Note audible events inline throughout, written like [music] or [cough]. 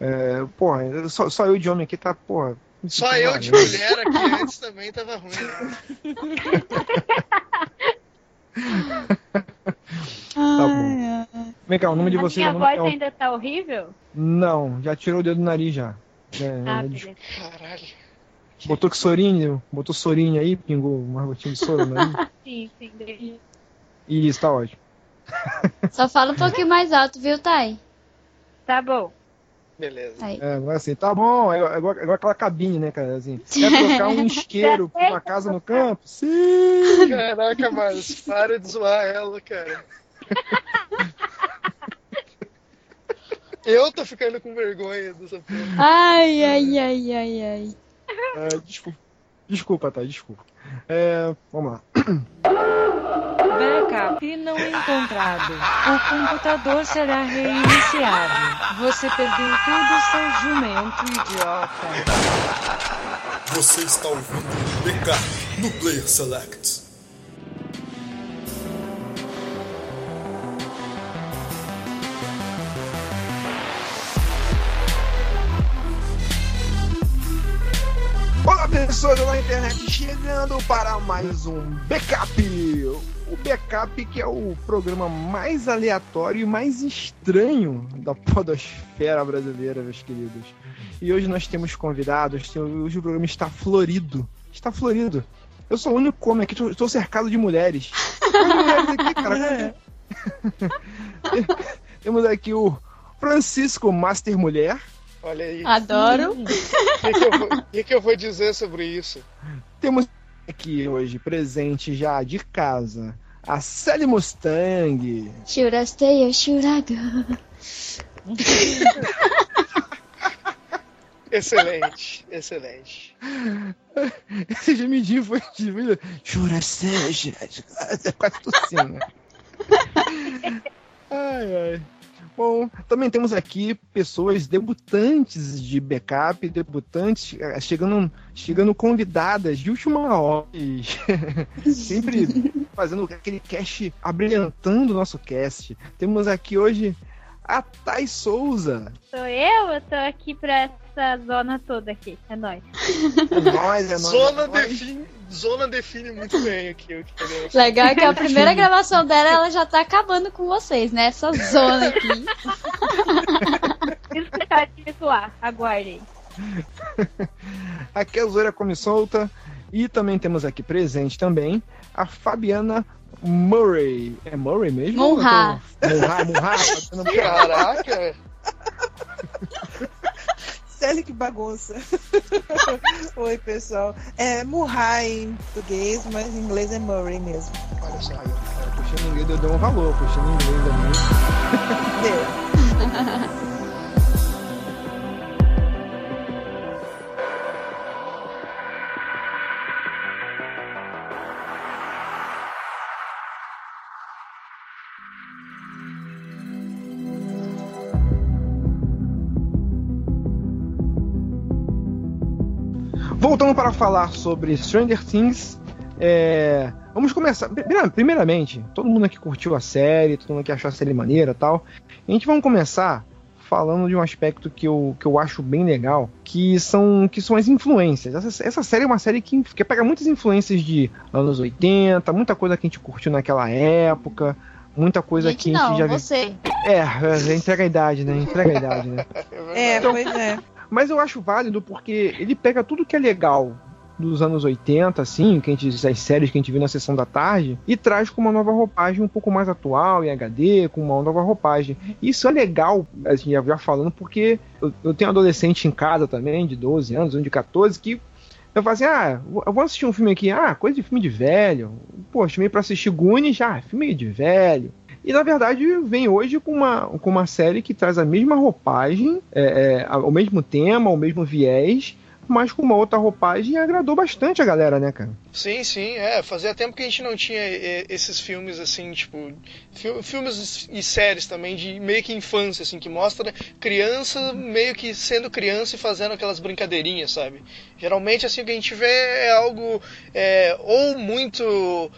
É, porra, só, só eu de homem aqui tá, porra. Só eu de mulher aqui [laughs] antes também tava ruim. Né? Tá bom. Vem cá, o nome de A vocês minha é o voz nome- é o- ainda tá horrível? Não, já tirou o dedo do nariz já. É, Ah, é, beleza. Caralho. botou que sorinho, botou sorinho aí, pingou uma gotinha de soro no nariz. [laughs] Sim. Isso, tá ótimo. Só fala um pouquinho mais alto, viu, Thay? Tá bom. Beleza. Aí. É, agora assim, tá bom, é igual, é igual- é igual aquela cabine, né, cara? Assim, quer trocar um [laughs] isqueiro pra uma casa no campo? Sim! Caraca, Marlos, para de zoar ela, cara. Eu tô ficando com vergonha dessa porra. Ai, ai, ai, ai, ai. É, desculpa, desculpa, tá, desculpa. É, vamos lá. Backup não encontrado. O computador será reiniciado. Você perdeu tudo, seu jumento idiota. Você está ouvindo BK no Player Select. Pessoas da internet, chegando para mais um Backup. O Backup que é o programa mais aleatório e mais estranho da podosfera brasileira, meus queridos. E hoje nós temos convidados, hoje o programa está florido. Está florido. Eu sou o único homem aqui, estou cercado de mulheres. Mulheres aqui, cara. [laughs] [laughs] Temos aqui o Francisco Master Mulher. Olha aí. Adoro. O que, que eu vou- o que que eu vou dizer sobre isso? Temos aqui hoje, presente já de casa, a Sally Mustang. Churasteia, churado. [laughs] Excelente, excelente. Esse gemidinho foi de Jura seja. Quase tossindo. [laughs] Ai, ai. Bom, também temos aqui pessoas debutantes de backup, debutantes eh, chegando, chegando convidadas de última hora. [laughs] Sempre fazendo aquele cast, abrilhantando o nosso cast. Temos aqui hoje a Thay Souza. Sou eu? Eu tô aqui pra essa zona toda aqui. É nóis. É nóis, é nóis. Zona é nóis. define, zona define muito bem aqui o que queremos. Legal é que a [laughs] primeira gravação dela, ela já tá acabando com vocês, né? Essa zona aqui. Isso que tá de zoar. Aguardem. Aqui é a Zoeira Come Solta. E também temos aqui presente também a Fabiana Murray. É Murray mesmo? Munha, Munha. Fabiana Caraca! Célia, que bagunça. [laughs] Oi, pessoal. É Murray em português, mas em inglês é Murray mesmo. Olha só, aí, ó. puxando em inglês, eu dei um valor, puxando em inglês também. Deu. [laughs] Voltando para falar sobre Stranger Things, é, vamos começar. Primeira- Primeiramente, todo mundo aqui curtiu a série, todo mundo aqui achou a série maneira e tal. A gente vai começar falando de um aspecto que eu, que eu acho bem legal, que são, que são as influências. Essa, essa série é uma série que, que pega muitas influências de anos 80, muita coisa que a gente curtiu naquela época, muita coisa Gente, que a gente não, já viu. você. É, é, entrega a idade, né? Entrega a idade, né? [laughs] É, Então- pois é. Mas eu acho válido porque ele pega tudo que é legal dos anos 80, assim, que a gente, as séries que a gente viu na sessão da tarde, e traz com uma nova roupagem um pouco mais atual, em HD, com uma nova roupagem. Isso é legal, assim, já, falando, porque eu, eu tenho adolescente em casa também, de 12 anos, um de 14, que eu falo assim, ah, eu vou assistir um filme aqui, ah, coisa de filme de velho. Pô, chamei pra assistir Goonies, ah, filme de velho. E na verdade vem hoje com uma, com uma série que traz a mesma roupagem, é, é, o mesmo tema, o mesmo viés, mas com uma outra roupagem e agradou bastante a galera, né, cara? Sim, sim, é. Fazia tempo que a gente não tinha é, esses filmes assim, tipo. fi- Filmes e séries também de meio que infância, assim, que mostra criança meio que sendo criança e fazendo aquelas brincadeirinhas, sabe? Geralmente, assim, o que a gente vê é algo é, ou muito.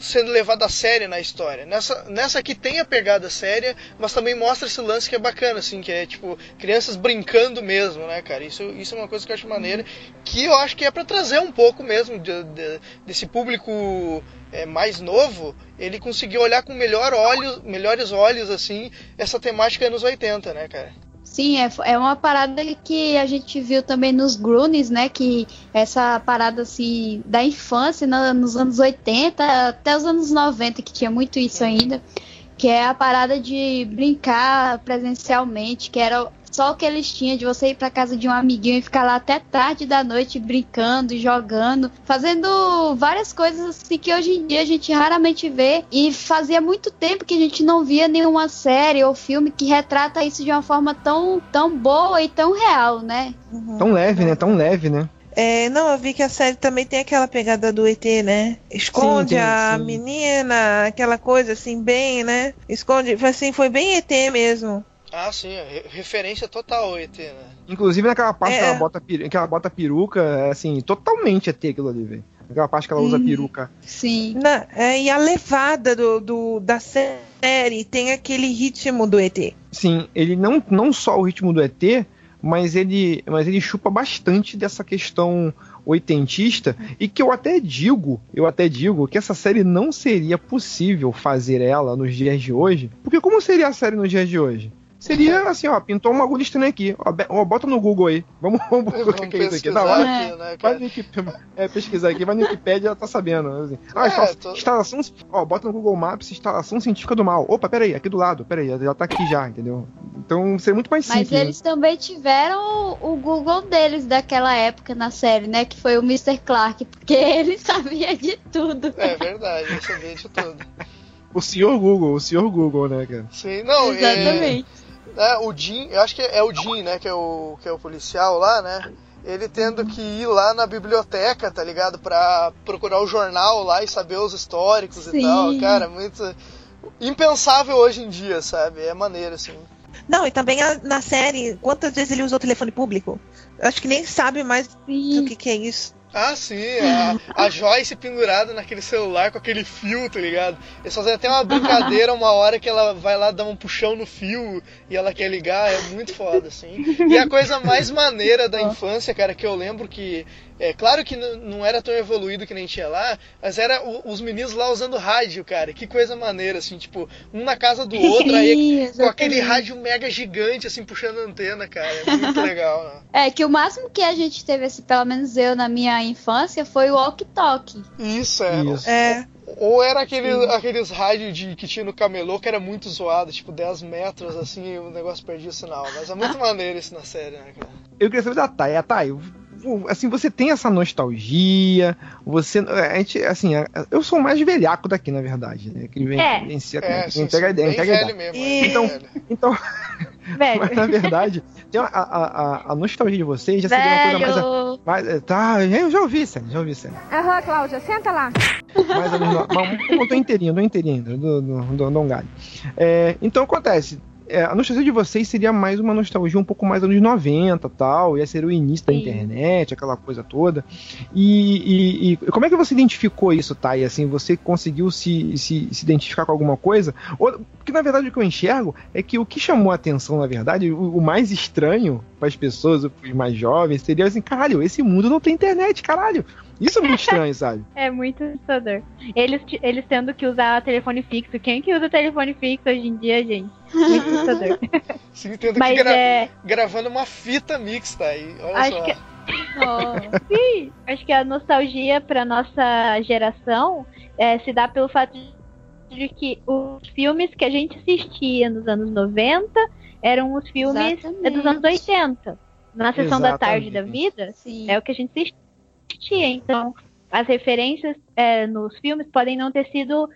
Sendo levado a sério na história. Nessa, nessa aqui tem a pegada séria, mas também mostra esse lance que é bacana, assim, que é tipo, crianças brincando mesmo, né, cara? Isso, isso é uma coisa que eu acho maneira, que eu acho que é para trazer um pouco mesmo de, de, desse público é, mais novo, ele conseguiu olhar com melhor olhos, melhores olhos, assim, essa temática anos 80, né, cara? Sim, é, é uma parada que a gente viu também nos Goonies, né? Que essa parada assim da infância no, nos anos 80 até os anos 90, que tinha muito isso ainda, que é a parada de brincar presencialmente, que era só o que eles tinham de você ir para casa de um amiguinho e ficar lá até tarde da noite brincando, jogando, fazendo várias coisas assim que hoje em dia a gente raramente vê e fazia muito tempo que a gente não via nenhuma série ou filme que retrata isso de uma forma tão, tão boa e tão real, né? Uhum. Tão leve, né? Tão leve, né? É, não, eu vi que a série também tem aquela pegada do ET, né? Esconde Sim, tem, a sim. menina, aquela coisa assim, bem, né? Esconde, assim, foi bem ET mesmo. Ah, sim, re- referência total ao ET, né? Inclusive naquela parte É. que, ela bota, peru- que ela bota peruca, é, assim, totalmente ET aquilo ali, velho. Aquela parte que ela usa Uhum. peruca. Sim. Na- é, e a levada do, do- da série tem aquele ritmo do ET. Sim, ele não, não só o ritmo do ET, mas ele, mas ele chupa bastante dessa questão oitentista e que eu até digo, eu até digo que essa série não seria possível fazer ela nos dias de hoje, porque como seria a série nos dias de hoje? Seria assim, ó, pintou uma agulha estranha aqui, ó, be- ó, bota no Google aí, vamos, vamos ver o que, Vamos que é isso aqui, pesquisar da hora. aqui, né, Vai no Wikipedia, é, pesquisar aqui, vai no Wikipedia, ela tá sabendo. Assim. Ah, É, tô- instalação, ó, bota no Google Maps, instalação científica do mal. Opa, peraí, aqui do lado, peraí, já tá aqui já, entendeu? Então seria muito mais Mas simples. né? eles também tiveram o, Google deles daquela época na série, né? Que foi o Mr. Clark, porque [laughs] ele sabia de tudo. É verdade, eu sabia de tudo. O senhor Google, o senhor Google, né, cara? Sim, não, é, Exatamente. é, o Jim, eu acho que é o Jim, né, que é o, que é o policial lá, né? Ele tendo que ir lá na biblioteca, tá ligado? Pra procurar o jornal lá e saber os históricos e Sim. tal. Cara, muito impensável hoje em dia, sabe? É maneiro, assim. Não, e também a- na série, quantas vezes ele usou o telefone público? Eu Acho que nem sabe mais do Sim. que, que é isso. Ah, sim, a, a Joyce pendurada naquele celular com aquele fio, tá ligado? Eles fazem até uma brincadeira uma hora que ela vai lá dar um puxão no fio e ela quer ligar, é muito foda, assim. E a coisa mais maneira da infância, cara, que eu lembro que. É claro que não era tão evoluído que nem tinha lá, mas era o- os meninos lá usando rádio, cara. Que coisa maneira, assim, tipo, um na casa do outro, aí [laughs] com aquele rádio mega gigante, assim, puxando a antena, cara. É muito legal, né? É que o máximo que a gente teve, assim, pelo menos eu na minha infância, foi o Walk Talk. Isso, é. Isso. É, Ou era aquele, aqueles rádios de, que tinha no camelô que era muito zoado, tipo 10 metros assim, e o negócio perdia o sinal. Mas é muito [laughs] maneiro isso na série, né, cara? Eu queria saber da Thay. A Thay, assim, você tem essa nostalgia, você. A gente, assim, eu sou o mais velhaco daqui, na verdade, né? Que vem, É. vem, se- É, vem sim, pega a sim, ideia, bem pega a velho ideia. mesmo. E- Então- velho. Então, [laughs] Velho. mas na verdade, tem a, a, a, a nostalgia de vocês já seria uma coisa mais. Mais é, tá, eu já ouvi, Sérgio, já ouvi, Sérgio. Aham, Cláudia, senta lá. Menos. [laughs] mas eu tô inteirinho, tô inteirinho ainda, do, do, do, do um galho. É, então acontece. É, a nostalgia de vocês seria mais uma nostalgia um pouco mais anos 90 tal, ia ser o início da Sim. internet, aquela coisa toda. E, e- e como é que você identificou isso, Thay? Assim, você conseguiu se, se, se identificar com alguma coisa? Ou, porque na verdade o que eu enxergo é que o que chamou a atenção, na verdade, o, o mais estranho para as pessoas, os mais jovens, seria assim, caralho, esse mundo não tem internet, caralho. Isso é muito estranho, sabe? [laughs] É muito assustador. Eles, eles tendo que usar telefone fixo. Quem que usa telefone fixo hoje em dia, gente? Muito assustador. [laughs] Sim, tendo Mas que gra é. gravando uma fita mixta aí. Olha Acho só. que- Sim, acho que a nostalgia pra nossa geração é, se dá pelo fato de que os filmes que a gente assistia nos anos 90 eram os filmes Exatamente. dos anos 80. Na sessão da tarde da Exatamente. vida, Sim. é o que a gente assistia. Então, as referências é, nos filmes podem não ter sido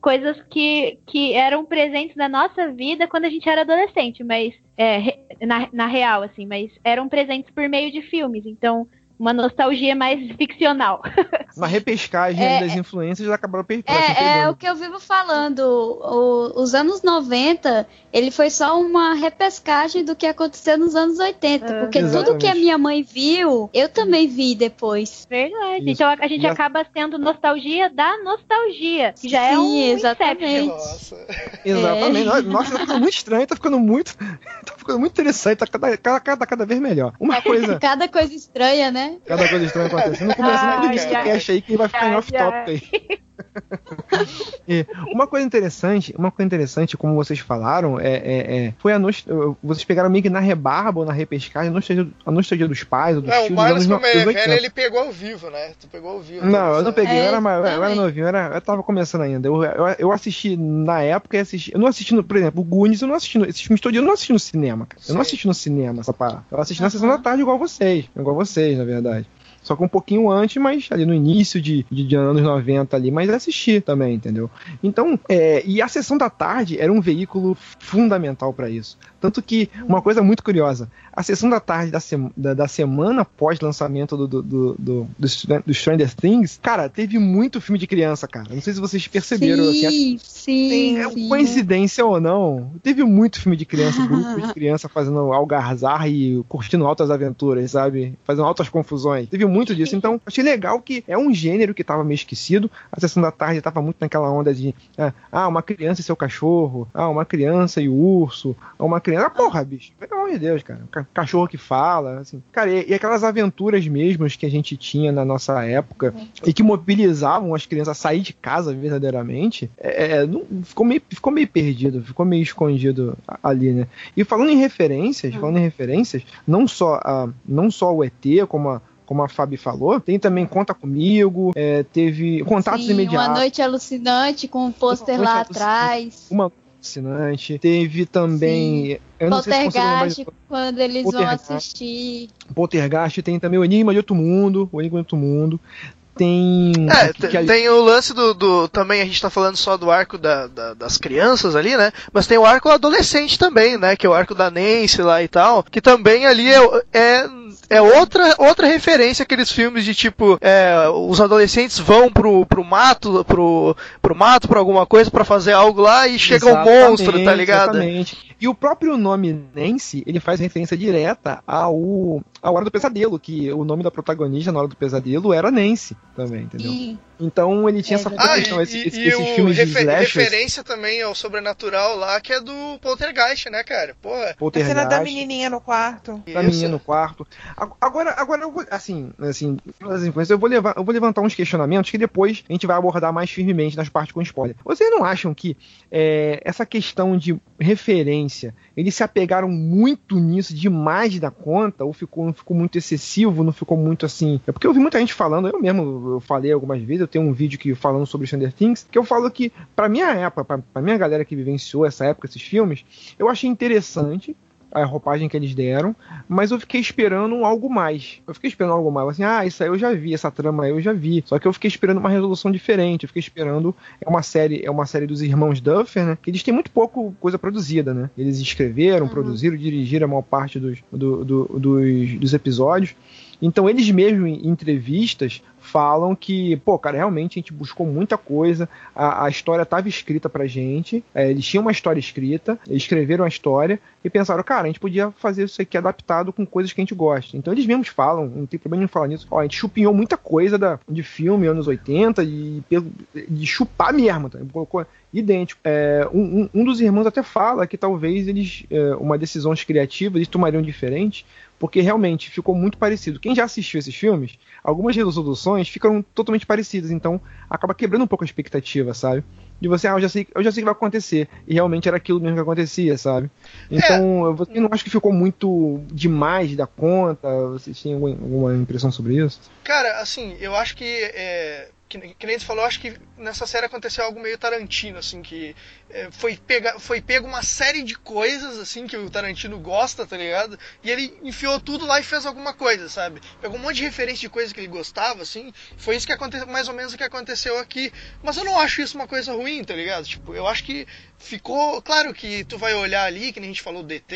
coisas que, que eram presentes na nossa vida quando a gente era adolescente, mas é, na, na real, assim, mas eram presentes por meio de filmes. Então, uma nostalgia mais ficcional. [laughs] Uma repescagem É, das influências acabaram per- É, é pegando. o que eu vivo falando. O- os anos 90, ele foi só uma repescagem do que aconteceu nos anos 80. É. porque tudo Exatamente. que a minha mãe viu, eu também vi depois. Verdade. Isso. Então a, a gente a- acaba tendo nostalgia da nostalgia, que já é Sim, um exatamente. Nossa. Exatamente. Nossa, tá ficando muito estranho, tá ficando muito. [laughs] Tá ficando muito interessante, tá cada, cada, cada, cada vez melhor. Uma coisa. [laughs] Cada coisa estranha, né? Cada coisa estranha acontecendo. Começando Ai, no início do ai, aí que vai ficar em ai, off-topic aí. [laughs] E uma coisa interessante, uma coisa interessante, como vocês falaram, é, é- é- foi a nost... vocês pegaram meio que na rebarba ou na repescagem a nostalgia, a nostalgia dos pais ou dos É, o tios dos Marlos, anos no- como é velho, 80. ele pegou ao vivo, né? Tu pegou ao vivo. Não, eu não peguei, eu, É, era, mais- eu era novinho, eu, era, eu tava começando ainda. Eu, eu, eu assisti na época e assisti. Eu não assisti, no, por exemplo, o Goonies, eu não assisti. no- Esses filmes todos eu não assisti no cinema, cara. Eu não Sim. assisti no cinema essa parada. Eu assisti na sessão da tarde igual vocês. Igual vocês, na verdade. Só que um pouquinho antes, mas ali no início de, de, de anos 90 ali, mas assisti também, entendeu? Então, é, e a sessão da tarde era um veículo fundamental pra isso. Tanto que, uma coisa muito curiosa, a sessão da tarde da, sema- da, da semana pós-lançamento do, do, do, do, do Stran- do Stranger Things, cara, teve muito filme de criança, cara. Não sei se vocês perceberam, assim, Sim, sim, é sim. coincidência ou não, teve muito filme de criança, [laughs] grupo de criança fazendo algarzar e curtindo altas aventuras, sabe? Fazendo altas confusões. Teve muito disso. Então, achei legal que é um gênero que tava meio esquecido. A sessão da tarde tava muito naquela onda de ah, ah, uma criança e seu cachorro, ah, uma criança e o urso, ah, uma criança. Ah, porra, bicho, pelo amor de Deus, cara. Ca- Cachorro que fala, assim. Cara, e, e aquelas aventuras mesmas que a gente tinha na nossa época e que mobilizavam as crianças a sair de casa verdadeiramente, é, é, não- ficou, meio, ficou meio perdido, ficou meio escondido ali, né? E falando em referências, falando em referências, não só, a, não só o ET, como a, como a Fabi falou, tem também Conta Comigo, é, teve Contatos Sim, Imediatos. Uma noite alucinante com um pôster lá atrás. Uma fascinante. Teve também. Eu não sei se Poltergeist, quando eles vão Poltergeist. assistir. Poltergeist, tem também o Enigma de Outro Mundo. O Enigma de Outro Mundo. Tem. É, que- que tem o lance do, do- Também a gente tá falando só do arco da- da- das crianças ali, né? Mas tem o arco adolescente também, né? Que é o arco da Nancy lá e tal. Que também ali é, é, é outra, outra referência àqueles filmes de tipo. é, os adolescentes vão pro, pro mato, pro, pro mato, pra alguma coisa, pra fazer algo lá e chega um monstro, tá ligado? Exatamente. E o próprio nome Nancy, ele faz referência direta ao, à Hora do Pesadelo, que o nome da protagonista na Hora do Pesadelo era Nancy também, entendeu? Sim. Então ele tinha É essa verdade. Ah, questão, e, esse- e- esse- e esses o filmes de refer- referência também ao sobrenatural lá, que é do Poltergeist, né, cara? Porra. A cena Poltergeist, da menininha no quarto. da isso. menina no quarto. Agora, agora eu vou, assim, assim, eu vou levar, eu vou levantar uns questionamentos que depois a gente vai abordar mais firmemente nas partes com spoiler. Vocês não acham que é, essa questão de referência, eles se apegaram muito nisso demais da conta, ou ficou, não ficou muito excessivo, não ficou muito assim. É porque eu vi muita gente falando, eu mesmo eu falei algumas vezes, tenho um vídeo que falando sobre Stranger Things, que eu falo que, pra minha época, pra, pra minha galera que vivenciou essa época, esses filmes, eu achei interessante a roupagem que eles deram, mas eu fiquei esperando algo mais. Eu fiquei esperando algo mais. Assim, ah, isso aí eu já vi, essa trama aí eu já vi. Só que eu fiquei esperando uma resolução diferente. Eu fiquei esperando. É uma série, é uma série dos irmãos Duffer, né? Que eles têm muito pouco coisa produzida, né? Eles escreveram, produziram, dirigiram a maior parte dos, do- do- dos, dos episódios. Então eles mesmos em entrevistas falam que, pô, cara, realmente a gente buscou muita coisa, a, a história estava escrita pra gente, é, eles tinham uma história escrita, escreveram a história e pensaram, cara, a gente podia fazer isso aqui adaptado com coisas que a gente gosta. Então eles mesmos falam, não tem problema em falar nisso, ó, a gente chupinhou muita coisa da, de filme anos 80 e de chupar mesmo, tá? colocou idêntico. É, um, um- um dos irmãos até fala que talvez eles, é, uma decisão criativa, eles tomariam diferente, porque realmente ficou muito parecido. Quem já assistiu esses filmes, algumas resoluções ficaram totalmente parecidas, então acaba quebrando um pouco a expectativa, sabe? De você, ah, eu já sei, eu já sei o que vai acontecer. E realmente era aquilo mesmo que acontecia, sabe? Então, eu você não acha que ficou muito demais da conta? Vocês têm alguma, impressão sobre isso? Cara, assim, eu acho que é, que, que nem você falou, acho que nessa série aconteceu algo meio Tarantino, assim, que é, foi, pega, foi pego uma série de coisas, assim, que o Tarantino gosta, tá ligado? E ele enfiou tudo lá e fez alguma coisa, sabe? Pegou um monte de referência de coisas que ele gostava, assim. Foi isso que aconteceu, mais ou menos o que aconteceu aqui. Mas eu não acho isso uma coisa ruim, tá ligado? Tipo, eu acho que ficou. Claro que tu vai olhar ali, que nem a gente falou do ET,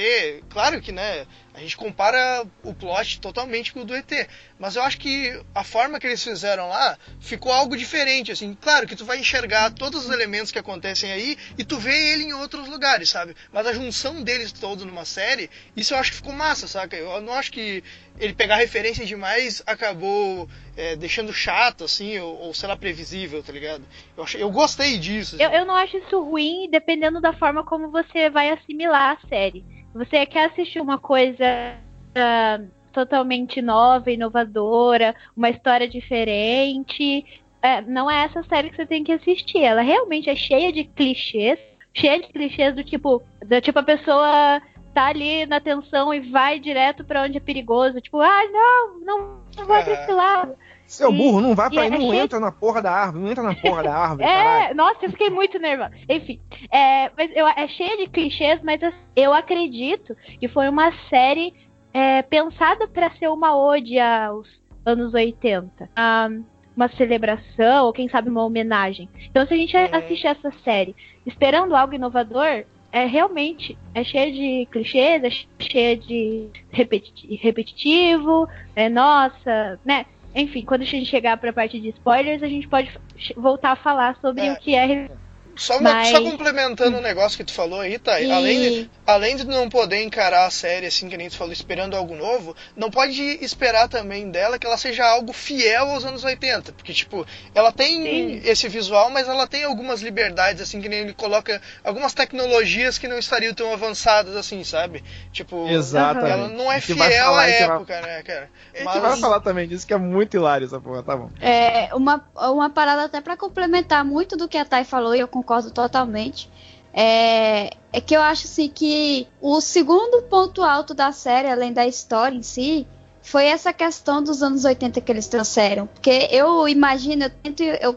claro que, né? A gente compara o plot totalmente com o do ET. Mas eu acho que a forma que eles fizeram lá ficou algo diferente, assim. Claro que tu vai enxergar todos os elementos que acontecem aí e tu vê ele em outros lugares, sabe? Mas a junção deles todos numa série, isso eu acho que ficou massa, saca? Eu não acho que ele pegar referência demais acabou é, deixando chato, assim, ou, ou sei lá, previsível, tá ligado? Eu, achei, eu gostei disso. Eu, assim. eu não acho isso ruim, dependendo da forma como você vai assimilar a série. Você quer assistir uma coisa ah, totalmente nova, inovadora, uma história diferente. É, não é essa série que você tem que assistir. Ela realmente é cheia de clichês, cheia de clichês do tipo, do tipo a pessoa tá ali na tensão e vai direto pra onde é perigoso, tipo, ah, não, não, não vai pra esse lado. Seu E- burro, não vai pra aí, é não cheio- entra na porra da árvore, não entra na porra da árvore, caralho. É, nossa, eu fiquei muito nervosa. Enfim, é, mas eu, é cheia de clichês, mas eu- eu acredito que foi uma série é, pensada pra ser uma ode aos anos 80. Ah, uma celebração, ou quem sabe uma homenagem. Então, se a gente Uhum. assistir essa série esperando algo inovador, é realmente é cheia de clichês, é cheia de repeti- repetitivo, é nossa, né? Enfim, quando a gente chegar pra parte de spoilers, a gente pode voltar a falar sobre É. o que é. Só, uma- Mas- só complementando o negócio que tu falou aí, tá? E- Além, de, além de não poder encarar a série, assim, que nem tu falou, esperando algo novo, não pode esperar também dela que ela seja algo fiel aos anos 80. Porque, tipo, ela tem Sim. esse visual, mas ela tem algumas liberdades, assim, que nem ele coloca algumas tecnologias que não estariam tão avançadas assim, sabe? Tipo, Exatamente. ela não é fiel à a gente vai- época, né, cara? A gente vai falar também disso, que é muito hilário essa porra, tá bom. É, uma, uma parada até pra complementar muito do que a Thay falou, e eu concordo totalmente. É, é que eu acho assim que o segundo ponto alto da série, além da história em si, foi essa questão dos anos 80 que eles trouxeram. Porque eu imagino, eu tento, eu,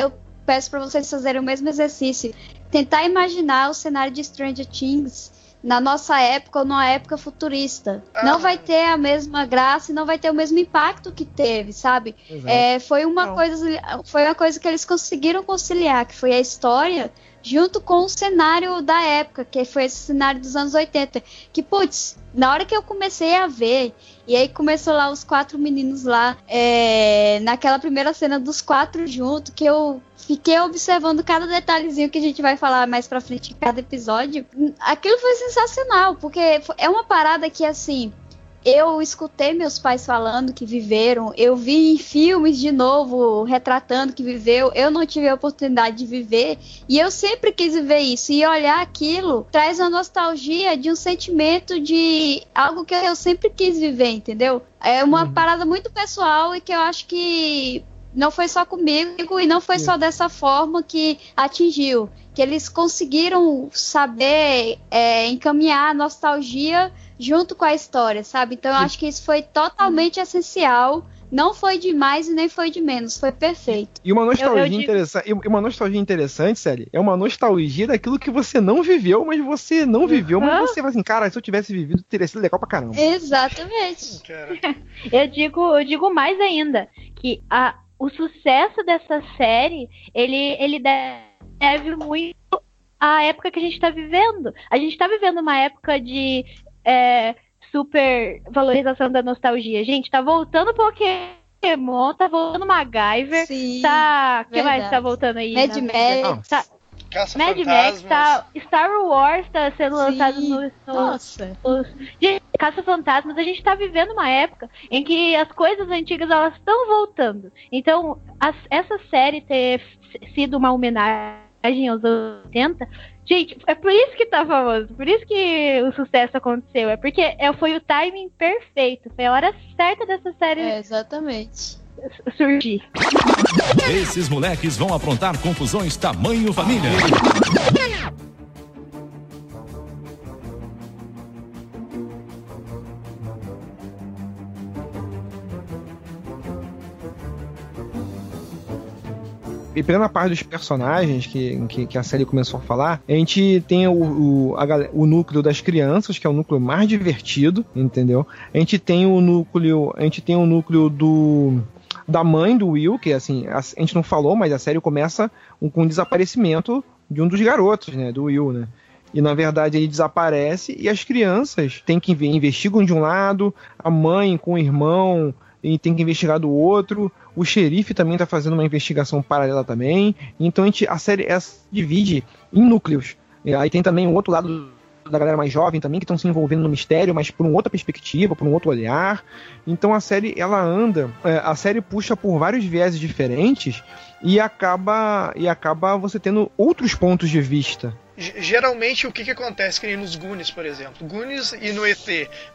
eu peço pra vocês fazerem o mesmo exercício. Tentar imaginar o cenário de Stranger Things na nossa época ou numa época futurista. Ah. Não vai ter a mesma graça e não vai ter o mesmo impacto que teve, sabe? É, foi uma Não. coisa foi uma coisa que eles conseguiram conciliar, que foi a história junto com o cenário da época, que foi esse cenário dos anos 80. Que, putz, na hora que eu comecei a ver, e aí começou lá os quatro meninos lá, é, naquela primeira cena dos quatro juntos, que eu fiquei observando cada detalhezinho que a gente vai falar mais pra frente em cada episódio. Aquilo foi sensacional, porque é uma parada que, assim, eu escutei meus pais falando que viveram, eu vi em filmes de novo retratando que viveu, eu não tive a oportunidade de viver e eu sempre quis viver isso e olhar aquilo traz uma nostalgia de um sentimento de algo que eu sempre quis viver, entendeu? É uma Uhum. parada muito pessoal e que eu acho que não foi só comigo e não foi só dessa forma que atingiu. Que eles conseguiram saber é, encaminhar a nostalgia junto com a história, sabe? Então eu acho que isso foi totalmente essencial. Não foi de mais e nem foi de menos, foi perfeito. E uma nostalgia eu digo- interessante, e uma nostalgia interessante, Sally, é uma nostalgia daquilo que você não viveu, mas você não viveu, mas Aham. você fala assim, cara, se eu tivesse vivido, teria sido legal pra caramba. Exatamente. Cara. [laughs] Eu digo, eu digo mais ainda que a, o sucesso dessa série ele, ele deve muito à época que a gente está vivendo. A gente está vivendo uma época de é, super valorização da nostalgia. Gente, tá voltando Pokémon, tá voltando MacGyver, Sim. tá. O que mais tá voltando aí? Mad Max. Tá, Caça Mad Max, fantasmas. tá, Star Wars tá sendo Sim. lançado no, no, Nossa. os gente, Caça-Fantasmas, a gente tá vivendo uma época em que as coisas antigas elas estão voltando. Então, as- essa série ter sido uma homenagem aos anos 80, gente, é por isso que tá famoso, por isso que o sucesso aconteceu, é porque é, foi o timing perfeito, foi a hora certa dessa série É, exatamente. Surgir. Esses moleques vão aprontar confusões tamanho família. e pegando a parte dos personagens que, que, que a série começou a falar, a gente tem o, o, a o núcleo das crianças, que é o núcleo mais divertido, entendeu? A gente tem o núcleo. A gente tem o núcleo do. Da mãe do Will, que assim, a, gente não falou, mas a série começa com o desaparecimento de um dos garotos, né? Do Will, né? E na verdade ele desaparece e as crianças têm que investigam de um lado, a mãe com o irmão e tem que investigar do outro, o xerife também tá fazendo uma investigação paralela também. Então a, gente, a série se divide em núcleos. E aí tem também o outro lado da galera mais jovem também que estão se envolvendo no mistério, mas por uma outra perspectiva, por um outro olhar. Então a série ela anda, é, a série puxa por vários vieses diferentes e acaba e acaba você tendo outros pontos de vista. Geralmente o que, que acontece, que nem nos Goonies, por exemplo. Goonies e no ET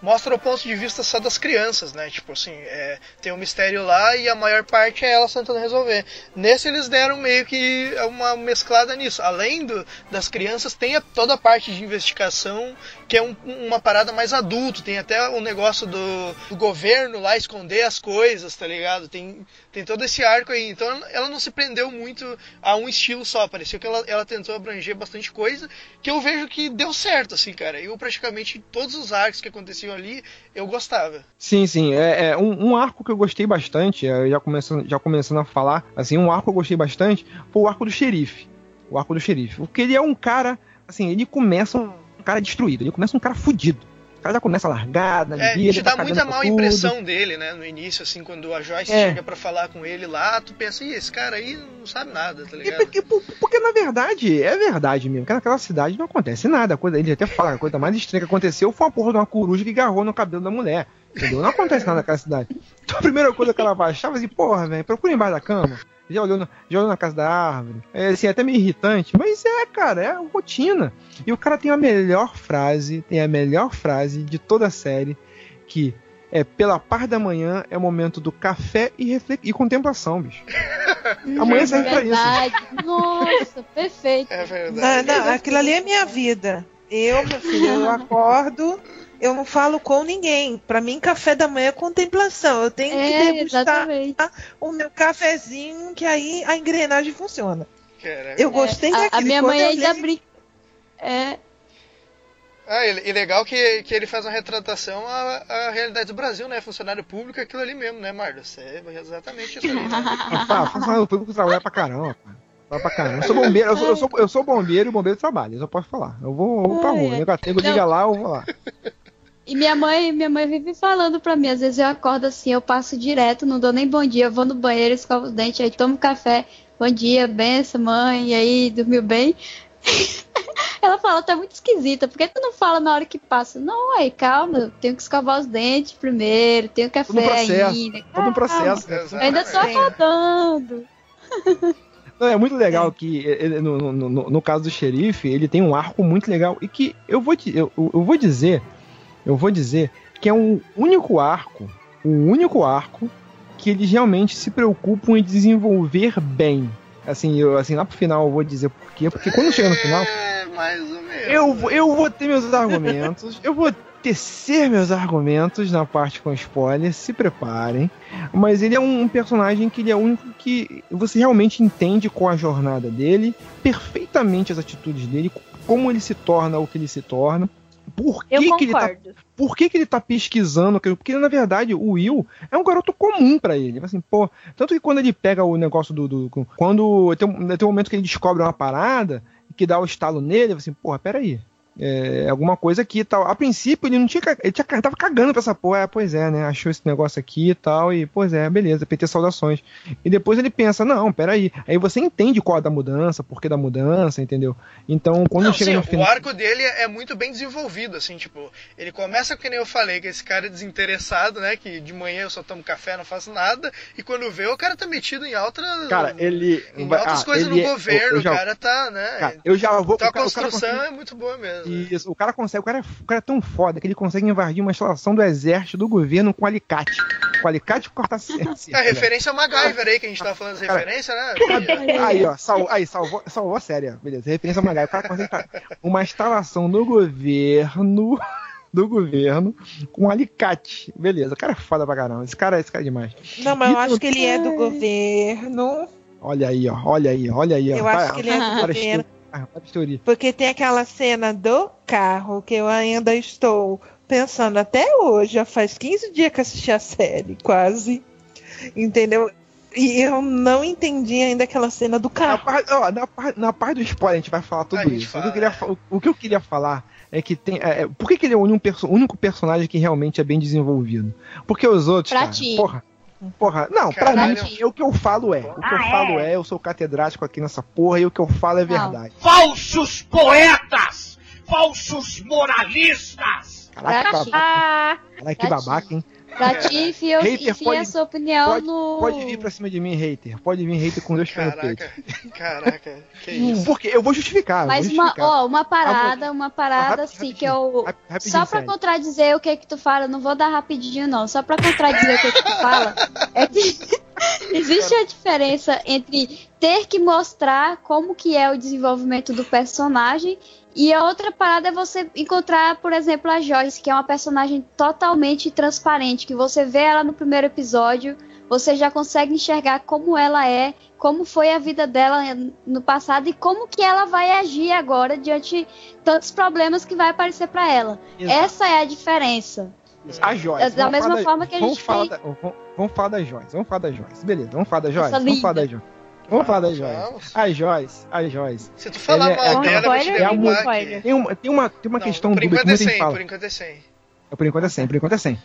mostra o ponto de vista só das crianças, né? Tipo assim, é, tem um mistério lá e a maior parte é elas tentando resolver. Nesse eles deram meio que uma mesclada nisso. Além do, das crianças, tem a- toda a parte de investigação que é um- uma parada mais adulto. Tem até o negócio do, do governo lá esconder as coisas, tá ligado? Tem, tem todo esse arco aí. Então ela não se prendeu muito a um estilo só. Pareceu que ela, ela tentou abranger bastante coisa que eu vejo que deu certo, assim, cara. Eu praticamente todos os arcos que aconteciam ali eu gostava. Sim, sim. É, é um, um arco que eu gostei bastante, é, já começando, já começando a falar, assim, um arco que eu gostei bastante foi o arco do xerife. O arco do xerife. Porque ele é um cara, assim, ele começa um cara destruído, ele começa um cara fudido. O cara já começa largado na É, vida, te tá dá cagando muita mal impressão dele, né? No início, assim, quando a Joyce É. chega pra falar com ele lá, tu pensa, ih, esse cara aí não sabe nada, tá ligado? porque, por- porque, na verdade, é verdade mesmo, que naquela cidade não acontece nada. A coisa, ele até fala a coisa mais estranha que aconteceu foi uma porra de uma coruja que agarrou no cabelo da mulher. Entendeu? Não acontece nada naquela cidade. Então a primeira coisa que ela vai achar, vai assim, porra, velho, procura embaixo da cama. Já olhou, na, já olhou na casa da árvore. É assim, até meio irritante, mas é, cara, é rotina. E o cara tem a melhor frase, tem a melhor frase de toda a série, que é pela par da manhã é o momento do café e, refle- e contemplação, bicho. [laughs] Amanhã serve pra isso. Verdade. Nossa, perfeito. É verdade. Não, não, aquilo ali é minha vida. Eu, meu filho, eu acordo, eu não falo com ninguém. Pra mim, café da manhã é contemplação. Eu tenho que É, degustar exatamente. o meu cafezinho, que aí a engrenagem funciona. Cara, Eu gostei É, a, daquilo. a minha Quando mãe eu ainda li- brinca. É, Ah, e e legal que, que ele faz uma retratação à, à realidade do Brasil, né? Funcionário público é aquilo ali mesmo, né, Marlos? É exatamente isso aí, né? Pá, [laughs] funcionário público trabalha pra caramba, pra caramba. Eu sou bombeiro, eu sou, eu sou, eu sou bombeiro e bombeiro trabalha, eu só posso falar. Eu vou, eu vou pra rua. é. Não. liga lá, eu vou lá. E minha mãe, minha mãe vive falando pra mim, às vezes eu acordo assim, eu passo direto, não dou nem bom dia, eu vou no banheiro, escovo os dentes, aí tomo café, bom dia, benção, mãe, e aí, dormiu bem? [laughs] Ela fala, tá muito esquisita, por que tu não fala na hora que passa? Não, aí, calma, eu tenho que escovar os dentes primeiro, tenho Todo um café processo. ainda. Todo um processo. né? Ainda tô acordando. Não, é muito legal que ele- no, no, no- no caso do xerife, ele tem um arco muito legal e que eu vou, te- eu, eu vou dizer, eu vou dizer que é um único arco, o único arco que eles realmente se preocupam em desenvolver bem. Assim, eu, assim lá pro final eu vou dizer por quê, porque quando chega no final, É, mais ou menos. eu, vou- eu vou ter meus argumentos, eu vou tecer meus argumentos na parte com spoiler, se preparem. Mas ele é um, um personagem que ele é o único que você realmente entende com a jornada dele, perfeitamente as atitudes dele, como ele se torna o que ele se torna. Por que, que ele tá por que, que ele tá pesquisando? Porque, na verdade, o Will é um garoto comum pra ele. Assim, pô, tanto que quando ele pega o negócio do. do- quando tem, um- tem um momento que ele descobre uma parada que dá o estalo nele, assim, porra, peraí. É, alguma coisa aqui e tal. A princípio ele não tinha. Ele tinha, tava cagando pra essa porra. É, pois é, né? Achou esse negócio aqui e tal. E, pois é, beleza, PT saudações. E depois ele pensa, não, peraí. Aí você entende qual é da mudança, por que da mudança, entendeu? Então, quando Não, chega sim, no final. o arco dele é muito bem desenvolvido, assim, tipo, ele começa que nem eu falei, que esse cara é desinteressado, né, que de manhã eu só tomo café, não faço nada, e quando vê, o cara tá metido em outra... Cara, ele. em outras ah, coisas ele no é- governo, eu- eu já- o cara tá, né, Cara, eu já vou. então a cara- cara construção consegue- é muito boa mesmo. Isso, o cara consegue, o cara, é, o cara é tão foda que ele consegue invadir uma instalação do exército do governo com alicate. Com alicate corta [laughs] cerca. A referência é o MacGyver aí, que a gente tava falando das Cara, referências, né? [laughs] Aí, ó, salvou, aí, salvou, salvou a série, ó. beleza. Referência ao Magai. O cara consegue uma instalação do governo. [laughs] Do governo com alicate. Beleza, o cara é foda pra caramba. Esse cara, esse cara é demais. Não, mas eu acho que ele é do governo. Olha aí, ó. Olha aí, olha aí. ó. Eu Vai, acho que ele é várias pena. Teorias. Porque tem aquela cena do carro que eu ainda estou pensando até hoje, já faz 15 dias que assisti a série, quase. Entendeu? E eu não entendi ainda aquela cena do Na carro. parte, ó, na, parte, na parte do spoiler a gente vai falar tudo isso. O, que fala. eu queria, o que eu queria falar é que tem. é, é, por que, que ele é o único, perso- único personagem que realmente é bem desenvolvido? Porque os outros. Pra cara, ti. Porra. Porra, não, pra Caralho. mim, o que eu falo é. O que eu Ah, falo é? é, eu sou catedrático aqui nessa porra e o que eu falo é Não. verdade. Falsos poetas! Falsos moralistas! Caraca, Pra babaca, Ah, caraca, que Pra babaca, hein? Pra ti, enfia, Hater, enfia pode- a sua opinião Pode, no. pode vir pra cima de mim, hater. Pode vir hater com Deus. Caraca, caraca, que isso. Porque eu vou justificar. Mas vou uma, justificar. ó, uma parada, uma parada Rapi- assim que eu. rapidinho, Só pra sério. contradizer o que que tu fala, eu não vou dar rapidinho não, só pra contradizer o que que tu fala, é que [laughs] existe a diferença entre ter que mostrar como que é o desenvolvimento do personagem e a outra parada é você encontrar, por exemplo, a Joyce, que é uma personagem totalmente transparente, que você vê ela no primeiro episódio, você já consegue enxergar como ela é, como foi a vida dela no passado e como que ela vai agir agora diante tantos problemas que vai aparecer pra ela. Exato. Essa é a diferença. A Joyce. É da mesma forma que a vamos gente falar da, vamos, vamos falar da Joyce. Vamos falar da Joyce. Beleza, vamos falar da Joyce. Essa Vamos falar da linda. Joyce. Vamos falar da Joyce. Vamos. A Joyce, a Joyce. Se tu falar Ele é- mal é dela, eu vou te spoiler, é spoiler. Tem uma, tem uma, tem uma Não, questão por enquanto é muita gente 100, fala. por enquanto é 100. É, Por enquanto é 100, por enquanto é 100.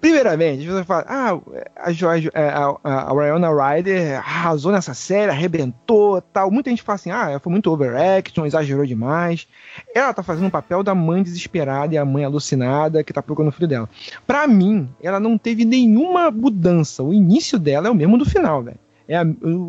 Primeiramente, você fala, ah, a, Joyce, a, a, a Winona Ryder arrasou nessa série, arrebentou tal. Muita gente fala assim, ah, ela foi muito overaction, exagerou demais. Ela tá fazendo o papel da mãe desesperada e a mãe alucinada que tá procurando o filho dela. Pra mim, ela não teve nenhuma mudança. O início dela é o mesmo do final, velho. É a,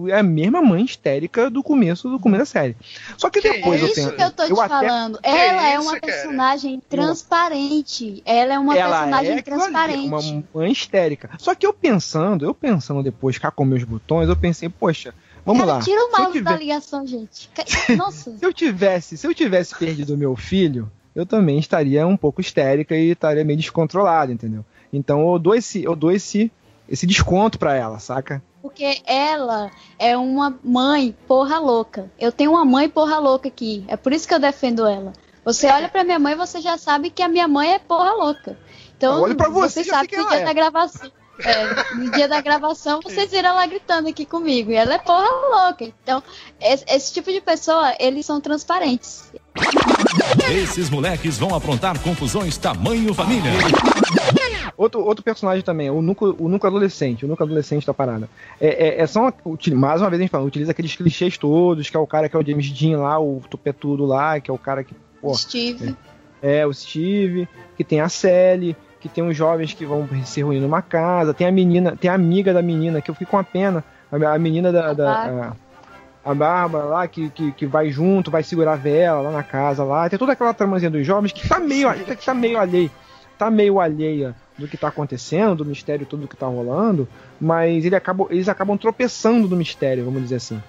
é a mesma mãe histérica do começo do começo da série. Só que Que depois é eu isso penso. que eu tô te até- falando. Ela é isso, uma cara? personagem transparente. Ela é uma ela personagem é transparente. uma mãe histérica. Só que eu pensando, eu pensando depois, cá com meus botões, eu pensei, poxa, vamos Cara, lá. tira o Se eu mouse da ligação, gente. [laughs] Nossa. Se eu tivesse, se eu tivesse perdido meu filho, eu também estaria um pouco histérica e estaria meio descontrolado, entendeu? Então eu dou esse, eu dou esse, esse desconto pra ela, saca? Porque ela é uma mãe porra louca. Eu tenho uma mãe porra louca aqui. É por isso que eu defendo ela. Você olha pra minha mãe, você já sabe que a minha mãe é porra louca. Então, Eu olho pra você, você sabe que no dia ela da gravação. é, no dia da gravação, vocês viram ela gritando aqui comigo. E ela é porra louca. Então, esse, esse tipo de pessoa, eles são transparentes. Esses moleques vão aprontar confusões tamanho família. Outro, outro personagem também, o núcleo, o núcleo adolescente, o núcleo adolescente da parada. É, é, é só uma- mais uma vez a gente fala, utiliza aqueles clichês todos, que é o cara que é o James Dean lá, o tupetudo lá, que é o cara que, pô, Steve. é o Steve, que tem a Sally, que tem os jovens que vão se reunir numa casa, tem a menina, tem a amiga da menina, que eu fico com a pena, a, a menina da. da- a, a Bárbara lá, que, que, que vai junto, vai segurar a vela lá na casa lá. Tem toda aquela tramazinha dos jovens que tá meio, que tá meio alheia. Tá meio alheia do que tá acontecendo, do mistério todo que tá rolando, mas ele acaba, eles acabam tropeçando no mistério, vamos dizer assim.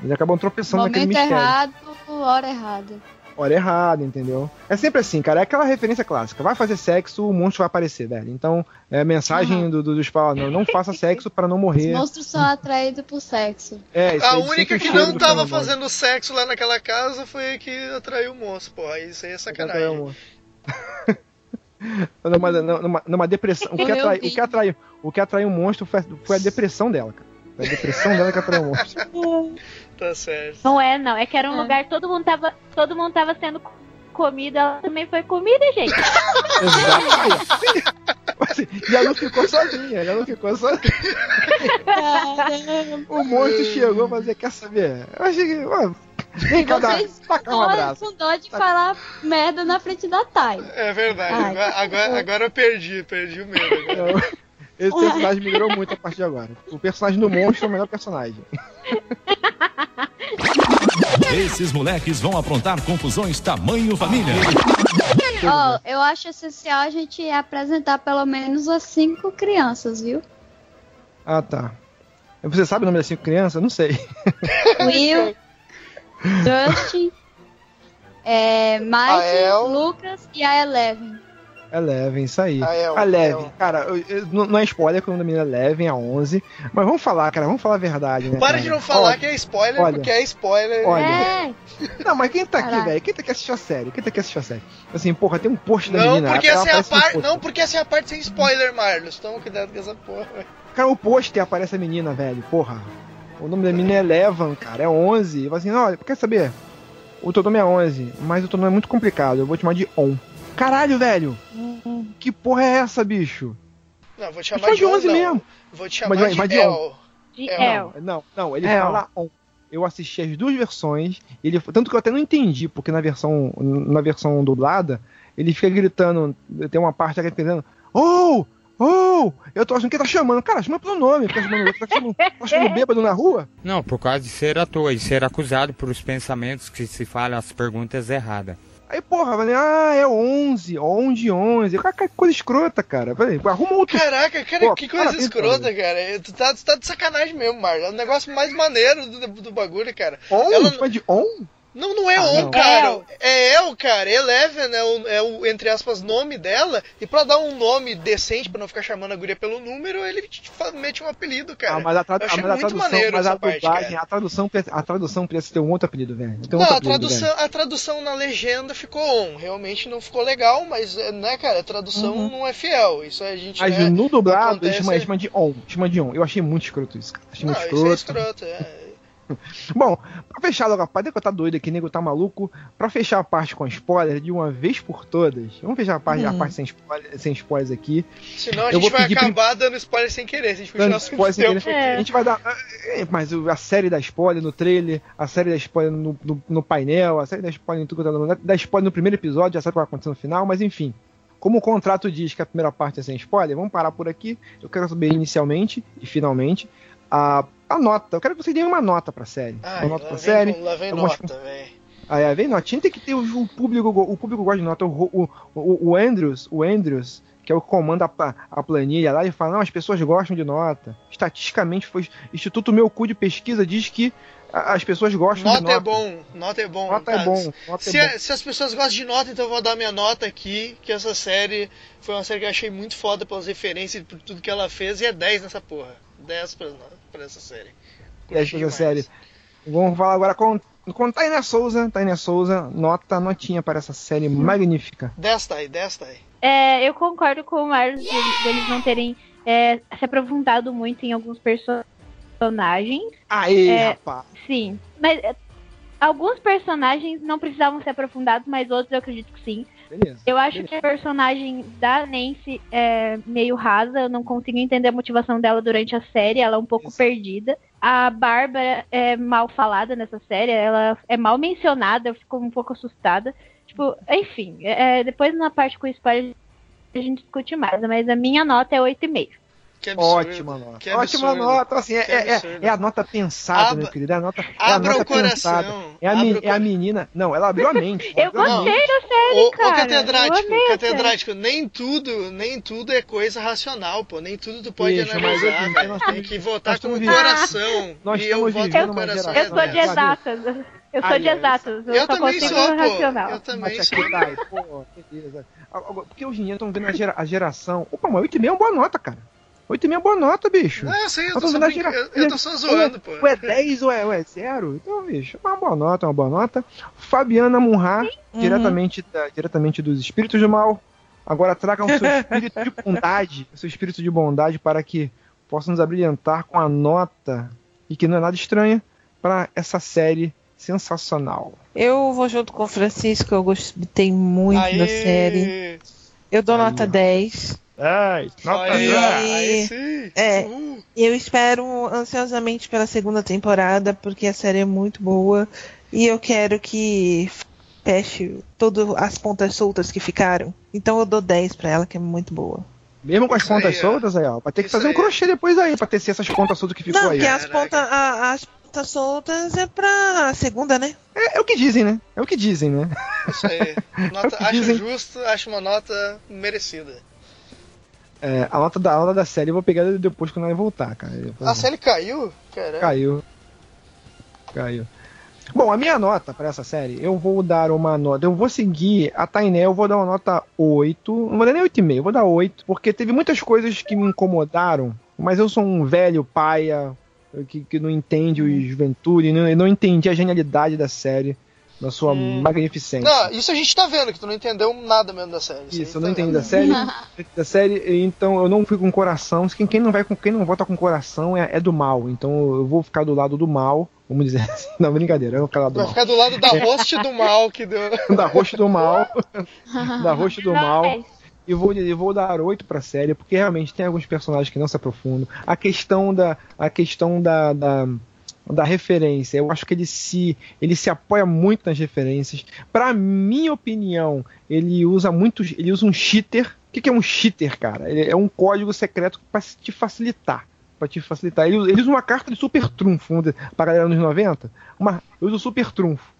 Eles acabam tropeçando naquele Momento mistério errado, hora errada. hora errada, entendeu? É sempre assim, cara. É aquela referência clássica. Vai fazer sexo, o monstro vai aparecer, velho. Então, é a mensagem Aham. do, do, dos fala, não, não faça [laughs] sexo para não Os morrer. monstros são atraídos por sexo. É, isso A única que não tava feromônio. fazendo sexo lá naquela casa foi a que atraiu o monstro, porra. Isso aí é sacanagem. Numa, numa, numa depressão. O que, atrai, o, que atraiu, o que atraiu o monstro foi, foi a depressão dela, cara. Foi a depressão dela que atraiu o monstro. [laughs] Tá certo. Não é, não. É que era um É. lugar que todo mundo tava, todo mundo tava sendo comida, ela também foi comida, gente. [laughs] Exato. Assim, E ela não ficou sozinha, ela não ficou sozinha. O monstro chegou pra dizer, quer saber? Eu achei que. ó, Vem cá dar Vocês tacar um abraço. com dó de falar merda na frente da Thay. É verdade. Ai, agora, agora, agora eu perdi, perdi o medo. Agora. Esse personagem migrou muito a partir de agora. O personagem do monstro é o melhor personagem. Esses moleques vão aprontar confusões tamanho família. Ó, eu acho essencial a gente apresentar pelo menos as cinco crianças, viu? Ah, tá. Você sabe o nome das cinco crianças? Não sei. Will, [laughs] Dustin, [laughs] é, Mike. Lucas e a Eleven. Eleven, isso aí. É, a é, Eleven, é. cara, eu- eu- não é spoiler que o nome da menina é Eleven, a 11. Mas vamos falar, cara, vamos falar a verdade, né? Para cara? de não falar Olha, que é spoiler, olha. porque é spoiler. Olha. É, Não, mas quem tá aqui, velho? Quem tá aqui assistir a série? Quem tá aqui assistir a série? Assim, porra, tem um post da Não, menina. porque ela essa é a parte. pôster. Não, porque essa é a parte sem spoiler, Marlos. Toma cuidado com essa porra. velho. Cara, o pôster aparece a menina, velho, porra. O nome da menina é Eleven, cara, é 11. E fala assim, olha, quer saber? O teu nome é 11, mas o teu nome é muito complicado, eu vou te chamar de On. Caralho, velho! Que porra é essa, bicho? Não, vou te chamar de de 11 11 não. mesmo. Vou te chamar Mas- de mas de El. de É, El. Não, não, ele É, fala On. Eu assisti as duas versões, ele, tanto que eu até não entendi, porque na versão, na versão dublada, ele fica gritando, tem uma parte que ele gritando, Oh! Oh! Eu tô achando que ele tá chamando. Cara, chama pelo nome, fica chamando, tá chamando, tá chamando [laughs] bêbado na rua? Não, por causa de ser ator e ser acusado por os pensamentos que se falam as perguntas erradas. Aí, porra, falei, ah, é 11, 11, 11. Cara, que coisa escrota, cara. Falei, arruma outro. Caraca, cara, Pô, que coisa parabéns, escrota, cara. Tu tá, tu tá de sacanagem mesmo, Marlos. É o negócio mais maneiro do, do bagulho, cara. On? Ela- Chama de on? Não, não é Ah, On, não. cara. El. É El, cara. Eleven é o, é o, entre aspas, nome dela. E pra dar um nome decente, pra não ficar chamando a guria pelo número, ele mete um apelido, cara. Ah, mas a, tradu Eu achei mas a muito tradução, maneiro mas a essa parte, dublagem, a tradução, a tradução precisa ter um outro apelido, velho. Tem Não, a apelido, tradução, a tradução na legenda ficou on. Realmente não ficou legal, mas, é, né, cara, a tradução não é fiel. Isso a gente. Mas né, no dublado, acontece- ele chama, ele chama de on. Chama de on. Eu achei muito escroto isso, cara. Achei Não, muito isso é escroto. escroto, é. [laughs] Bom, pra fechar logo a parte, que eu tá doido aqui, nego tá maluco. Pra fechar a parte com spoiler de uma vez por todas. Vamos fechar a parte, a Hum. parte sem, spoiler, sem spoilers aqui. Senão a Eu gente vai acabar dando spoiler sem querer. Se a gente continuar spoiler sem tempo querer. É. A gente vai dar. é, Mas a série da spoiler no trailer, a série da spoiler no, no- no painel, a série da spoiler em tudo quanto é lugar, da spoiler no primeiro episódio, já sabe o que vai acontecer no final, mas enfim. Como o contrato diz que a primeira parte é sem spoiler, vamos parar por aqui. Eu quero saber inicialmente e finalmente a, a nota. Eu quero que vocês deem uma nota pra série. Ai, uma nota pra vem, série. lá vem algumas- nota, velho. Aí, aí vem notinha, tem que ter o, público, o público gosta de nota. O, o, o, o Andrews, o Andrews, que é o que comanda a, a planilha lá, ele fala, não, as pessoas gostam de nota. Estatisticamente, foi Instituto Meu Cu de Pesquisa diz que as pessoas gostam de Nota nota. é bom, nota é bom. Nota é cara. bom, nota Se, é bom. se as pessoas gostam de nota, então eu vou dar minha nota aqui, que essa série foi uma série que eu achei muito foda pelas referências e por tudo que ela fez, e é 10 nessa porra. 10 pra, pra essa série. 10 Curti série. Vamos falar agora com, com Tainá Souza. Tainá Souza, nota, notinha para essa série magnífica. 10 tá aí, 10 tá aí. É, eu concordo com o Marlos deles, deles não terem é, se aprofundado muito em alguns personagens. Aê, É. rapaz. Sim. Mas é, alguns personagens não precisavam ser aprofundados, mas outros eu acredito que sim. Beleza. Eu acho Beleza. que a personagem da Nancy é meio rasa, eu não consigo entender a motivação dela durante a série, ela é um pouco Isso. perdida. A Bárbara é mal falada nessa série, ela é mal mencionada, eu fico um pouco assustada. Tipo, enfim, é, depois na parte com spoiler a gente discute mais, mas a minha nota é 8,5. Que absurdo. Ótima nota. Que Ótima absurdo. nota. Assim, é, é- é- é a nota pensada, Abra- meu querido. É a nota, é a Abra nota o coração. pensada. É a, me- abra o é a menina. Não, ela abriu a [laughs] mente. Eu gostei da série, Ô, ô, cara. catedrático, catedrático, nem tudo, nem tudo é coisa racional, pô. Nem tudo tu pode mas analisar, velho. nós Tem que votar com o coração. Nós e eu voto com o coração. Eu sou É, de sabe? exatas. Eu sou de exatas. Eu, Eu só também consigo sou, pô. racional. Eu também Mas sou. aqui tá pô, beleza. Porque hoje em dia estão vendo a, gera- a geração. Opa, mas 8,5 é uma boa nota, cara. 8,5 é uma boa nota, bicho. Não, eu sei, eu tô, só brinca- gera- eu, eu tô só zoando, pô. Ou é 10 ou é, ou é 0. Então, bicho, é uma boa nota, é uma boa nota. Fabiana Munhá, Uhum. diretamente, da- diretamente dos espíritos do mal. Agora tragam seu [laughs] espírito de bondade, seu espírito de bondade para que possa nos abrilhantar com a nota, e que não é nada estranha, para essa série sensacional. Eu vou junto com o Francisco, eu gostei muito Aê! da série. Eu dou Aí, nota ó. 10. Ai, Aí, dez. aí sim. É. Uhul. E eu espero ansiosamente pela segunda temporada, porque a série é muito boa. E eu quero que feche todas as pontas soltas que ficaram. Então eu dou 10 pra ela, que é muito boa. Mesmo com as Isso aí, pontas ó. soltas aí, ó. Vai ter que fazer um aí. crochê depois aí, pra tecer essas pontas soltas que ficou Não, aí. porque as pontas, a- as pontas soltas é pra segunda, né? É, é o que dizem, né? É o que dizem, né? Isso aí. Nota, [laughs] É o que acho dizem. justo, acho uma nota merecida. É, a nota da aula da série eu vou pegar depois quando ela voltar, cara. A série caiu? Caramba. Caiu. Caiu. Bom, a minha nota pra essa série, eu vou dar uma nota. Eu vou seguir a Tainé, eu vou dar uma nota 8. Não vou dar nem 8,5, eu vou dar 8. Porque teve muitas coisas que me incomodaram. Mas eu sou um velho paia que, que não entende o Juventude, não, não entendi a genialidade da série. Na sua magnificência. Não, isso a gente tá vendo, que tu não entendeu nada mesmo da série. Isso, aí eu não tá entendi vendo. da série. [laughs] [laughs] da série, então eu não fui com coração. Quem, quem não vai com quem não vota com coração é, é do mal. Então eu vou ficar do lado do mal. Vamos dizer [laughs] assim. Não, brincadeira, eu vou ficar do lado do Vai mal. ficar do lado da host do mal que deu. da rosto do mal. da rosto do mal. Mas, E vou, eu vou dar 8 pra série, porque realmente tem alguns personagens que não se aprofundam. A questão da. A questão da. da da referência, eu acho que ele se ele se apoia muito nas referências. Pra minha opinião, ele usa muito, ele usa um cheater. O que, que é um cheater, cara? Ele é um código secreto pra te facilitar, Pra te facilitar. Ele, ele usa uma carta de super trunfo, pra galera nos 90, uma, ele usa o super trunfo.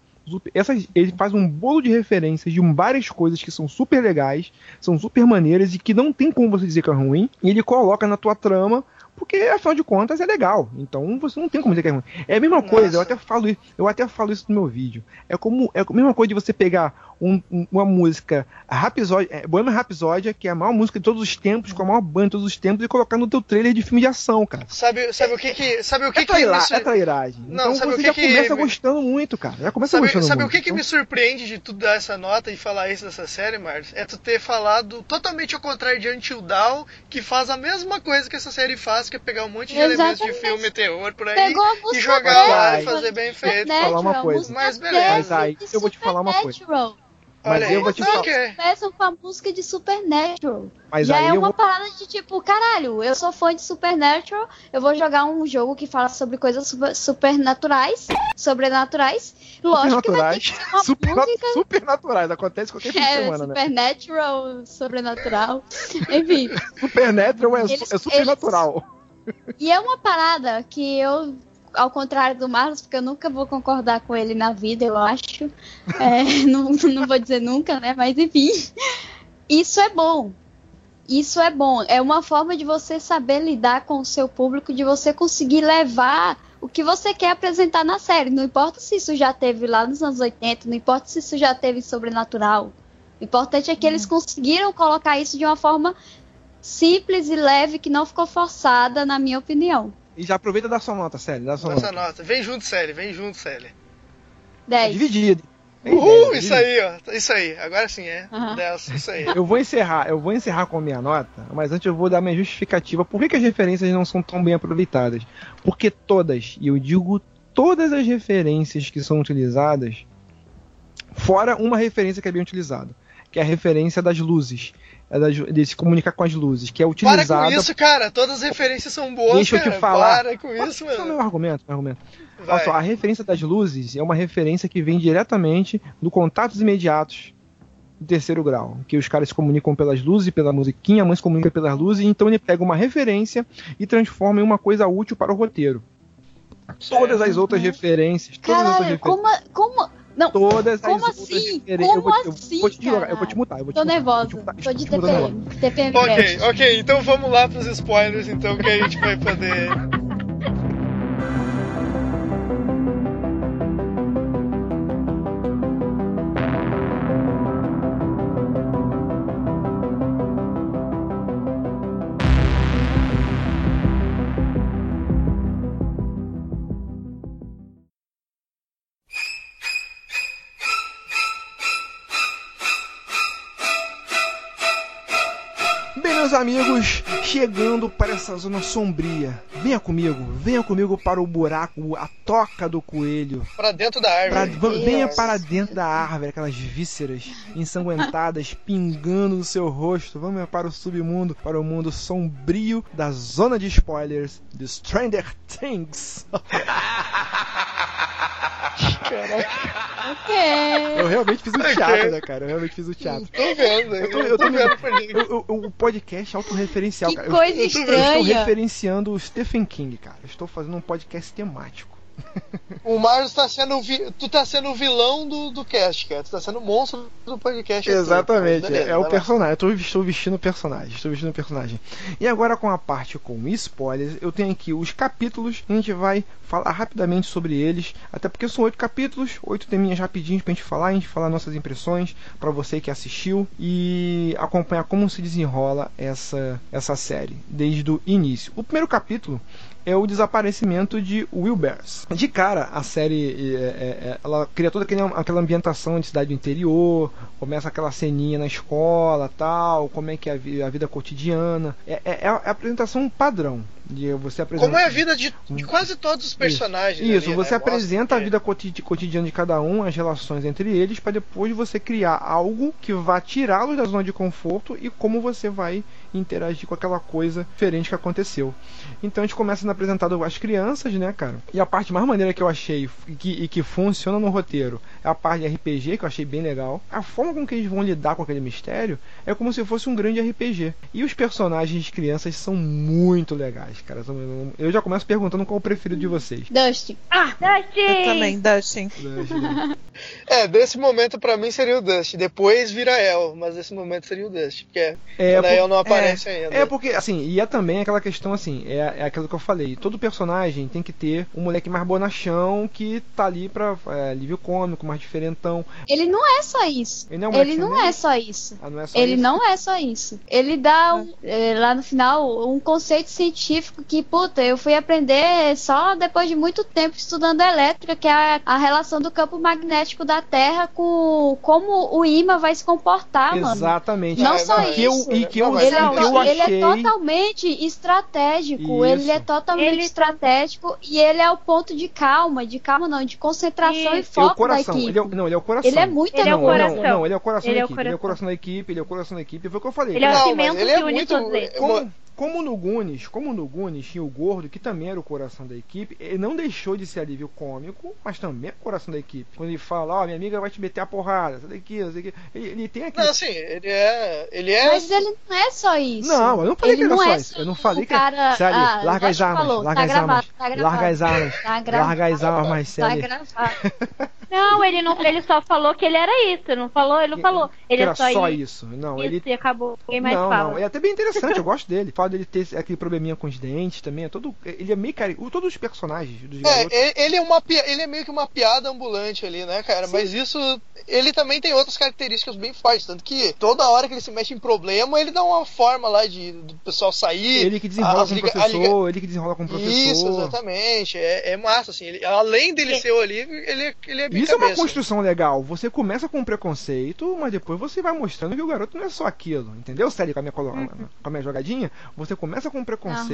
Essas- ele faz um bolo de referências de várias coisas que são super legais, são super maneiras e que não tem como você dizer que é ruim, e ele coloca na tua trama, porque afinal de contas é legal. Então você não tem como dizer que é ruim. É a mesma coisa, eu até falo isso, eu até falo isso no meu vídeo. É como é a mesma coisa de você pegar um- um- uma música Rhapsody, é, Bohemian Rhapsody, que é a maior música de todos os tempos, com a maior banda de todos os tempos, e colocar no teu trailer de filme de ação, cara. Sabe, sabe o que que. Sabe o que É, que traira, me sur- é trairagem. Não, então sabe o você que já que- começa gostando muito, cara. Já começa Sabe, gostando sabe muito. o que, que Então, me surpreende de tu dar essa nota e falar isso dessa série, Marcos? É tu ter falado totalmente ao contrário de Until Dawn, que faz a mesma coisa que essa série faz, que é pegar um monte de elementos de Exatamente. filme terror por aí e jogar lá e fazer bem feito. Falar uma coisa. Mas beleza. Mas aí eu vou te falar uma coisa. Mas Olha eu vou te falar. Começam com a música de Supernatural. Mas Já é uma vou- parada de tipo, caralho, eu sou fã de Supernatural, eu vou jogar um jogo que fala sobre coisas super- supernaturais, sobrenaturais. Lógico que vai ter Supernaturais. que ser uma Super, música [laughs] supernaturais. Acontece qualquer fim de é, semana, né? Supernatural, sobrenatural. [laughs] Enfim. Supernatural é, Eles- é supernatural. E é uma parada que eu, ao contrário do Marlos, porque eu nunca vou concordar com ele na vida, eu acho. É, [laughs] não, não vou dizer nunca, né? Mas enfim. Isso é bom. Isso é bom. É uma forma de você saber lidar com o seu público, de você conseguir levar o que você quer apresentar na série. Não importa se isso já teve lá nos anos 80, não importa se isso já teve Sobrenatural. O importante é que eles conseguiram colocar isso de uma forma simples e leve, que não ficou forçada, na minha opinião. E já aproveita da sua nota, sério. Dá sua Essa nota. nota. Vem junto, Sally, vem junto, Sally. 10. Dividido. Uhul, É, isso aí, ó. Isso aí. Agora sim é. 10, isso aí. Eu vou encerrar, eu vou encerrar com a minha nota, mas antes eu vou dar minha justificativa. Por que, que as referências não são tão bem aproveitadas? Porque todas, e eu digo todas as referências que são utilizadas, fora uma referência que é bem utilizada, que é a referência das luzes, é das- de se comunicar com as luzes, que é Para utilizada. com isso, cara. Todas as referências são boas, Deixa eu cara. te falar. Para com isso, Esse é o meu mano. argumento, meu argumento. Vai. Olha só, a referência das luzes é uma referência que vem diretamente do contatos imediatos do terceiro grau, que os caras se comunicam pelas luzes, pela musiquinha, a mãe se comunica pelas luzes, então ele pega uma referência e transforma em uma coisa útil para o roteiro. Todas as outras referências, todas as outras Caralho, referências, como. como não, todas as como outras assim? referências. Eu vou, Como eu assim, vou te jogar, eu vou te mutar, eu vou te tô mutar, nervosa. mutar, Tô de. TPM. TPM Ok, ok. Então vamos lá pros spoilers, então, que a gente vai poder. Amigos, chegando para essa zona sombria. Venha comigo, venha comigo para o buraco, a toca do coelho. Pra dentro da Pra- árvore. va- venha para dentro da árvore, aquelas vísceras ensanguentadas pingando no seu rosto. Vamos para o submundo, para o mundo sombrio da zona de spoilers de Stranger Things. Ok. Eu realmente fiz o teatro, né, cara? Eu realmente fiz o teatro. Tô vendo, Eu tô, eu eu tô tô vendo eu- eu- eu- o podcast autorreferencial, Que cara. coisa eu, estou- eu estranha. estou referenciando o Stephen King, cara. Eu estou fazendo um podcast temático. O Marlos tá sendo. o vi- Tu tá sendo o vilão do, do cast, cara. Tu tá sendo o monstro do podcast. Exatamente, Beleza, é o personagem. Eu tô, estou vestindo o personagem, estou vestindo o personagem. E agora com a parte com spoilers, eu tenho aqui os capítulos, a gente vai falar rapidamente sobre eles, até porque são oito capítulos, oito teminhas rapidinhos pra gente falar, a gente falar nossas impressões pra você que assistiu e acompanhar como se desenrola essa, essa série, desde o início. O primeiro capítulo é o desaparecimento de Wilbers. De cara, a série é, é, é, ela cria toda aquele, aquela ambientação de cidade do interior, começa aquela ceninha na escola, tal, como é que é a, vi- a vida cotidiana. É, é- é a apresentação padrão de você apresentar. Como é a vida de, de quase todos os personagens. Isso, ali, você né? apresenta a Mostra vida coti- cotidiana de cada um, as relações entre eles, para depois você criar algo que vá tirá-los da zona de conforto e como você vai interagir com aquela coisa diferente que aconteceu. Então a gente começa sendo apresentado às crianças, né, cara? E a parte mais maneira que eu achei e que, e que funciona no roteiro é a parte de RPG, que eu achei bem legal. A forma com que eles vão lidar com aquele mistério é como se fosse um grande RPG. E os personagens de crianças são muito legais, cara. Eu já começo perguntando qual é o preferido de vocês. Dustin. Ah, Dustin! Eu também, Dustin. [laughs] É, desse momento pra mim seria o Dust. Depois vira El, mas nesse momento seria o Dust. Porque É, é, por- El não aparece ainda. É porque, assim, e é também aquela questão, assim, é, é aquilo que eu falei. Todo personagem tem que ter um moleque mais bonachão que tá ali pra é, alívio cômico, mais diferentão. Ele não é só isso. Ele não é Ele não é só isso. Ah, não é só Ele isso? não é só isso. Ele dá um- é, lá no final um conceito científico que, puta, eu fui aprender só depois de muito tempo estudando elétrica, que é a, a relação do campo magnético da Terra com como o imã vai se comportar, mano. Exatamente. Não É, só E que eu, isso. e que eu, Ele, é, que eu ele achei. é totalmente estratégico. Isso. Ele é totalmente Ele- estratégico e ele é o ponto de calma, de calma não, de concentração e Isso. Ele é o foco da coração. equipe. Ele é, o- não, ele é o coração. Ele é muito Ele é o não, coração. Não, não, ele é o coração Ele da é o equipe. Ele é o coração. coração da equipe, ele é o coração da equipe. Foi o que eu falei. Ele é o Não, cimento ele é que une todos eles. Como, no Gunis, como no Gunis tinha o gordo, que também era o coração da equipe, ele não deixou de ser alívio cômico, mas também é o coração da equipe. Quando ele fala, ó, minha amiga vai te meter a porrada, sai daqui, sai daqui. Ele, ele tem aquele. Não, assim, ele é. Ele é. Mas ele não é só isso. Não, eu não falei ele que era não só é isso. só Eu não falei o que cara... Sally, ah, larga as armas, falou, larga tá as gravado, armas, Tá gravado, larga as armas, Tá gravado. larga as armas, Tá Marcele. gravado. Não, ele não, ele só falou que ele era isso, não falou, ele não falou. Ele era é só, só isso. isso. Não, Isso, ele e acabou. Ninguém mais não, fala. não, é até bem interessante, eu gosto dele. Fala dele ter aquele probleminha com os dentes também, é todo, ele é meio cari... todos os personagens dos É, garotos. ele- ele é uma ele é meio que uma piada ambulante ali, né, cara? Mas isso ele também tem outras características bem fortes, tanto que toda hora que ele se mexe em problema, ele dá uma forma lá de do pessoal sair. Ele que desenrola com o professor, liga- ele que desenrola com o professor. Isso, exatamente. É, é massa, assim. Ele- além dele ser o alívio, ele, é- ele é Isso é uma cabeça. construção legal. Você começa com um preconceito, mas depois você vai mostrando que o garoto não é só aquilo. Entendeu, Sério? Com a minha, colo- Uhum. com a minha jogadinha, você começa com um preconceito,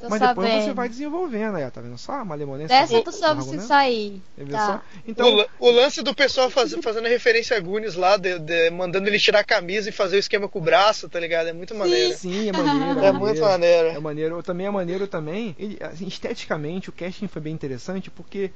tô mas depois sabendo. você vai desenvolvendo. Aí, tá vendo só? A malemolência. Dessa do- tu soube se sair. Tá? O, Então, la- o lance do pessoal faz- fazendo referência a Gunis lá, de- de- mandando ele tirar a camisa e fazer o esquema com o braço, tá ligado? É muito maneiro. sim, é maneiro. [laughs] É muito maneiro. É maneiro. Também é maneiro também. Ele, assim, esteticamente, o casting foi bem interessante porque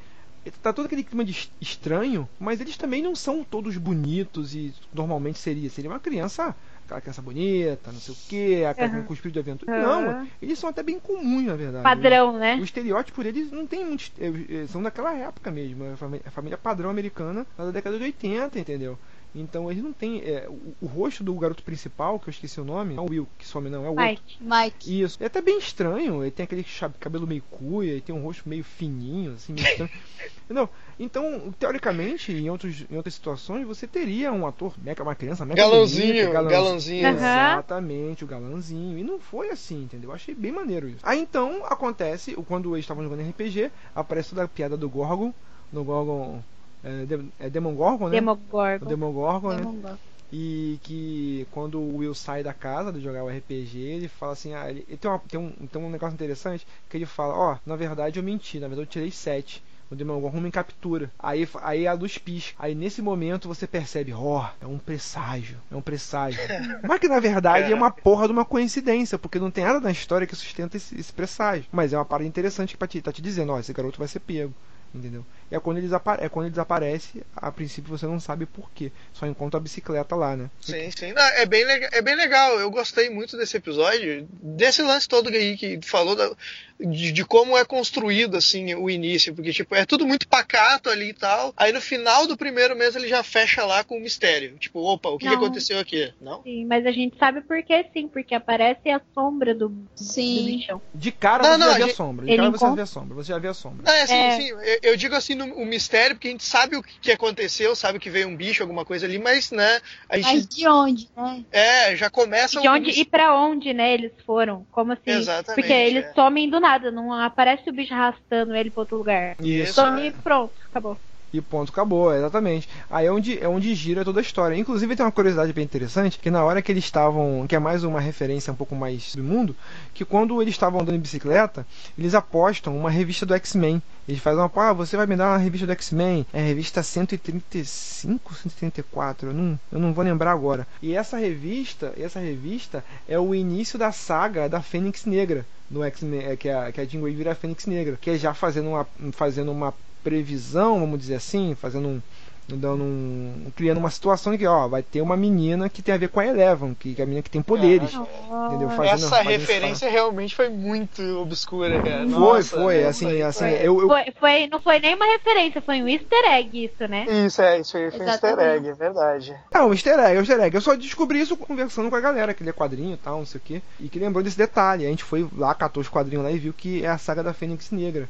tá todo aquele clima de es- estranho, mas eles também não são todos bonitos e normalmente seria. Seria uma criança, aquela criança bonita, não sei o quê, aquela Aham. com espírito de aventura. Aham. Não, eles são até bem comuns, na verdade. Padrão, né? O estereótipo deles não tem muito. eh, eh, São daquela época mesmo. A família, a família padrão americana da década de 80, entendeu? Então eles não têm. eh, o, o rosto do garoto principal, que eu esqueci o nome, não é o Will que some, não, é o outro. Mike. Mike. Isso. É até bem estranho. Ele tem aquele cabelo meio cuia, ele tem um rosto meio fininho, assim, meio estranho. [laughs] Entendeu? Então, teoricamente, em, outros, em outras situações, você teria um ator, mega, uma criança mega Galãozinho, bonita, galãozinho. Aham. Exatamente, o galãzinho. E não foi assim, entendeu? Eu achei bem maneiro isso. Aí então acontece, o- quando eles estavam jogando RPG, aparece toda a piada do Gorgon. No Gorgon. É, é Demogorgon, né? O Demogorgon. Demogorgon, né? Demogorgon. E que quando o Will sai da casa de jogar o RPG, ele fala assim: ah, ele, ele tem, uma- tem um, tem um negócio interessante que ele fala: ó, na verdade eu menti, na verdade eu tirei 7. O Demogorgon me captura. Aí, aí a luz pisca. Aí nesse momento você percebe, ó, é um presságio. É um presságio. [laughs] Mas que na verdade é uma porra de uma coincidência, porque não tem nada na história que sustenta esse, esse presságio. Mas é uma parada interessante que pra te, tá te dizendo, ó, esse garoto vai ser pego. Entendeu? É quando, eles é quando ele desaparece, a princípio você não sabe por quê. Só encontra a bicicleta lá, né? Sim, sim. Não, é, bem, é bem legal. Eu gostei muito desse episódio. Desse lance todo aí que falou da- de, de como é construído assim o início. Porque, tipo, é tudo muito pacato ali e tal. Aí no final do primeiro mês ele já fecha lá com o mistério. Tipo, opa, o que, que aconteceu aqui? Não? Sim, mas a gente sabe por que sim, porque aparece a sombra do, do Sim. bichão. De cara Não, você não, já a vê a gente- sombra. De ele cara você já encontra- vê a sombra. Você já vê a sombra. Não, é assim, É. assim, eu, eu digo assim, no, o mistério, porque a gente sabe o que, aconteceu, sabe que veio um bicho, alguma coisa ali, mas, né, a gente, Mas de onde, né? é, já começa De um onde e pra onde, né, eles foram? Como assim? Exatamente, Porque eles é. somem do nada, não aparece o bicho arrastando ele pra outro lugar. Isso. Some e pronto, acabou. E ponto, acabou, exatamente. Aí é onde, é onde gira toda a história. Inclusive tem uma curiosidade bem interessante, que na hora que eles estavam, que é mais uma referência um pouco mais do mundo, que quando eles estavam andando em bicicleta, eles apostam uma revista do X-Men. Eles fazem uma, ah, você vai me dar uma revista do X-Men, é a revista 135, 134, eu não, eu não vou lembrar agora. E essa revista, essa revista é o início da saga da Fênix Negra no X-Men, é, que a, que a Jean Grey vira a Fênix Negra, que é já fazendo uma, fazendo uma previsão, vamos dizer assim, fazendo um dando um, criando uma situação em que ó vai ter uma menina que tem a ver com a Eleven que, que é a menina que tem poderes entendeu Fazendo- Essa fazendo referência realmente foi muito obscura, cara. Foi, Nossa, foi, assim, foi- assim, foi- eu, eu- Foi, foi- não foi nem uma referência, foi um easter egg isso, né? Isso, é, isso aí foi um easter egg, é verdade. É um easter egg, é um easter egg. Eu só descobri isso conversando com a galera, que lê quadrinho e tal, não sei o quê. E que lembrou desse detalhe. A gente foi lá, catou os quadrinhos lá e viu que é a saga da Fênix Negra.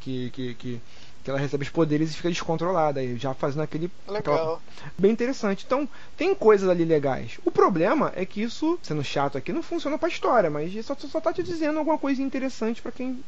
Que, que, que, que ela recebe os poderes e fica descontrolada. Aí já fazendo aquele. aquela- Legal. Bem interessante. Então, tem coisas ali legais. O problema é que isso, sendo chato aqui, não funciona pra história, mas só, só tá te dizendo alguma coisa interessante pra quem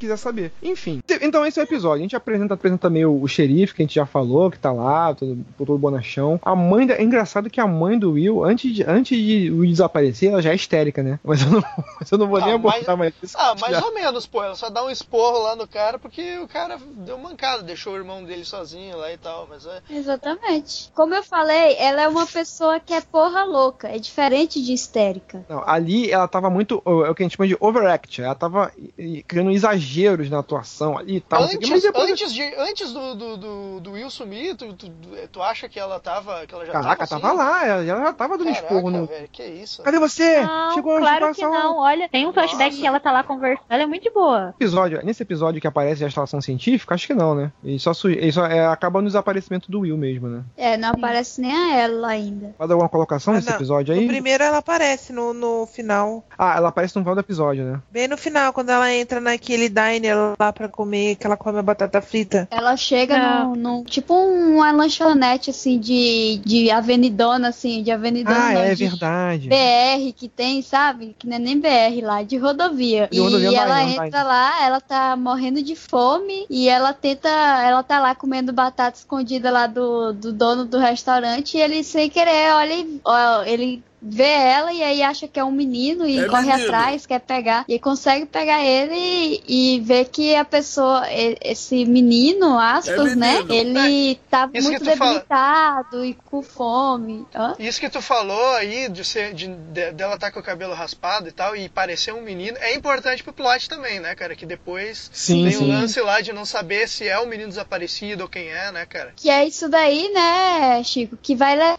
quiser saber. Enfim, então esse é o episódio. A gente apresenta, apresenta meio o xerife, que a gente já falou, que tá lá, todo, todo bonachão. A mãe da... É engraçado que a mãe do Will, antes de, antes de o Will desaparecer, ela já é histérica, né? [laughs] Mas eu não, mas eu não vou Ah, nem abordar mais isso. Ah, mais Já- ou menos, pô. Ela só dá um esporro lá no cara porque o cara deu mancada, deixou o irmão dele sozinho lá e tal. Mas é. Exatamente. Como eu falei, ela é uma pessoa que é porra louca. É diferente de histérica. Não, ali ela tava muito. É o que a gente chama de overact. Ela tava e- criando exageros na atuação ali e tal. Antes, mas depois- antes, de, antes do, do, do, do Will sumir, tu, tu, tu acha que ela tava. Que ela já Caraca, tava, tava assim? lá, ela já tava dando esporro no. velho, que isso? Cadê você? Não, Chegou claro chegou que não. Olha, tem um flashback Nossa. que ela tá lá conversando. Ela é muito de boa. episódio, nesse episódio que aparece a instalação científica, acho que não, né? Ele só, su- ele só é, acaba no desaparecimento do Will mesmo, né? É, não aparece nem a ela ainda. Dar alguma colocação Ah, nesse não. episódio No aí? primeiro ela aparece no, no final. Ah, ela aparece no final do episódio, né? Bem no final, quando ela entra naquele diner lá pra comer, que ela come a batata frita. Ela chega Não. no, no- tipo uma lanchonete assim de, de avenidona assim, de avenidona Ah, não, é de verdade. BR que tem, sabe? Que não é nem BR lá, de rodovia. De rodovia e ela baiana, entra baiana. lá, ela tá morrendo de fome e ela tenta, ela tá lá comendo batata escondida lá do, do dono do restaurante e ele sem querer, olha, e- ele vê ela e aí acha que é um menino e É corre menino. atrás, quer pegar e consegue pegar ele e, e vê que a pessoa, e- esse menino, aspas, É né? Ele tá Isso muito que tu fala. debilitado e com fome. Hã? Isso que tu falou aí, de ser, de, de- dela tá com o cabelo raspado e tal, e parecer um menino, é importante pro plot também, né, cara? Que depois Sim, tem sim. o lance lá de não saber se é o menino desaparecido ou quem é, né, cara? Que é isso daí, né, Chico, que vai levar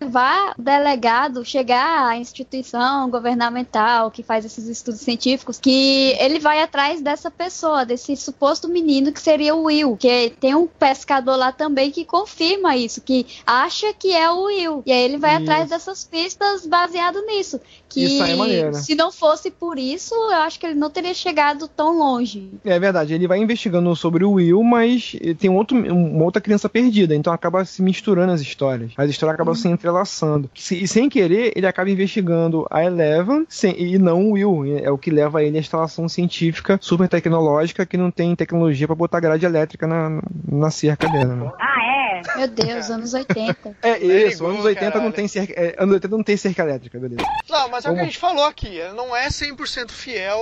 o delegado chegar à instituição governamental que faz esses estudos científicos, que ele vai atrás dessa pessoa, desse suposto menino que seria o Will, que tem um pescador lá também que confirma isso, que acha que é o Will. E aí ele vai Isso. atrás dessas pistas baseado nisso. Que Isso aí é maneiro. se não fosse por isso, eu acho que ele não teria chegado tão longe. É verdade, ele vai investigando sobre o Will, mas tem um outro, uma outra criança perdida, então acaba se misturando as histórias. As histórias acabam se entrelaçando. Se- E sem querer, ele acaba investigando a Eleven sem- e não o Will. É o que leva ele à instalação científica super tecnológica que não tem tecnologia pra botar grade elétrica na, na cerca dela. Né? Ah, é? Meu Deus, anos 80. É isso, anos good, 80 não tem cerca, é, anos 80 não tem cerca elétrica, beleza. Não, mas é o que a gente falou aqui. Ela não é 100% fiel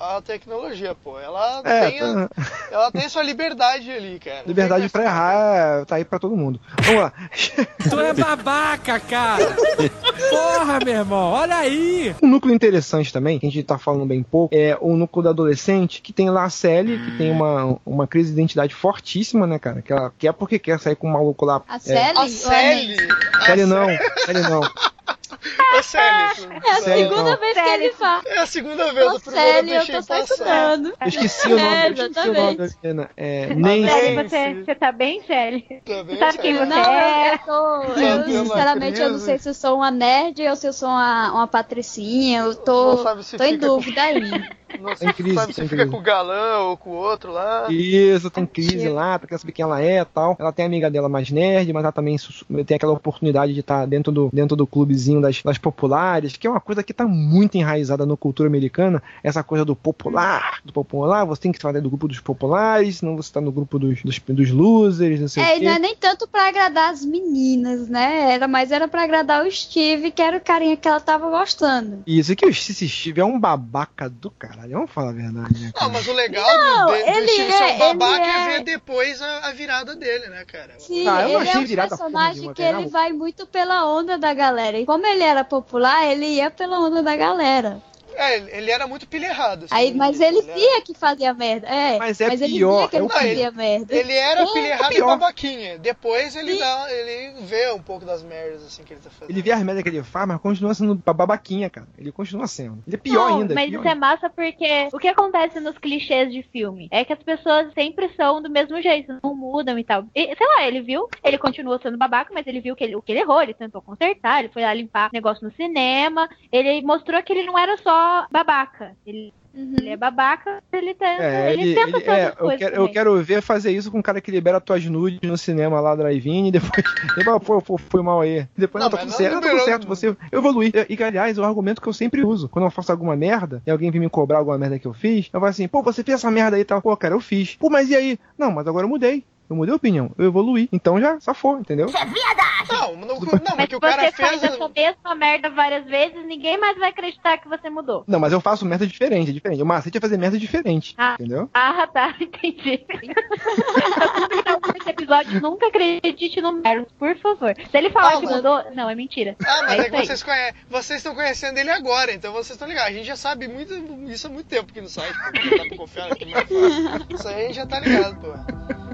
à, à tecnologia, pô. Ela, É, tem, a- tá- ela tem sua liberdade ali, cara. Liberdade pra errar tá aí pra todo mundo. Vamos lá. [laughs] Tu é babaca, cara! Porra, meu irmão, olha aí! Um núcleo interessante também, que a gente tá falando bem pouco, é o núcleo da adolescente, que tem lá a Sally, que tem uma, uma crise de identidade fortíssima, né, cara? Que ela quer porque quer sair com um maluco lá. A é, Sally? A Sally. Sally não, Sally [laughs] não. A Sally. É a Sally segunda não. vez que ele fala. É a segunda vez, Ô, a primeira eu Sally, eu deixei tô só passar. Eu esqueci o nome, É, esqueci o nome exatamente. É. Sally, Nancy. você, você tá bem, Sally? Tá bem, Você sabe quem você Não, é? eu tô. Eu, sinceramente, eu não sei se eu sou uma nerd ou se eu sou uma, uma patricinha. Eu tô, tô em dúvida aí. [laughs] Não Tem crise, sabe tem fica crise. com o galã ou com o outro lá. Isso, tem crise Mentira. lá, tá querendo saber quem ela é e tal. Ela tem a amiga dela mais nerd, mas ela também tem aquela oportunidade de estar dentro do, dentro do clubezinho das, das populares, que é uma coisa que tá muito enraizada na cultura americana, essa coisa do popular, do popular, você tem que fazer do grupo dos populares, senão você tá no grupo dos, dos, dos losers, não sei É, o e quê. não é nem tanto pra agradar as meninas, né? Era, mas era pra agradar o Steve, que era o carinha que ela tava gostando. Isso aqui, o Steve Steve é um babaca do caralho, vamos falar a verdade, né, Não, mas o legal Não, do, do ele Steve é- ser um babaca ele é... é- ver depois a, a virada dele, né, cara? Sim, Ah, eu ele achei é um personagem que ele vai muito pela onda da galera. E como ele era popular, ele ia pela onda da galera. É, ele- ele era muito pilha errado. assim, Aí, mas ele era- via que fazia merda. É, Mas é ele pior, via que ele é fazia merda. Ele era É, pilha errado e babaquinha. Depois ele, dá, ele vê um pouco das merdas assim que ele tá fazendo. Ele vê as merdas que ele faz, mas continua sendo babaquinha, cara. Ele continua sendo. Ele é pior Não, ainda. Mas pior isso é ainda. massa porque o que acontece nos clichês de filme é que as pessoas sempre são do mesmo jeito, não mudam e tal. E, sei lá, ele viu, ele continuou sendo babaca, mas ele viu que ele, o que ele errou, ele tentou consertar, ele foi lá limpar negócio no cinema, ele mostrou que ele não era só babaca. Ele, Uhum. ele é babaca, ele tenta, É, ele, ele, tenta ele- é, eu, quero, eu quero ver fazer isso com um cara que libera tuas nudes no cinema lá, drive-in, e depois, [laughs] depois pô, pô, foi mal aí. Depois, Não, não, tá tudo certo, tá tudo certo, você eu evolui. E, e, aliás, é o argumento que eu sempre uso. Quando eu faço alguma merda, e alguém vem me cobrar alguma merda que eu fiz, eu falo assim, pô, você fez essa merda aí e tal. Pô, cara, eu fiz. Pô, mas e aí? Não, mas agora eu mudei. Eu mudei a opinião, eu evoluí. Então já safou, entendeu? Não, não, não, [laughs] mas Mas que se o cara você faz fez. essa mesma merda várias vezes, ninguém mais vai acreditar que você mudou. Não, mas eu faço merda diferente, é diferente. O macete é fazer merda diferente, Ah. entendeu? Ah, tá, [laughs] entendi. Esse episódio, nunca acredite no Meryl, por favor. Se ele falar Ah, que mas- mudou, não, é mentira. Ah, mas é é, isso que vocês, conhe... vocês estão conhecendo ele agora, então vocês estão ligados. A gente já sabe muito isso há muito tempo aqui no site. Não dá pra confiar aqui mais fácil. Isso aí a gente já tá ligado, pô.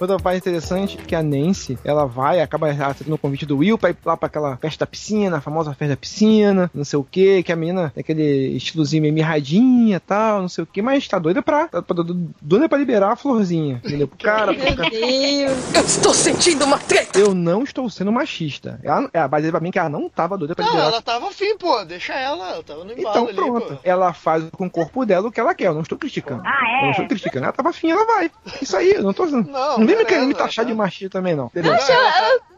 Outra parte interessante é que a Nancy, ela vai, acaba aceitando o convite do Will pra ir lá pra aquela festa da piscina, a famosa festa da piscina, não sei o que, que a menina tem aquele estilozinho meio mirradinha e tal, não sei o que, mas tá doida pra, tá, tá doida pra liberar a florzinha, entendeu? Pro [laughs] cara, pro Meu cara. Deus. Eu estou sentindo uma treta! Eu não estou sendo machista. Ela, ela vai dizer pra mim que ela não tava doida pra Não, liberar. ela tava afim, pô. Deixa ela, ela tava no embalo Então ali, pronto. pô. Ela faz com o corpo dela o que ela quer. Eu não estou criticando. Ah, Eu não é? estou criticando. Ela tava afim, ela vai. Isso aí, eu não tô. Não, Não, vem me querendo me taxar tá. de machista também, não. Beleza? Não, tá-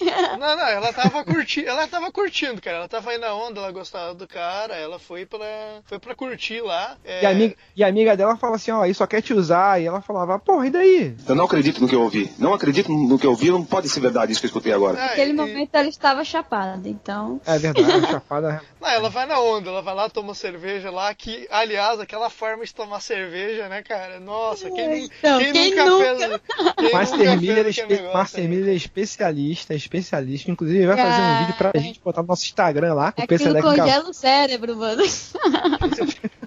Não, não, ela tava curtindo, ela tava curtindo, cara. Ela tava aí na onda, ela gostava do cara, ela foi pra, foi pra curtir lá. É, E, a amiga, e a amiga dela fala assim, ó, ele só quer te usar. E ela falava, porra, e daí? Eu não acredito no que eu ouvi. Não acredito no que eu ouvi. Não pode ser verdade isso que eu escutei agora. é, Naquele e- momento ela estava chapada, então. É verdade, chapada. [laughs] Não, ela vai na onda, ela vai lá, toma cerveja lá, que, aliás, aquela forma de tomar cerveja, né, cara? Nossa, quem, Então, quem quem nunca, nunca? fez. Quem Master nunca Miller, fez é espe- negócio Master aí? Miller é especialista, é especialista. Inclusive, vai fazer um vídeo pra gente botar no nosso Instagram lá. O Aquilo PCDEC congela o cérebro, mano. [laughs]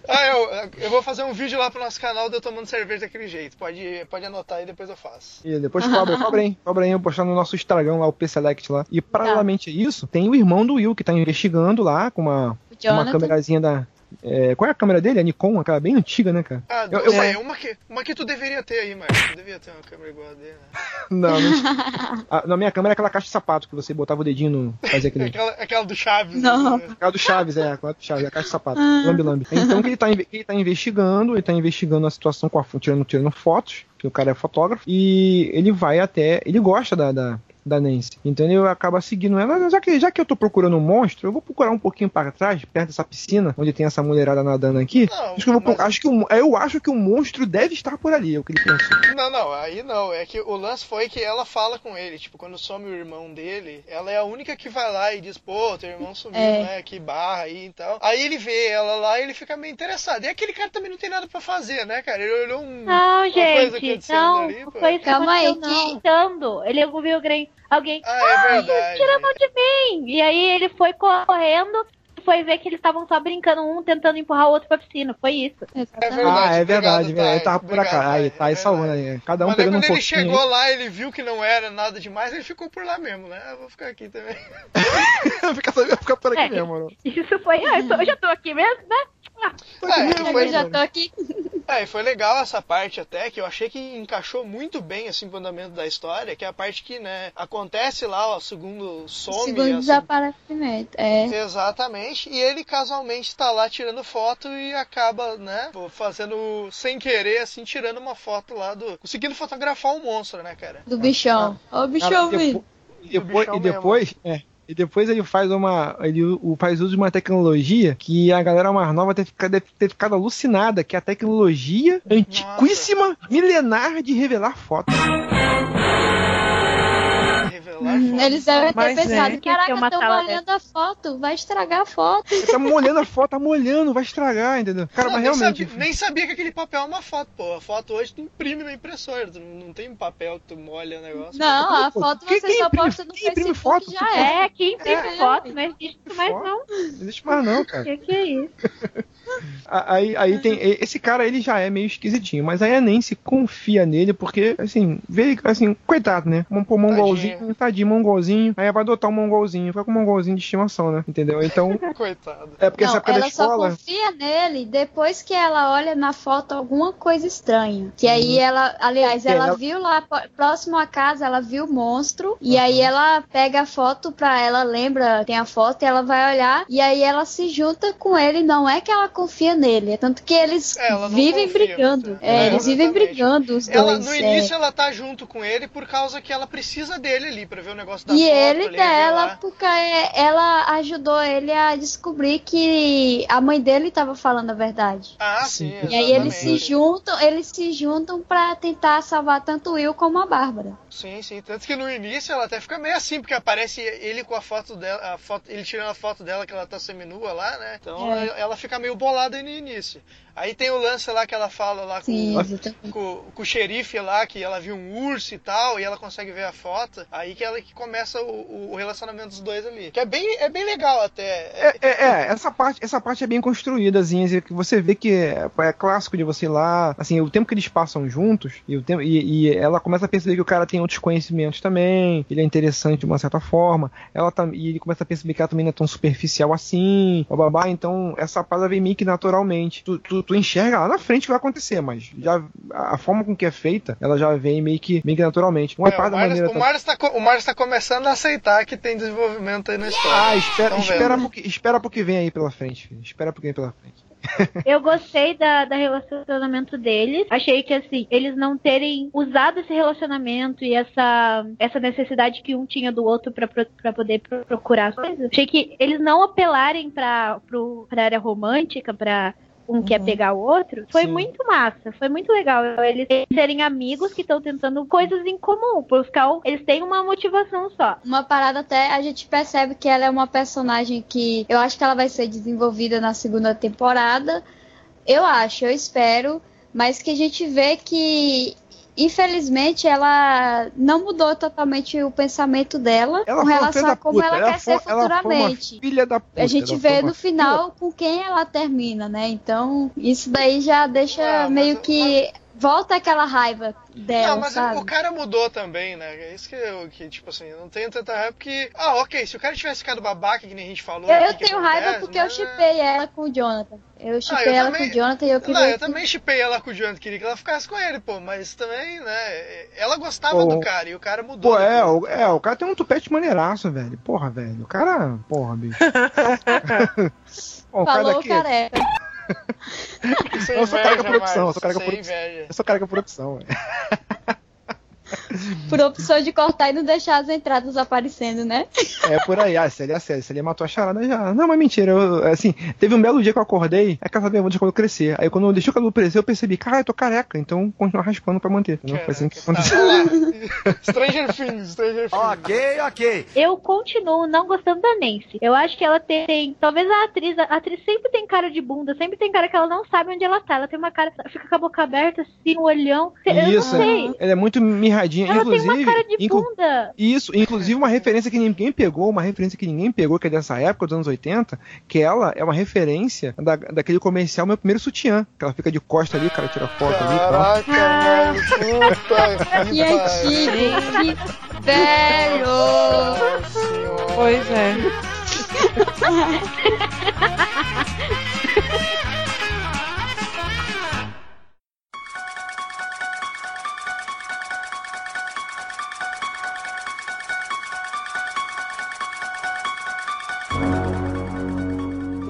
Ah, eu, eu vou fazer um vídeo lá pro nosso canal de eu tomando cerveja daquele jeito. Pode, pode anotar aí, depois eu faço. E depois cobra, cobra aí, cobra aí, eu postar no nosso Instagram lá, o P-Select lá. E paralelamente a isso, tem o irmão do Will que tá investigando lá com uma, uma câmerazinha da, é, qual é a câmera dele? A Nikon, aquela bem antiga, né, cara? Ah, Eu- eu, eu- uma, que, uma que tu deveria ter aí, Marcos. Tu devia ter uma câmera igual a dele. Né? [laughs] Não, não. [laughs] A, na minha câmera é aquela caixa de sapato que você botava o dedinho no. Fazia aquele. [laughs] Aquela, aquela do Chaves. Não. né? Aquela do Chaves, é, aquela do Chaves, a caixa de sapato. Ah. Lambe, lambe. Então que ele tá, ele tá investigando, ele tá investigando a situação com a tirando, tirando fotos, que o cara é fotógrafo, e ele vai até. Ele gosta da. da da Nancy. Então ele acaba seguindo ela. Já que, já que eu tô procurando um monstro, eu vou procurar um pouquinho para trás, perto dessa piscina, onde tem essa mulherada nadando aqui. Não, acho que eu, vou, mas- acho que o, eu acho que o monstro deve estar por ali, é o que ele pensou. Não, não, aí não. É que o lance foi que ela fala com ele. Tipo, quando some o irmão dele, ela é a única que vai lá e diz, pô, teu irmão sumiu, É. né? Que barra aí e tal. Aí ele vê ela lá e ele fica meio interessado. E aquele cara também não tem nada pra fazer, né, cara? Ele olhou um. Não, uma coisa gente, acontecendo não, ali, foi isso que Calma aí, que- Gritando. Ele ouviu alguém, alguém, Ah, é "Ai, verdade. tira a mão de mim! E aí ele foi correndo e foi ver que eles estavam só brincando, um tentando empurrar o outro pra piscina. Foi isso. É Exatamente. verdade, ah, é verdade, obrigado, verdade. Ele tava por Obrigado, cá. Aí, Thay, tá aí é salvando aí. Cada um Mas pegando um quando ele pouquinho. chegou lá, ele viu que não era nada demais, ele ficou por lá mesmo, né? Eu vou ficar aqui também. [laughs] fica, fica por aqui É. mesmo, mano. Isso foi, ah, eu, tô- eu já tô aqui mesmo, né? Aqui É, foi- Eu já tô aqui. É, e foi legal essa parte até, que eu achei que encaixou muito bem assim pro andamento da história, que é a parte que, né, acontece lá, ó, o segundo some. Segundo a seg- desaparecimento. É. Exatamente, e ele casualmente tá lá tirando foto e acaba, né, fazendo sem querer, assim, tirando uma foto lá do. conseguindo fotografar um monstro, né, cara? Do bichão. Ó o bichão Cara, e depois, e depois, é, e depois ele faz uma. Ele o- faz uso de uma tecnologia que a galera mais nova deve, ficar- deve ter ficado alucinada, que é a tecnologia antiquíssima, milenar de revelar fotos. Revelar foto. Eles devem ter Mas, pensado, é, que caraca, estão molhando a foto, vai estragar a foto. Tá molhando a foto, tá molhando, vai estragar, entendeu? Cara, Não, mas nem, realmente. sabia, nem sabia que aquele papel é uma foto, pô. A foto hoje tu imprime na impressora, tu não tem um papel que tu molha o negócio. Não, a Pô, foto quem- você quem só imprime- posta no quem imprime Facebook foto? já é. É, que imprime É. foto, não existe mais Foto. não. Não existe mais não, cara. Que que é isso? [laughs] Aí, aí tem. e- Esse cara, ele já é meio esquisitinho, mas aí a Nancy confia nele, porque, assim, vê, assim, coitado, né? Um pô, mongolzinho, tadinho, mongolzinho. Aí vai adotar um mongolzinho, fica com um mongolzinho de estimação, né? Entendeu? Então, [laughs] Coitado. é porque essa Não, da ela só escola. confia nele depois que ela olha na foto alguma coisa estranha. Que aí ela, aliás, ela ela- viu lá próximo à casa, ela viu o monstro. E aí ela pega a foto pra ela, lembra, tem a foto e ela vai olhar. E aí ela se junta com ele. Não é que ela confia nele, é tanto que eles É, ela vivem confia brigando. É, É, eles vivem brigando, os Ela, dois. no é. início ela tá junto com ele por causa que ela precisa dele ali pra ver o negócio da E foto ele ali, dela, revelar. porque ela ajudou ele a descobrir que a mãe dele estava falando a verdade. Ah, sim. Sim. E aí eles se juntam, eles se juntam para tentar salvar tanto o Will como a Bárbara. Sim, sim. Tanto que no início ela até fica meio assim, porque aparece ele com a foto dela, a foto, ele tirando a foto dela que ela tá seminua lá, né? Então É. ela, ela fica meio bolada aí no início. Aí tem o lance lá que ela fala lá Sim, com, exatamente. com, com o xerife lá, que ela viu um urso e tal, e ela consegue ver a foto. Aí que ela que começa o, o relacionamento dos dois ali. Que é bem, é bem legal até. É, é, é, essa parte, essa parte é bem construída, assim, assim, que você vê que é, é clássico de você ir lá, assim, o tempo que eles passam juntos, e, o tempo, e, e ela começa a perceber que o cara tem outros conhecimentos também, ele é interessante de uma certa forma, ela tá, e ele começa a perceber que ela também não é tão superficial assim, babá, então essa parada vem meio que naturalmente. Tu, tu, tu enxerga lá na frente o que vai acontecer, mas já a, forma com que é feita, ela já vem meio que, meio que naturalmente. Uma É, o Marlos, maneira o, tá, o Marlos tá começando a aceitar que tem desenvolvimento aí na história. Ah, espera, espera, pro que, espera pro que vem aí pela frente, filho. Espera pro que vem pela frente. [laughs] Eu gostei da, da relacionamento deles. Achei que assim, eles não terem usado esse relacionamento e essa, essa necessidade que um tinha do outro pra poder pro- procurar as coisas. Achei que eles não apelarem pra, pro, pra área romântica, pra um quer pegar o outro, foi Sim. muito massa, foi muito legal. Eles serem amigos que estão tentando coisas em comum, buscar, um- eles têm uma motivação só. Uma parada até a gente percebe que ela é uma personagem que eu acho que ela vai ser desenvolvida na segunda temporada. Eu acho, eu espero, mas que a gente vê que infelizmente ela não mudou totalmente o pensamento dela Ela com relação filha a como puta. ela, quer foi- ser futuramente. filha da puta. A gente vê no final com quem ela termina, né? Então, isso daí já deixa Ah, meio que volta aquela raiva dela, Não, mas sabe? o cara mudou também, né? É isso que eu, que, tipo assim, eu não tenho tanta raiva porque. Ah, ok, se o cara tivesse ficado babaca, que nem a gente falou. Eu, aqui, eu que tenho acontece, raiva porque eu mas- chipei ela com o Jonathan. Eu chipei Ah, ela também- com o Jonathan e eu queria. Não, eu também chipei ela com o Jonathan, queria que ela ficasse com ele, pô, mas também, né? Ela gostava Pô. do cara e o cara mudou. Pô, é, o, é, o cara tem um tupete maneiraço, velho. Porra, velho. O cara. Porra, bicho. [laughs] [laughs] Pô, o cara Falou daqui- careca. [laughs] Eu sou inveja, por opção, eu sou opção. inveja. Eu sou opção, velho. [laughs] Por opção de cortar e não deixar as entradas aparecendo, né? É por aí, ah, Célia, Célia, Célia matou a charada já. Não, mas mentira, eu, assim, teve um belo dia que eu acordei, é que eu sabia, vou deixar o cabelo crescer. Aí quando eu deixei o cabelo crescer, eu percebi, cara, eu tô careca, então continuar raspando pra manter. Entendeu? Foi assim que aconteceu. [laughs] Stranger Things, Stranger Things. Ok, ok. Eu continuo não gostando da Nancy. Eu acho que ela tem. Talvez a atriz. A atriz sempre tem cara de bunda, sempre tem cara que ela não sabe onde ela tá. Ela tem uma cara. Fica com a boca aberta, assim, um olhão. Eu Isso, não sei. ela é muito mirradinha, Ela inclusive. tem uma cara de inclu- bunda. Isso, inclusive uma referência que ninguém pegou, uma referência que ninguém pegou, que é dessa época, dos anos 80, que ela é uma referência da, daquele comercial Meu Primeiro Sutiã, que ela fica de costa ali, o cara tira foto ali e. Caraca, velho, puta [laughs] Que antigo, que velho. Pois é. [laughs]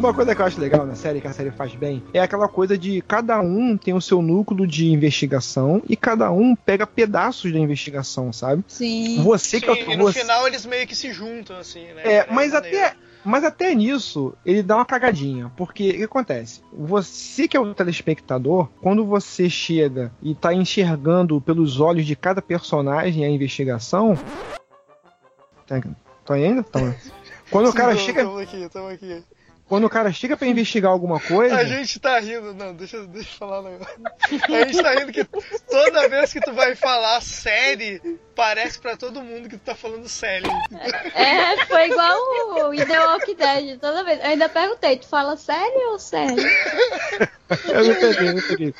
Uma coisa que eu acho legal na série, que a série faz bem, é aquela coisa de cada um tem o seu núcleo de investigação e cada um pega pedaços da investigação, sabe? Sim. Você que é Sim, o- e no você- final eles meio que se juntam, assim, né? É, É mas até, mas até nisso ele dá uma cagadinha. Porque o que acontece? Você que é o telespectador, quando você chega e tá enxergando pelos olhos de cada personagem a investigação. Tá, tá ainda? Tá. Quando o [laughs] Sim, cara tamo- chega. Tamo aqui, tamo aqui. Quando o cara chega pra investigar alguma coisa. A gente tá rindo, não, deixa, deixa eu falar um negócio. A gente tá rindo que toda vez que tu vai falar série, parece pra todo mundo que tu tá falando série. É, foi igual o The Walking Dead. Toda vez. Eu ainda perguntei, tu fala sério ou sério? Eu não peguei, não peguei.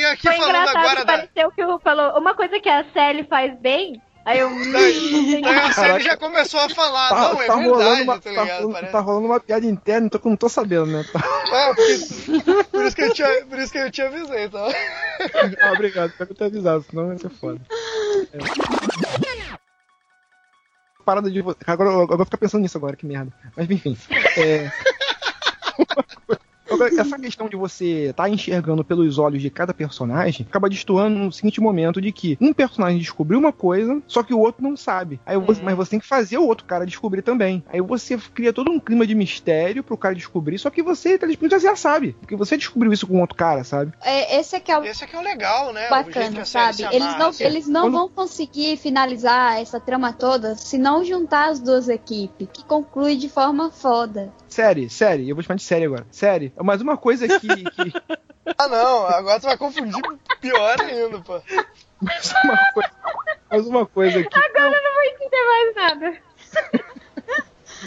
E aqui Foi falando engraçado agora que da. pareceu que o Falou uma coisa que a Sally faz bem. Aí eu. Daí a série já começou a falar, Tá, não, é tá rolando verdade, uma, tá tá, ligado? rolando- tá rolando uma piada interna, então que eu não tô sabendo, né? Tá. É, porque- [laughs] por, isso que eu te, por isso que eu te avisei, tá? Ah, obrigado, quero ter avisado, senão vai ser foda. É. Parada de você. Agora eu, eu vou ficar pensando nisso agora, que merda. Mas enfim. É... [laughs] Agora, Essa questão de você estar enxergando pelos olhos de cada personagem acaba destoando no seguinte momento de que um personagem descobriu uma coisa, só que o outro não sabe. Aí você- Mas você tem que fazer o outro cara descobrir também. Aí você cria todo um clima de mistério pro cara descobrir, só que você, telespectador, já sabe. Porque você descobriu isso com outro cara, sabe? É, esse aqui é o Esse aqui é o legal, né? que bacana, sabe? Eles não, assim. eles não Quando- vão conseguir finalizar essa trama toda se não juntar as duas equipes, que conclui de forma foda. Série, série, eu vou te chamar de série agora. Série, mas uma coisa que. que [laughs] Ah, não, agora tu vai confundir pior ainda, pô. mas, uma coisa, mas uma coisa que. Agora eu não vou entender mais nada.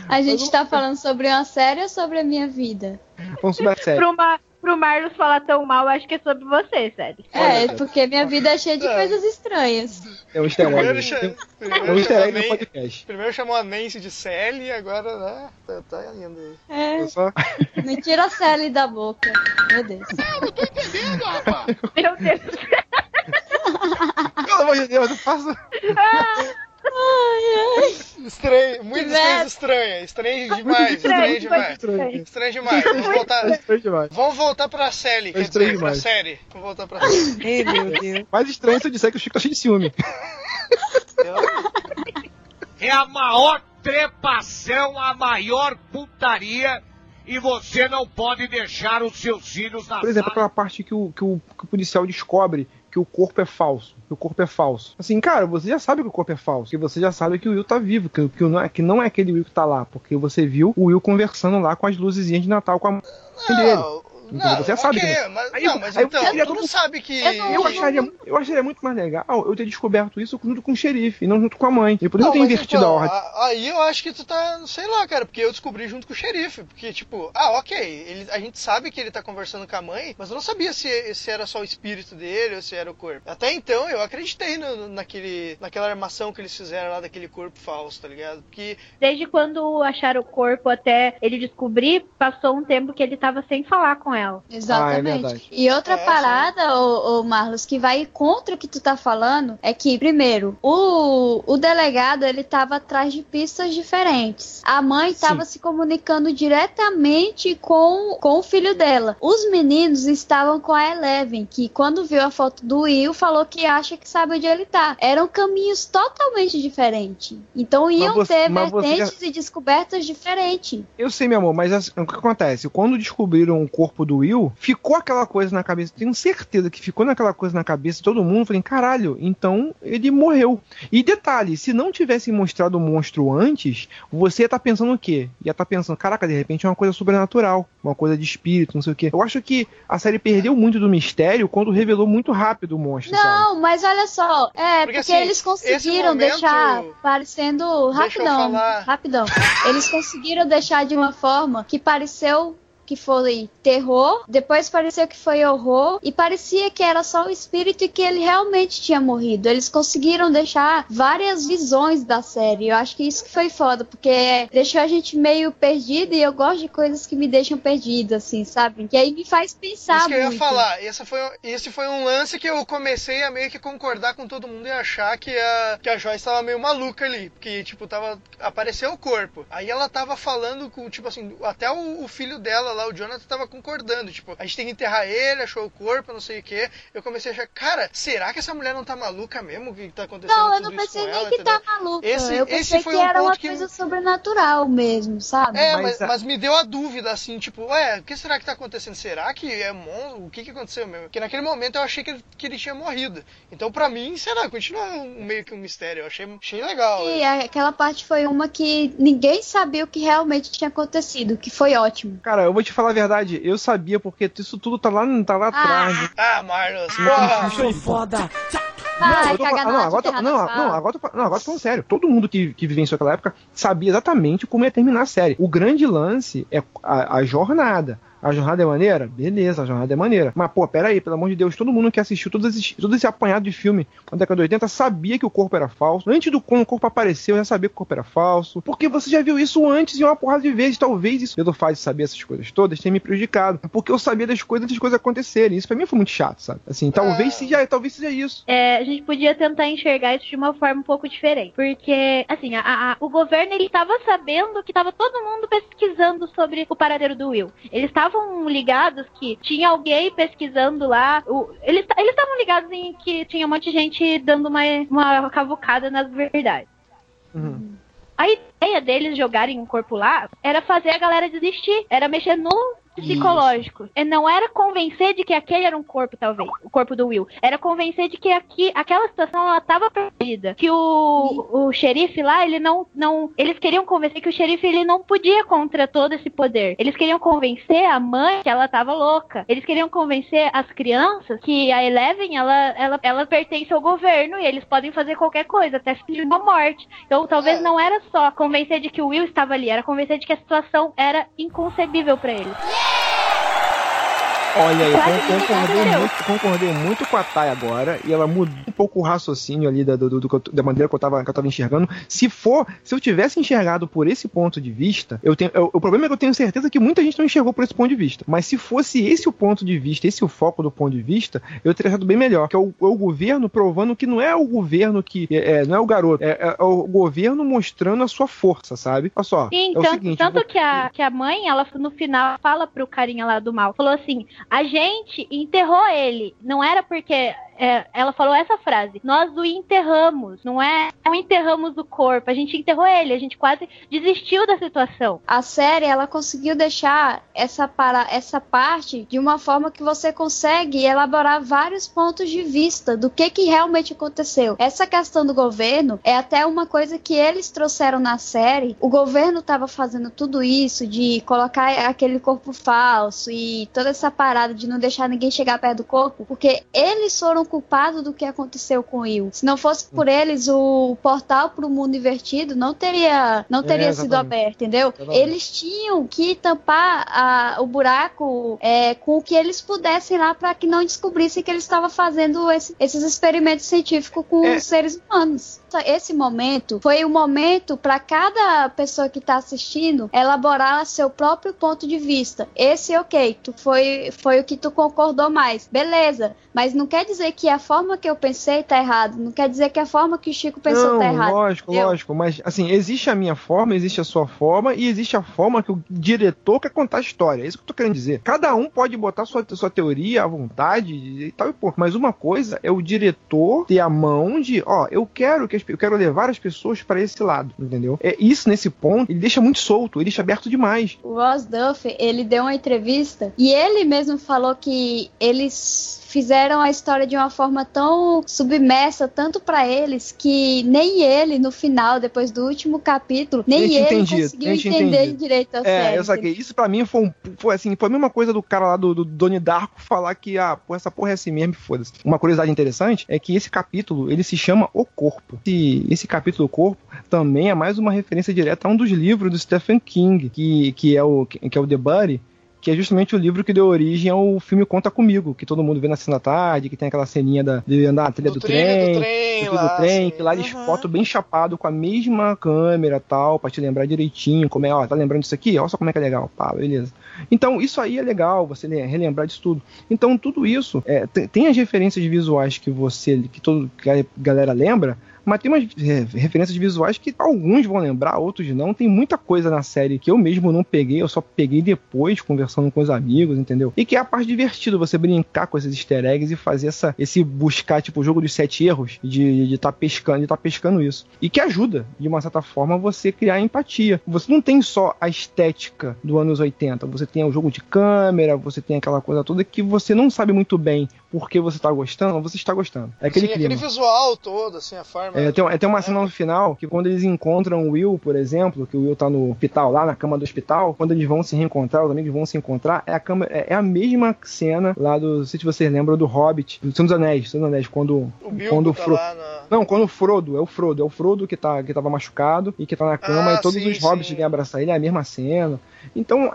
A gente tá falando sobre uma série ou sobre a minha vida? Vamos sobre a série. Pro, Ma pro Marlos falar tão mal, acho que é sobre você, sério. É, porque minha vida é cheia de É. coisas estranhas. É um easter egg. É um easter chamou egg no podcast. primeiro chamou a Nancy de Sally e agora, né? Tá, tá indo aí. É, só. não tira a Sally da boca. Meu Deus. Meu Deus. Pelo amor de Deus, eu faço. Estranho, muito estranho, estranho demais, estranho demais. Estranho. Estranho demais. [laughs] Vamos voltar, estranho demais. vamos voltar pra série, quer estranho dizer, pra demais. série. Vamos voltar pra [laughs] série. Ei, meu Deus. Mais estranho se eu disser que o Chico tá cheio de ciúme. [laughs] É a maior trepação, a maior putaria e você não pode deixar os seus filhos na Por exemplo, sala. aquela parte que o, que o, que o policial descobre que o corpo é falso. Que o corpo é falso. Assim, cara, você já sabe que o corpo é falso. Que você já sabe que o Will tá vivo. Que, que, não, é, que não é aquele Will que tá lá. Porque você viu o Will conversando lá com as luzezinhas de Natal com a mãe dele. Não, você sabe ok, que mas, Aí- não, mas aí eu então, não todo- sabe que. eu acharia, eu acharia muito mais legal eu ter descoberto isso junto com o xerife, e não junto com a mãe. E por isso Não, eu tenho mas, invertido então, a ordem. Aí eu acho que tu tá, sei lá, cara, porque eu descobri junto com o xerife. Porque, tipo, ah, ok, ele- a gente sabe que ele tá conversando com a mãe, mas eu não sabia se, se era só o espírito dele ou se era o corpo. Até então eu acreditei no- naquele, naquela armação que eles fizeram lá daquele corpo falso, tá ligado? Porque Desde quando acharam o corpo até ele descobrir, passou um tempo que ele tava sem falar com ela. Exatamente. verdade. e outra É, parada, ô, ô, Marlos, que vai contra o que tu tá falando, é que, primeiro, o, o delegado, ele tava atrás de pistas diferentes. A mãe tava se comunicando diretamente com, com o filho dela. Os meninos estavam com a Eleven, que quando viu a foto do Will, falou que acha que sabe onde ele tá. Eram caminhos totalmente diferentes. Então iam você- ter você vertentes e descobertas diferentes. Eu sei, meu amor, mas assim, o que acontece? Quando descobriram o corpo do Will, ficou aquela coisa na cabeça. Tenho certeza que ficou naquela coisa na cabeça de todo mundo. Falei, caralho, então ele morreu. E detalhe, se não tivessem mostrado o monstro antes, você ia estar pensando o quê? Ia estar pensando, caraca, de repente é uma coisa sobrenatural, uma coisa de espírito, não sei o quê. Eu acho que a série perdeu muito do mistério quando revelou muito rápido o monstro, sabe? Não, mas olha só, é Porque, porque, assim, eles conseguiram momento- deixar parecendo Deixa eu rapidão, falar. rapidão. Eles conseguiram deixar de uma forma que pareceu que foi terror, depois pareceu que foi horror e parecia que era só o espírito e que ele realmente tinha morrido. Eles conseguiram deixar várias visões da série. Eu acho que isso que foi foda, porque deixou a gente meio perdido e eu gosto de coisas que me deixam perdido, assim, sabe? Que aí me faz pensar Isso que eu ia muito. falar. Esse foi, esse foi um lance que eu comecei a meio que concordar com todo mundo e achar que a, que a Joyce tava meio maluca ali. Porque, tipo, tava. Apareceu o corpo. Aí ela tava falando com, tipo assim, até o, o filho dela lá, o Jonathan, tava concordando. Tipo, a gente tem que enterrar ele, achou o corpo, não sei o que. Eu comecei a achar, cara, será que essa mulher não tá maluca mesmo? O que tá acontecendo? Não, eu não pensei nem ela, que entendeu? tá maluca. Esse- eu esse pensei foi que um era uma ponto que- coisa sobrenatural mesmo, sabe? É, Mas mas, a- mas me deu a dúvida, assim, tipo, ué, o que será que tá acontecendo? Será que é monstro? O que que aconteceu mesmo? Porque naquele momento eu achei que ele, que ele tinha morrido. Então, pra mim, sei lá, continua um, meio que um mistério. Eu achei, achei legal. E aquela parte foi uma que ninguém sabia o que realmente tinha acontecido, que foi ótimo. Cara, eu vou te falar a verdade, eu sabia, porque isso tudo tá lá, tá lá atrás. Ah, Marlos, porra! Foi foda. Ai, eu tô não, agora, tô, não, não, agora, tô, não, agora tô falando sério. Todo mundo que, que vivenciou aquela época sabia exatamente como ia terminar a série. O grande lance é a, a jornada. A jornada é maneira? Beleza, a jornada é maneira. Mas, pô, pera aí, pelo amor de Deus, todo mundo que assistiu todo esse, todo esse apanhado de filme na década de 80 sabia que o corpo era falso. Antes do quando o corpo apareceu, já sabia que o corpo era falso. Porque você já viu isso antes e uma porrada de vezes. Talvez isso, pelo fato de saber essas coisas todas, tenha me prejudicado. Porque eu sabia das coisas antes das coisas acontecerem. Isso pra mim foi muito chato, sabe? Assim, talvez seja, talvez seja isso. É, a gente podia tentar enxergar isso de uma forma um pouco diferente. Porque, assim, a- a- o governo ele estava sabendo que estava todo mundo pesquisando sobre o paradeiro do Will. Eles estavam ligados que tinha alguém pesquisando lá. o- eles eles estavam ligados em que tinha um monte de gente dando uma, uma cavucada nas verdades. Uhum. A ideia deles jogarem um corpo lá era fazer a galera desistir. Era mexer no psicológico. E não era convencer de que aquele era um corpo, talvez. O corpo do Will. Era convencer de que aqui, aquela situação ela tava perdida. Que o, o xerife lá, ele não, não. Eles queriam convencer que o xerife ele não podia contra todo esse poder. Eles queriam convencer a mãe que ela tava louca. Eles queriam convencer as crianças que a Eleven ela, ela, ela pertence ao governo e eles podem fazer qualquer coisa, até fingir uma morte. Então talvez não era só convencer de que o Will estava ali, era convencer de que a situação era inconcebível pra eles. Yeah! Olha isso concordei muito, concordei muito com a Thay agora, e ela mudou um pouco o raciocínio ali da, do, do- eu- da maneira que eu, tava, que eu tava enxergando. Se for, se eu tivesse enxergado por esse ponto de vista, eu tenho, eu- o problema é que eu tenho certeza que muita gente não enxergou por esse ponto de vista. Mas se fosse esse o ponto de vista, esse o foco do ponto de vista, eu teria achado bem melhor. Que é o, é o governo provando que não é o governo que. É, é, não é o garoto, é, é o governo mostrando a sua força, sabe? Olha só. Sim, é tanto, seguinte, tanto que, a, que a mãe, ela no final fala pro carinha lá do mal, falou assim, a gente enterrou ele, não era porque é, ela falou essa frase: Nós o enterramos, não é? Não enterramos o corpo, a gente enterrou ele, a gente quase desistiu da situação. A série ela conseguiu deixar essa para essa parte de uma forma que você consegue elaborar vários pontos de vista do que que realmente aconteceu. Essa questão do governo é até uma coisa que eles trouxeram na série. O governo estava fazendo tudo isso de colocar aquele corpo falso e toda essa parada de não deixar ninguém chegar perto do corpo, porque eles foram culpados do que aconteceu com o Will. Se não fosse por eles, o portal para o mundo invertido não teria não teria É, sido aberto, entendeu? Exatamente. Eles tinham que tampar a- o buraco é, com o que eles pudessem lá para que não descobrissem que eles estavam fazendo esse- esses experimentos científicos com É. os seres humanos. Esse momento foi o momento para cada pessoa que está assistindo elaborar seu próprio ponto de vista. Esse, ok, tu foi, foi o que tu concordou mais, beleza. Mas não quer dizer que a forma que eu pensei tá errado. Não quer dizer que a forma que o Chico pensou não, tá errado. lógico, entendeu? lógico. Mas, assim, existe a minha forma, existe a sua forma e existe a forma que o diretor quer contar a história. É isso que eu tô querendo dizer. Cada um pode botar sua, sua teoria à vontade e tal e pô. Mas uma coisa é o diretor ter a mão de, ó, eu quero que as, eu quero levar as pessoas para esse lado, entendeu? É isso nesse ponto, ele deixa muito solto, ele deixa aberto demais. O Ross Duff, ele deu uma entrevista e ele mesmo falou que eles fizeram a história de uma forma tão submersa, tanto pra eles, que nem ele, no final, depois do último capítulo, nem ele entendido, conseguiu entender entendido. direito a É, série. eu saquei. Isso pra mim foi, um, foi assim, foi a mesma coisa do cara lá do, do Donnie Darko falar que, ah, pô, essa porra é assim mesmo, e foda-se. Uma curiosidade interessante é que esse capítulo, ele se chama O Corpo. Esse, esse capítulo O Corpo também é mais uma referência direta a um dos livros do Stephen King, que, que, é, o, que é o The Buddy, que é justamente o livro que deu origem ao filme Conta Comigo, que todo mundo vê na cena da tarde, que tem aquela ceninha da, de andar na trilha do, trilho trem, do trem do lá, do trem, que lá eles foto bem chapado com a mesma câmera tal, pra te lembrar direitinho, como é, ó, tá lembrando disso aqui? Olha só como é que é legal, pá, beleza. Então, isso aí é legal, você le- relembrar disso tudo. Então, tudo isso, é, tem, tem as referências visuais que você, que todo que a galera lembra, mas tem umas é, referências visuais que alguns vão lembrar, outros não. Tem muita coisa na série que eu mesmo não peguei, eu só peguei depois, conversando com os amigos, entendeu? E que é a parte divertida, você brincar com esses easter eggs e fazer essa, esse buscar, tipo, o jogo dos sete erros, de estar pescando, de tá pescando isso. E que ajuda, de uma certa forma, você criar empatia. Você não tem só a estética do anos 80, você tem o jogo de câmera, você tem aquela coisa toda que você não sabe muito bem porque você tá gostando, você está gostando. É aquele Sim, clima. aquele visual todo, assim, a forma. É, tem, tem uma cena no final que quando eles encontram o Will, por exemplo, que o Will tá no hospital, lá na cama do hospital, quando eles vão se reencontrar, os amigos vão se encontrar, é a, cama, é, é a mesma cena lá do. Não sei se vocês lembram do Hobbit, do Senhor dos Anéis, Senhor dos Anéis, quando. O Bilbo quando tá Fro- lá na... Não, quando o Frodo, é o Frodo, é o Frodo que, tá, que tava machucado e que tá na cama Ah, e todos sim, os hobbits sim. vêm abraçar ele, é a mesma cena. Então,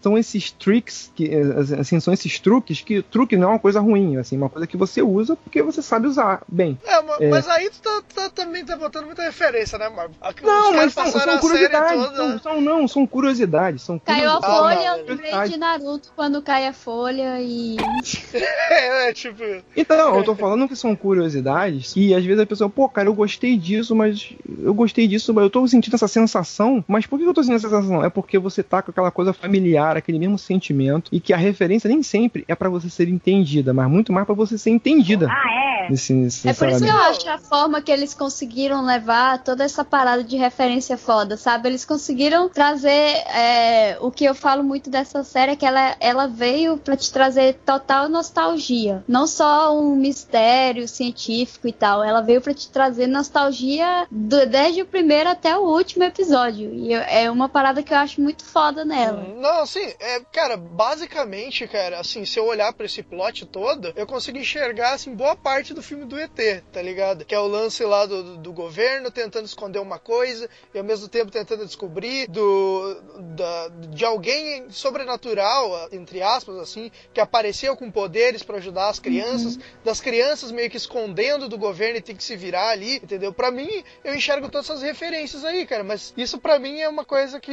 são esses tricks, que, é, assim, são esses truques que truque não é uma coisa ruim, assim, uma coisa que você usa porque você sabe usar bem. É, ma- É. mas aí tu tá, tá- também tá botando muita referência, né? Aqui, Não, mas são, são a curiosidades. toda. São, são- não, são curiosidades. São Caiu a curiosidades. folha, Ah, eu lembrei de Naruto quando cai a folha e. [laughs] É, é, tipo. Então, eu tô falando que são curiosidades e às vezes a pessoa, pô, cara, eu gostei disso, mas eu gostei disso, mas eu tô sentindo essa sensação. Mas por que eu tô sentindo essa sensação? É porque você tá com aquela coisa familiar, aquele mesmo sentimento e que a referência nem sempre é pra você ser entendida, mas muito mais pra você ser entendida. Ah, é? Nesse, nesse É por isso que eu acho a forma que eles conseguiram levar toda essa parada de referência foda, sabe? Eles conseguiram trazer é, o que eu falo muito dessa série, é que ela, ela veio pra te trazer total nostalgia. Não só um mistério científico e tal, ela veio pra te trazer nostalgia do- desde o primeiro até o último episódio. E eu- é uma parada que eu acho muito foda nela. Não, assim, é, cara, basicamente, cara, assim, se eu olhar pra esse plot todo, eu consigo enxergar, assim, boa parte do filme do ET, tá ligado? Que é o lance lá do, do- do governo tentando esconder uma coisa e ao mesmo tempo tentando descobrir do, da- de alguém sobrenatural, entre aspas, assim, que apareceu com poderes pra ajudar as crianças, das crianças meio que escondendo do governo e tem que se virar ali, entendeu? Pra mim, eu enxergo todas essas referências aí, cara, mas isso pra mim é uma coisa que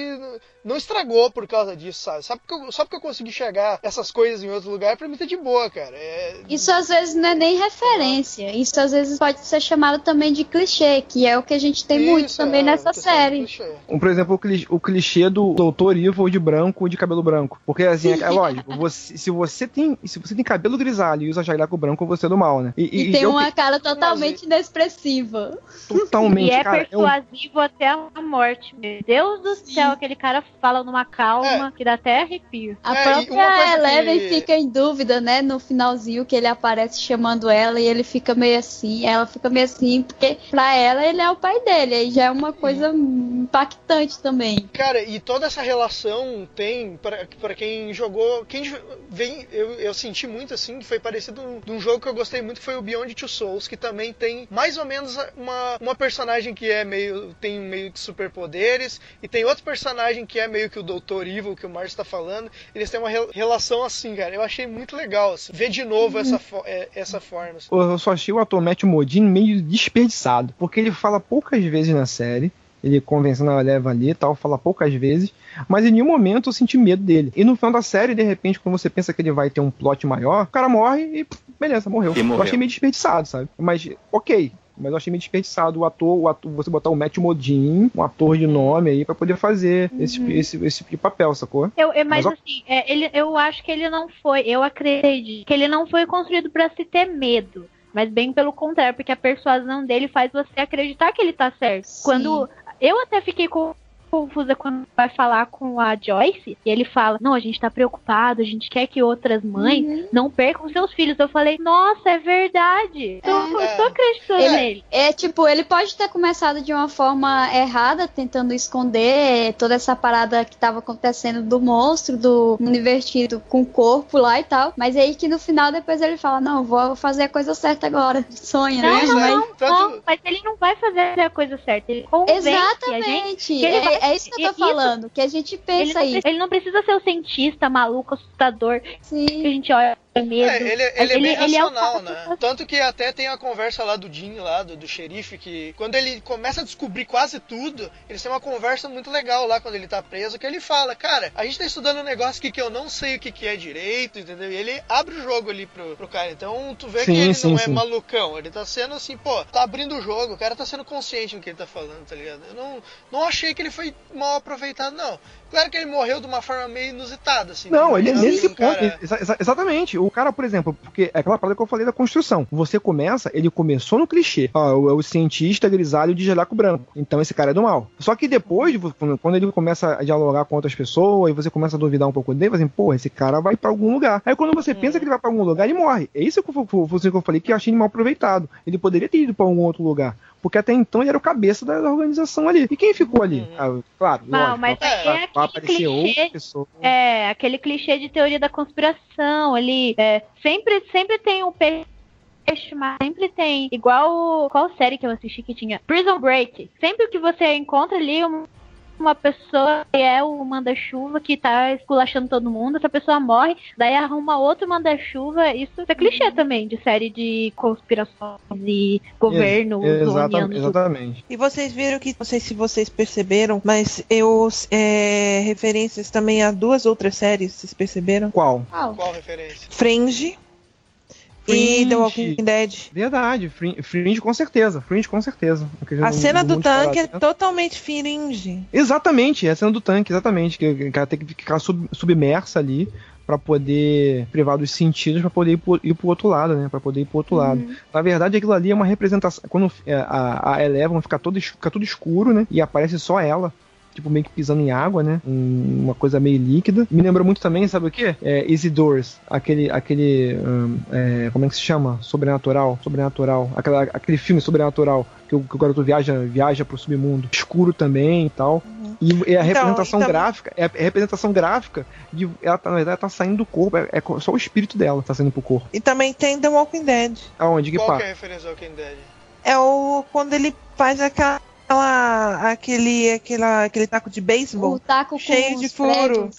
não estragou por causa disso, sabe? Só porque eu, só porque eu consegui enxergar essas coisas em outro lugar, pra mim tá de boa, cara. É... Isso às vezes não é nem referência. Isso às vezes pode ser chamado também de clichê, que é o que a gente tem Isso, muito também é, nessa série. Um, por exemplo, o cli- o clichê do doutor Evil de branco de cabelo branco. Porque, assim, é, é lógico, você- se, você tem, se você tem cabelo grisalho e usa jaleco branco, você é do mal, né? E, tem eu uma que- cara totalmente inexpressiva. totalmente, E é cara. é um- persuasivo até a morte. Meu Deus do céu, aquele cara fala numa calma que dá até arrepio. A É, própria Eleven que- fica em dúvida, né? No finalzinho que ele aparece chamando ela e ele fica meio assim, ela fica meio assim, porque pra ela ele é o pai dele, aí já é uma coisa impactante também. Cara, e toda essa relação tem, pra pra quem jogou. Quem vem. Eu, eu senti muito assim, que foi parecido de um jogo que eu gostei muito, foi o Beyond Two Souls, que também tem mais ou menos uma, uma personagem que é meio. tem meio que superpoderes, e tem outro personagem que é meio que o Doutor Evil, que o Márcio tá falando. Eles têm uma re- relação assim, cara. Eu achei muito legal, assim, ver de novo essa, fo- é, essa forma. assim. Eu só achei o ator Matt Modine meio desperdiçado. Porque ele fala poucas vezes na série. Ele convencendo a leva ali e tal, fala poucas vezes. Mas em nenhum momento eu senti medo dele. E no final da série, de repente, quando você pensa que ele vai ter um plot maior, o cara morre e pff, beleza, morreu. E morreu. Eu achei meio desperdiçado, sabe? Mas, ok. Mas eu achei meio desperdiçado o ator, o ator você botar o Matt Modine, um ator de nome aí, pra poder fazer esse, esse, esse tipo de papel, sacou? Eu, eu- mas Mas, assim, é, ele, eu acho que ele não foi, eu acredito que ele não foi construído pra se ter medo. Mas bem pelo contrário, porque a persuasão dele faz você acreditar que ele tá certo. Sim. Quando eu até fiquei com- confusa quando vai falar com a Joyce e ele fala: Não, a gente tá preocupado, a gente quer que outras mães Uhum. não percam seus filhos. Eu falei: Nossa, é verdade. Eu, eu tô acreditando Ele- nele. É tipo, ele pode ter começado de uma forma errada, tentando esconder toda essa parada que tava acontecendo do monstro, do invertido com o corpo lá e tal. Mas aí que no final depois ele fala, não, vou fazer a coisa certa agora. [laughs] Sonha, Não, né? não, Mas- não, não, mas ele não vai fazer a coisa certa. Ele convence a gente Exatamente. que ele vai- É, é isso que eu tô e- isso- falando, que a gente Ele pensa não, aí. pre- ele não precisa ser o cientista maluco, assustador, Sim. que a gente olha medo. É, ele, ele é bem ele é racional, cara né? Tanto que até tem a conversa lá do Jim, lá, do, do xerife, que quando ele começa a descobrir quase tudo, eles têm uma conversa muito legal lá quando ele tá preso, que ele fala, cara, a gente tá estudando um negócio aqui que eu não sei o que, que é direito, entendeu? E ele abre o jogo ali pro, pro cara. Então tu vê Sim, que ele sim, não é sim. malucão, ele tá sendo assim, pô, tá abrindo o jogo, o cara tá sendo consciente no que ele tá falando, tá ligado? Eu não, não achei que ele foi mal aproveitado, não. Claro que ele morreu de uma forma meio inusitada, assim. Não, né? ele é nesse assim, um ponto. cara- exa- exa- exatamente. O cara, por exemplo, porque é aquela parada que eu falei da construção. Você começa, ele começou no clichê. Ó, o, o cientista grisalho de jaleco branco. Então esse cara é do mal. Só que depois, quando ele começa a dialogar com outras pessoas, e você começa a duvidar um pouco dele, você assim, pô, esse cara vai pra algum lugar. Aí quando você pensa que ele vai pra algum lugar, ele morre. É isso que eu, que eu falei que eu achei mal aproveitado. Ele poderia ter ido pra algum outro lugar. Porque até então ele era o cabeça da, da organização ali. E quem ficou ali? Ah, claro, Não, lógico, mas aí é outra clichê. pessoa. É, aquele clichê de teoria da conspiração. Ele é, sempre, sempre tem um peixe, mas sempre tem. Igual. Qual série que eu assisti que tinha? Prison Break. Sempre que você encontra ali um- uma pessoa que é o manda-chuva que tá esculachando todo mundo, essa pessoa morre, daí arruma outro manda-chuva. Isso é clichê também de série de conspirações e governo exatamente, exatamente. E vocês viram que, não sei se vocês perceberam, mas eu é, referências também a duas outras séries, vocês perceberam? Qual? Qual referência? Fringe, e The Walking Dead. Verdade, Fringe, Fringe com certeza. Fringe com certeza. A cena do tanque é né? totalmente Fringe. Exatamente, é a cena do tanque, exatamente. Que o cara tem que ficar sub- submersa ali pra poder privar dos sentidos pra poder ir pro, ir pro outro lado, né? Pra poder ir pro outro lado. Na verdade, aquilo ali é uma representação. Quando é, a, a Eleven fica, todo, fica tudo escuro, né? E aparece só ela. Tipo, meio que pisando em água, né? Um- uma coisa meio líquida. Me lembrou muito também, sabe o quê? É, Easy Doors. Aquele. aquele hum, é, como é que se chama? Sobrenatural. Sobrenatural. Aquela, aquele filme sobrenatural. Que o, que o garoto viaja, viaja pro submundo. Escuro também e tal. E, e a Então, representação então- gráfica. É a representação gráfica de. Ela, tá- na verdade, ela tá saindo do corpo. É, é só o espírito dela tá saindo pro corpo. E também tem The Walking Dead. Aonde? Que Qual pá? que é a referência ao Walking Dead? É o quando ele faz aquela aquele aquela, aquele taco de beisebol O taco com cheio de furo.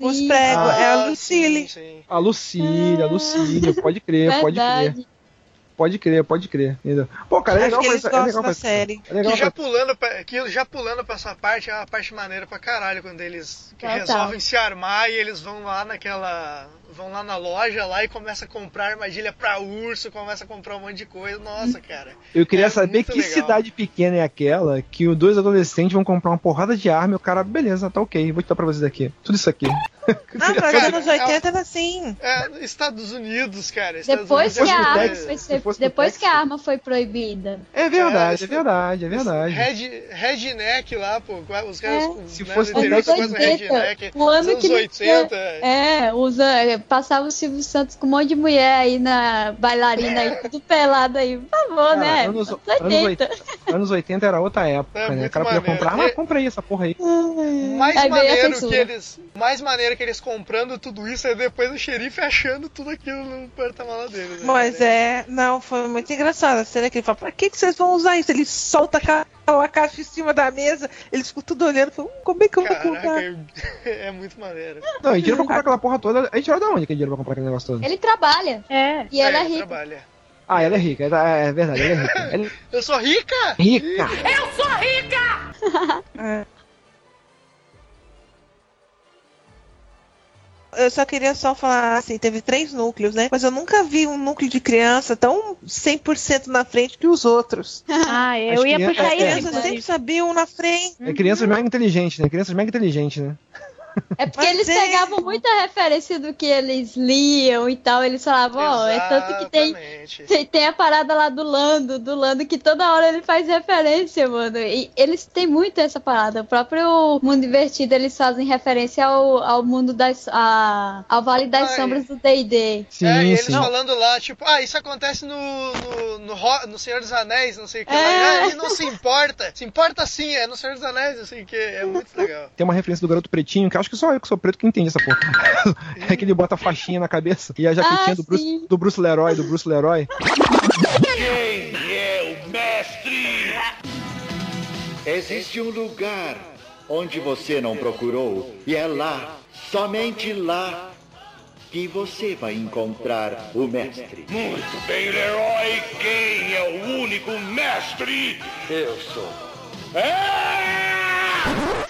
os pregos. é a Ah, Lucille. sim, sim. A Lucília, a Lucília, pode crer, pode crer. Pode crer, pode crer. Pô, cara, é legal pra é legal da pra série. É legal Que já pra- pulando, pra, que já pulando pra essa parte, é uma parte maneira pra caralho, quando eles Total. resolvem se armar e eles vão lá naquela. Vão lá na loja lá e começa a comprar armadilha pra urso, começa a comprar um monte de coisa. Nossa, cara. Eu queria É saber que legal. cidade pequena é aquela que os dois adolescentes vão comprar uma porrada de arma e o cara, beleza, tá ok, vou te dar pra vocês aqui. Tudo isso aqui. [laughs] Ah, mas Cara, anos 80 era assim. É, Estados Unidos, cara. Estados Depois que, Unidos a é arma muito- foi, no depois que a arma foi proibida. É verdade, É, é verdade, é verdade. Red, redneck lá, pô. Os caras. É. né, Se fosse Texas- coisa redneck. o ano nos que anos ele 80. É, usa, é, passava o Silvio Santos com um monte de mulher aí na bailarina aí, tudo pelado aí. Por favor, Cara, né? anos, Anos anos 80. 80, anos 80 era outra época, É, né? O cara podia comprar, É- mas compra aí essa porra aí. Mais Aí a maneiro que eles. Mais maneiro que eles comprando tudo isso é depois o xerife achando tudo aquilo no porta-mala deles. né, Mas é, não, foi muito engraçado a cena que ele fala, pra que, que vocês vão usar isso? Ele solta aquela caixa em cima da mesa, eles ficam tudo olhando, falam, hum, como é que eu vou comprar? Caraca, [laughs] é muito maneiro. Não, e dinheiro pra comprar aquela porra toda, a gente tirou da onde que é dinheiro pra comprar aquele negócio todo? Ele trabalha. É. E ela é ele rica. trabalha. Ah, ela é rica, é, é verdade, ela é rica. Ela [laughs] é Eu sou rica? rica! [laughs] É. Eu só queria só falar assim, teve três núcleos, né? Mas eu nunca vi um núcleo de criança tão 100% na frente que os outros. [laughs] Ah, eu As ia crianças- puxar As isso. crianças sempre sabiam na frente. É crianças mega inteligentes, né? Crianças mega inteligentes, né? É porque Mas eles é. pegavam muita referência do que eles liam e tal. Eles falavam, ó, é tanto que tem, Exatamente. tem, tem a parada lá do Lando, do Lando, que toda hora ele faz referência, mano. E eles têm muito essa parada. O próprio Mundo Invertido, eles fazem referência ao, ao mundo das. A, ao Vale das Ai. Sombras do DD. Sim, é, e eles sim. falando lá, tipo, ah, isso acontece no, no, no, no Senhor dos Anéis, não sei o que. É. lá. Ah, ele não se importa. Se importa sim, é no Senhor dos Anéis, não sei o que. É muito legal. Tem uma referência do garoto pretinho, que acho que só eu que sou preto que entendi essa porra. [laughs] é que ele bota a faixinha na cabeça e a jaquetinha Ah, do, Bruce, do Bruce Leroy, do Bruce Leroy. Quem é o mestre? Existe um lugar onde você não procurou e é lá, somente lá, que você vai encontrar o mestre. Muito bem, Leroy. Quem é o único mestre? Eu sou.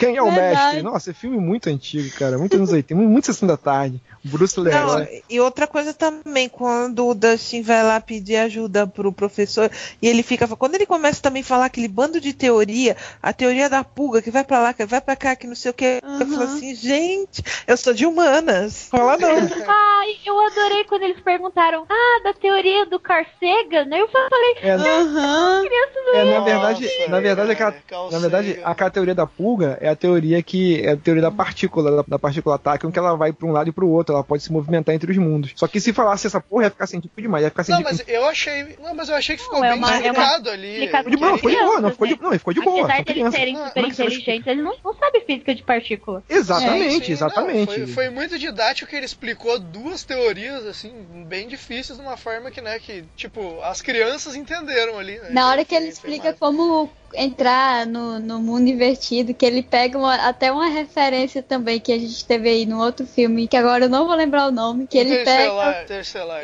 Quem é o Verdade. mestre? Nossa, é filme muito antigo, cara. Muito anos 80, muito sessão da tarde. Bruce Não, Leroy. e outra coisa também, quando o Dustin vai lá pedir ajuda pro professor e ele fica. Quando ele começa também a falar aquele bando de teoria, a teoria da pulga, que vai pra lá, que vai pra cá, que não sei o que. Eu falo assim, gente, eu sou de humanas. Fala não. [laughs] Ai, eu adorei quando eles perguntaram, ah, da teoria do Carl Sagan. Aí eu falei, É, Aham. criança não é, na verdade, na verdade, aquela, Carl na verdade, aquela teoria da pulga é a teoria que é a teoria da partícula, da, da partícula táquion, que ela vai pra um lado e pro outro, ela pode se movimentar entre os mundos. Só que se falasse essa porra, ia ficar científico demais, ia ficar Não, científico. mas eu achei. Não, mas eu achei que ficou Não, é bem uma- é uma- explicado ali. explicado de boa, ficou de boa, não, ficou de, né? não, ficou de boa. Apesar deles crianças. serem Não, super inteligentes, eles não, não sabem física de partícula. Exatamente, Sim, exatamente. não, foi, foi muito didático que ele explicou duas teorias, assim, bem difíceis, de uma forma que, né, que, tipo, as crianças entenderam ali, né? Na hora que ele explica como entrar no, no mundo invertido, que ele pega uma- até uma referência também que a gente teve aí no outro filme, que agora eu não vou lembrar o nome, que ele pega.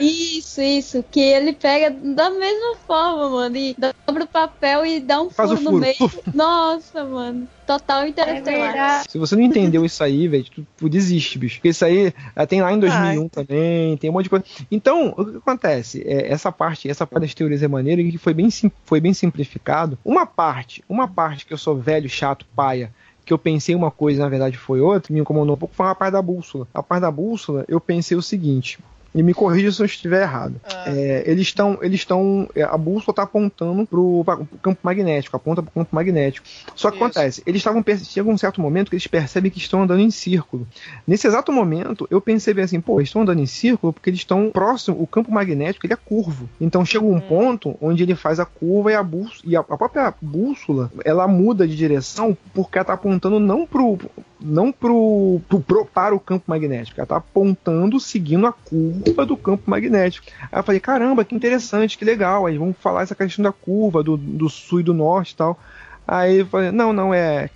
Isso, isso, que ele pega da mesma forma, mano, e dobra o papel e dá um Faz o furo no furo, meio. [laughs] Nossa, mano, total É interestelar. verdade. Se você não entendeu isso aí, velho, tu, tu desiste, bicho. Porque isso aí ah, tem lá em 2001 também, tem um monte de coisa. Então, o que acontece? É, essa parte, essa parte das teorias é maneira e que foi bem, sim- foi bem simplificado. Uma parte, uma parte que eu sou velho, chato, paia, que eu pensei uma coisa e na verdade foi outra, me incomodou um pouco, foi a parte da bússola. A parte da bússola, eu pensei o seguinte. E me corrija se eu estiver errado. Ah. É, eles estão, eles estão, é, a bússola está apontando pro, pra- pro campo magnético, aponta para o campo magnético. Só que Isso. acontece, eles estavam chega um certo momento que eles percebem que estão andando em círculo. Nesse exato momento, eu pensei bem assim, pô, eles estão andando em círculo porque eles estão próximo, o campo magnético ele é curvo. Então chega um ponto onde ele faz a curva e a bússola, e a, a própria bússola, ela muda de direção porque ela está apontando não pro não pro, pro- pro- para o campo magnético, ela tá apontando seguindo a curva do campo magnético. Aí eu falei, caramba, que interessante, que legal. Aí vamos falar essa questão da curva, do, do sul e do norte e tal. Aí eu falei, não, não, é,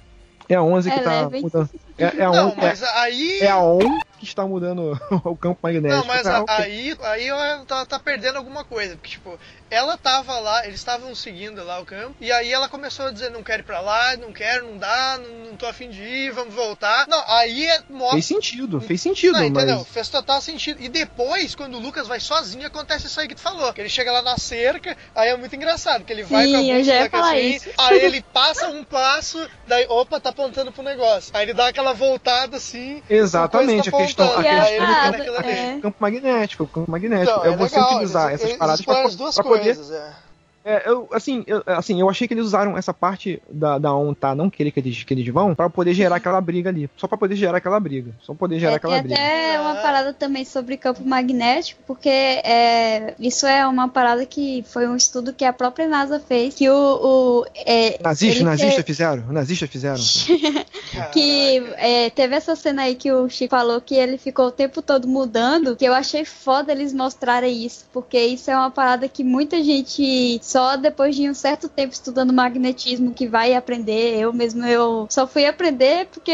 é a 11 que É tá leve, mudando. É, é a Não, 11, é- mas aí. é a ON que está mudando [laughs] o campo magnético. Não, mas Ah, a- ok. aí, aí tá, tá perdendo alguma coisa. Porque, tipo, ela tava lá, eles estavam seguindo lá o campo, e aí ela começou a dizer, não quero ir pra lá, não quero, não dá, não, não tô afim de ir, vamos voltar. Não, aí é, mostra. Fez sentido, fez sentido, Não, entendeu? mas. Fez total sentido. E depois, quando o Lucas vai sozinho, acontece isso aí que tu falou. Que ele chega lá na cerca, aí é muito engraçado, que ele vai Sim, com a falar assim, isso. aí ele passa um passo, daí, opa, tá apontando pro negócio. Aí ele dá aquela voltada assim. Exatamente, a tá questão, a questão ele do campo, a dele. questão do campo magnético, o campo magnético. Então, é, é você legal, utilizar eles- essas eles paradas exploram pra, as duas pra poder. Coisas, é. É, eu, assim, eu, assim, eu achei que eles usaram essa parte da, da ON tá, não querer que eles, que eles vão, pra poder gerar aquela briga ali. Só pra poder gerar aquela briga. Só poder gerar É, aquela tem briga. até uma parada também sobre campo magnético, porque é, isso é uma parada que foi um estudo que a própria NASA fez, que o... o é, Nazista, nazista fizeram? Nazistas [laughs] fizeram. que é, teve essa cena aí que o Chico falou que ele ficou o tempo todo mudando, que eu achei foda eles mostrarem isso, porque isso é uma parada que muita gente só depois de um certo tempo estudando magnetismo que vai aprender. Eu mesmo eu só fui aprender porque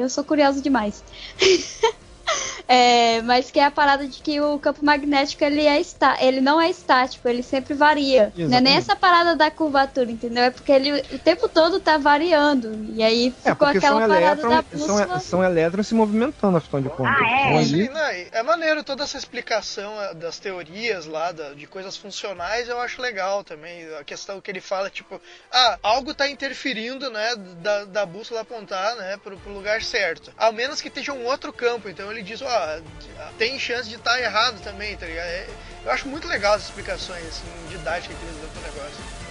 eu sou curiosa demais. [laughs] É, mas que é a parada de que o campo magnético ele é está, ele não é estático, ele sempre varia. Não é nem Exatamente. essa parada da curvatura, entendeu? É porque ele o tempo todo tá variando. E aí É, ficou porque aquela são parada da elétrons, bússola. são, são elétrons se movimentando, afinal de contas. Ah, Então, ali- Sim, não, e é maneiro toda essa explicação eh, das teorias lá, de coisas funcionais, eu acho legal também. A questão que ele fala, tipo, ah, algo tá interferindo, né, da, da bússola apontar, né, pro, pro lugar certo. Ao menos que esteja um outro campo. Então ele diz, ó, tem chance de estar errado também, tá ligado? É- eu acho muito legal as explicações, assim, didáticas que eles dão pro negócio.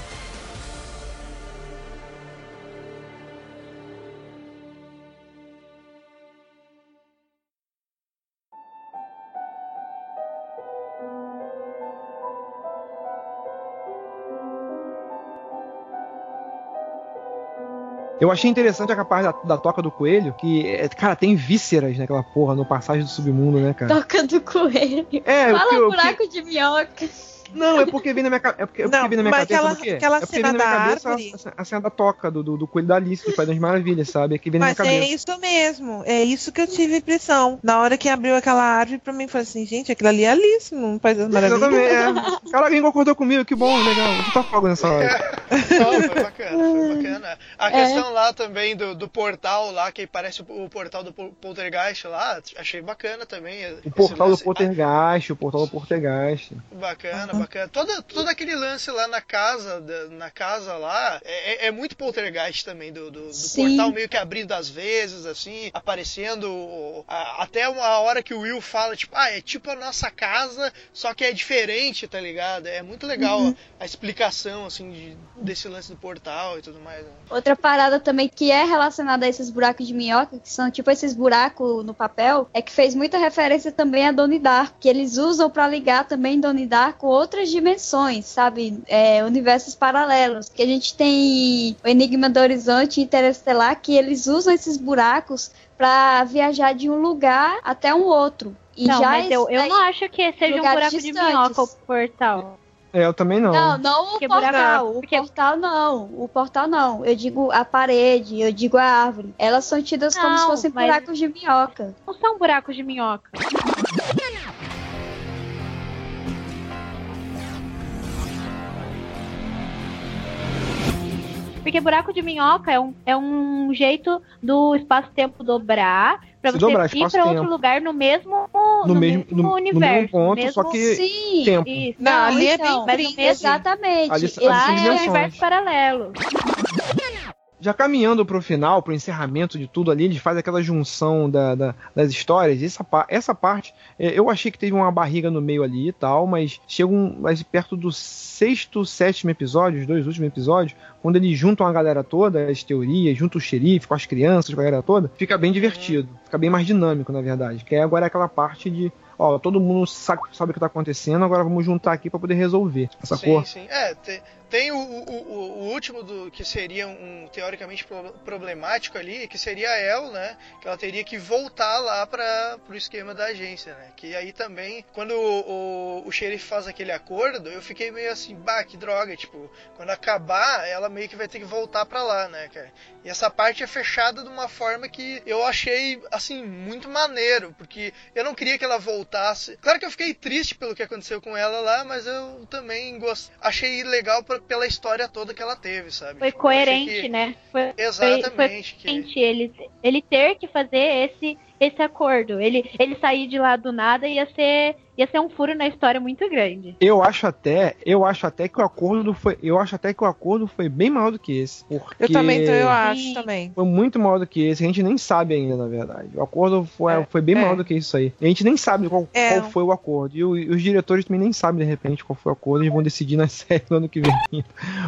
Eu achei interessante a parte da, da toca do coelho, que, é, cara, tem vísceras naquela porra no passagem do submundo, né, cara? Toca do coelho. É, Fala que buraco de minhoca. Não, é porque vem na minha, é porque, é porque Não, vem na minha mas cabeça aquela- do aquela é porque cena vem na minha da cabeça árvore- a, a cena da toca do, do, do coelho da Alice, do Pai das Maravilhas, sabe? É que vem na minha Mas é cabeça. isso mesmo, é isso que eu tive impressão. Na hora que abriu aquela árvore, pra mim foi assim, gente, aquilo ali é Alice, não faz as Exatamente, maravilhas. é. Cara, alguém concordou comigo, que bom, legal. Eu tá fogo nessa hora. [laughs] Não, foi bacana, foi bacana. A É. questão lá também do, do portal lá, que parece o, o portal do Pol- Poltergeist lá, achei bacana também. O portal do lance- Poltergeist, o portal do Poltergeist. Bacana, bacana. Todo, todo aquele lance lá na casa, da- na casa lá, é, é- é muito poltergeist também, do, do, do portal meio que abrindo às vezes, assim, aparecendo a- até uma hora que o Will fala, tipo, ah, é tipo a nossa casa, só que é diferente, tá ligado? É muito legal Uhum. a, a explicação, assim, de- desse lance do portal e tudo mais. né? Outra parada também que é relacionada a esses buracos de minhoca, que são tipo esses buracos no papel, é que fez muita referência também a Donnie Dark, que eles usam pra ligar também Donnie Dark com outras dimensões, sabe? É, universos paralelos. Que a gente tem o Enigma do Horizonte Interestelar, que eles usam esses buracos pra viajar de um lugar até um outro. E não, já mas eu, eu aí- não acho que seja um buraco de distantes. minhoca o portal. É, eu também não. Não, não o Porque portal. buraco- O portal não. O portal não. Eu digo a parede, eu digo a árvore. Elas são tidas como Não, se fossem mas- buracos de minhoca. Não são buracos de minhoca. Porque buraco de minhoca é um, é um jeito do espaço-tempo dobrar pra Se você dobrar, ir pra espaço-tempo. outro lugar no mesmo, No mesmo- no- no universo. mesmo ponto, mesmo... só que Sim. tempo. Isso. Não, ali é então, bem mas frio, no mesmo- Exatamente. Ali- Lá é dimensões. universo paralelo. Já caminhando pro final, pro encerramento de tudo ali, ele faz aquela junção da, da- das histórias. Essa, essa parte, é, eu achei que teve uma barriga no meio ali e tal, mas chega um, mais perto do sexto, sétimo episódio, os dois últimos episódios, quando eles juntam a galera toda, as teorias, juntam o xerife com as crianças, com a galera toda, fica bem divertido, fica bem mais dinâmico, na verdade. Que é agora aquela parte de, ó, todo mundo sabe, sabe o que tá acontecendo, agora vamos juntar aqui pra poder resolver essa Sim, cor. sim. É, te- Tem o, o, o- o último do que seria um teoricamente pro- problemático ali, que seria a El, né? Que ela teria que voltar lá para pro esquema da agência, né? Que aí também, quando o, o, o xerife faz aquele acordo, eu fiquei meio assim, bah, que droga, tipo, quando acabar, ela meio que vai ter que voltar pra lá, né, cara? E essa parte é fechada de uma forma que eu achei, assim, muito maneiro, porque eu não queria que ela voltasse. Claro que eu fiquei triste pelo que aconteceu com ela lá, mas eu também gost... achei legal por- pela história toda que ela teve, sabe? Foi Tipo, coerente, que- né? Foi, Exatamente, Foi, foi coerente ele, ele ter que fazer esse, esse acordo. Ele, ele sair de lá do nada ia ser, ia ser um furo na história muito grande. Eu acho até, eu acho até que o acordo foi, eu acho até que o acordo foi bem maior do que esse, porque Eu também, então eu acho também. Foi muito maior do que esse, a gente nem sabe ainda, na verdade. O acordo foi, É, foi bem é. maior do que isso aí. A gente nem sabe qual, É. qual foi o acordo. E, o- e os diretores também nem sabem, de repente, qual foi o acordo. Eles vão decidir na [laughs] série no ano que vem.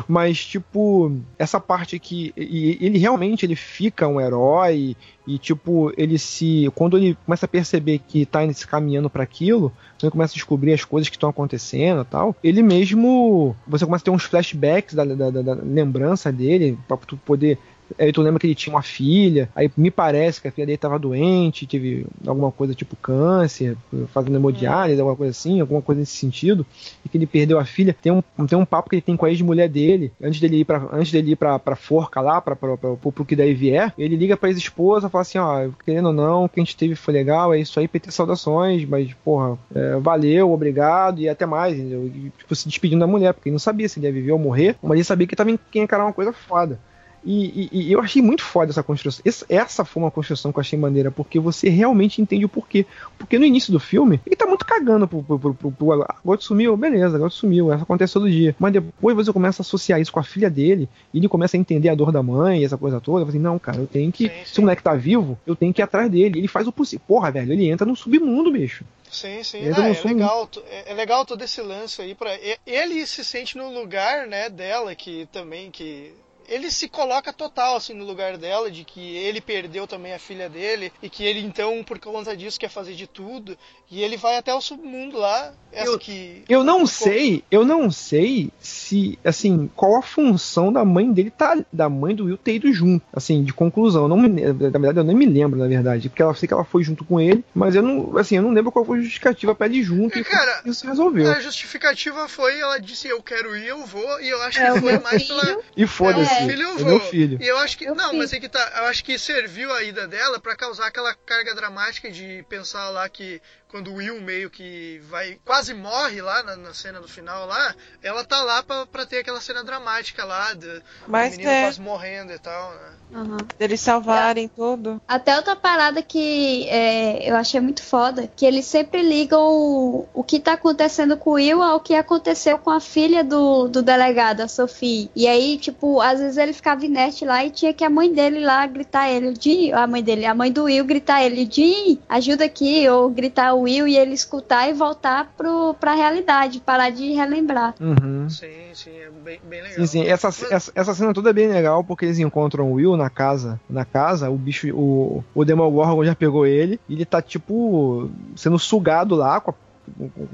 Mas, tipo, essa parte que. E ele realmente ele fica um herói. E, tipo, ele se. Quando ele começa a perceber que tá se caminhando para aquilo, ele começa a descobrir as coisas que estão acontecendo tal, ele mesmo. Você começa a ter uns flashbacks da, da- da- da lembrança dele, pra tu poder. Aí tu lembra que ele tinha uma filha, aí me parece que a filha dele tava doente, teve alguma coisa tipo câncer, fazendo hemodiálise, alguma coisa assim, alguma coisa nesse sentido, e que ele perdeu a filha. Tem um, tem um papo que ele tem com a ex-mulher dele, antes dele ir pra, antes dele ir pra, pra forca lá, pra, pra, pra, pro, pro que daí vier, ele liga pra ex-esposa, fala assim, ó, querendo ou não, o que a gente teve foi legal, é isso aí, PT saudações, mas, porra, é, valeu, obrigado, e até mais, entendeu? E, tipo, se despedindo da mulher, porque ele não sabia se ele ia viver ou morrer, mas ele sabia que tava em quem encarar uma coisa foda. E, e- e eu achei muito foda essa construção. Essa, foi uma construção que eu achei maneira, porque você realmente entende o porquê. Porque no início do filme, ele tá muito cagando pro. pro, pro, pro, pro agora sumiu, beleza, agora sumiu, isso acontece todo dia. Mas depois você começa a associar isso com a filha dele, e ele começa a entender a dor da mãe, essa coisa toda. Falei, não, cara, eu tenho que. Se o moleque tá vivo, eu tenho que ir atrás dele. Ele faz o possível. Porra, velho, ele entra no submundo, bicho. Sim, sim. Ah, é, legal, é, é legal todo esse lance aí para ele se sente no lugar, né, dela que também que ele se coloca total assim no lugar dela de que ele perdeu também a filha dele e que ele então por conta disso quer fazer de tudo e ele vai até o submundo lá, essa que Eu não sei, eu não sei se, assim, qual a função da mãe dele tá, da mãe do Will ter ido junto, assim, de conclusão. Eu não me, na verdade, eu nem me lembro, na verdade, porque ela sei que ela foi junto com ele, mas eu não, assim, eu não lembro qual foi a justificativa pra ele ir junto e cara, isso se resolveu. A justificativa foi, ela disse eu quero ir, eu vou, e eu acho É, que foi mais filho. pela E foda-se, É, filho eu é vou. meu filho. E eu acho que. Meu não, filho. mas é que tá. Eu acho que serviu a ida dela pra causar aquela carga dramática de pensar lá que quando o Will meio que vai. quase morre lá na, na cena do final lá, ela tá lá pra, pra ter aquela cena dramática lá, do, menino é. quase morrendo e tal, né? Aham. Deles salvarem tudo. Até outra parada que é, eu achei muito foda, que eles sempre ligam o, o que tá acontecendo com o Will ao que aconteceu com a filha do, do delegado, a Sophie. E aí, tipo, às vezes ele ficava inerte lá e tinha que a mãe dele lá gritar ele, Jim, a mãe dele, a mãe do Will gritar ele, Jim, ajuda aqui, ou gritar Will e ele escutar e voltar pro, pra realidade, parar de relembrar. Uhum. Sim, sim, é bem, bem legal. Sim, sim. Essa, essa, essa cena toda é bem legal porque eles encontram o Will na casa. Na casa, o bicho, o, o Demogorgon já pegou ele. E ele tá, tipo, sendo sugado lá com a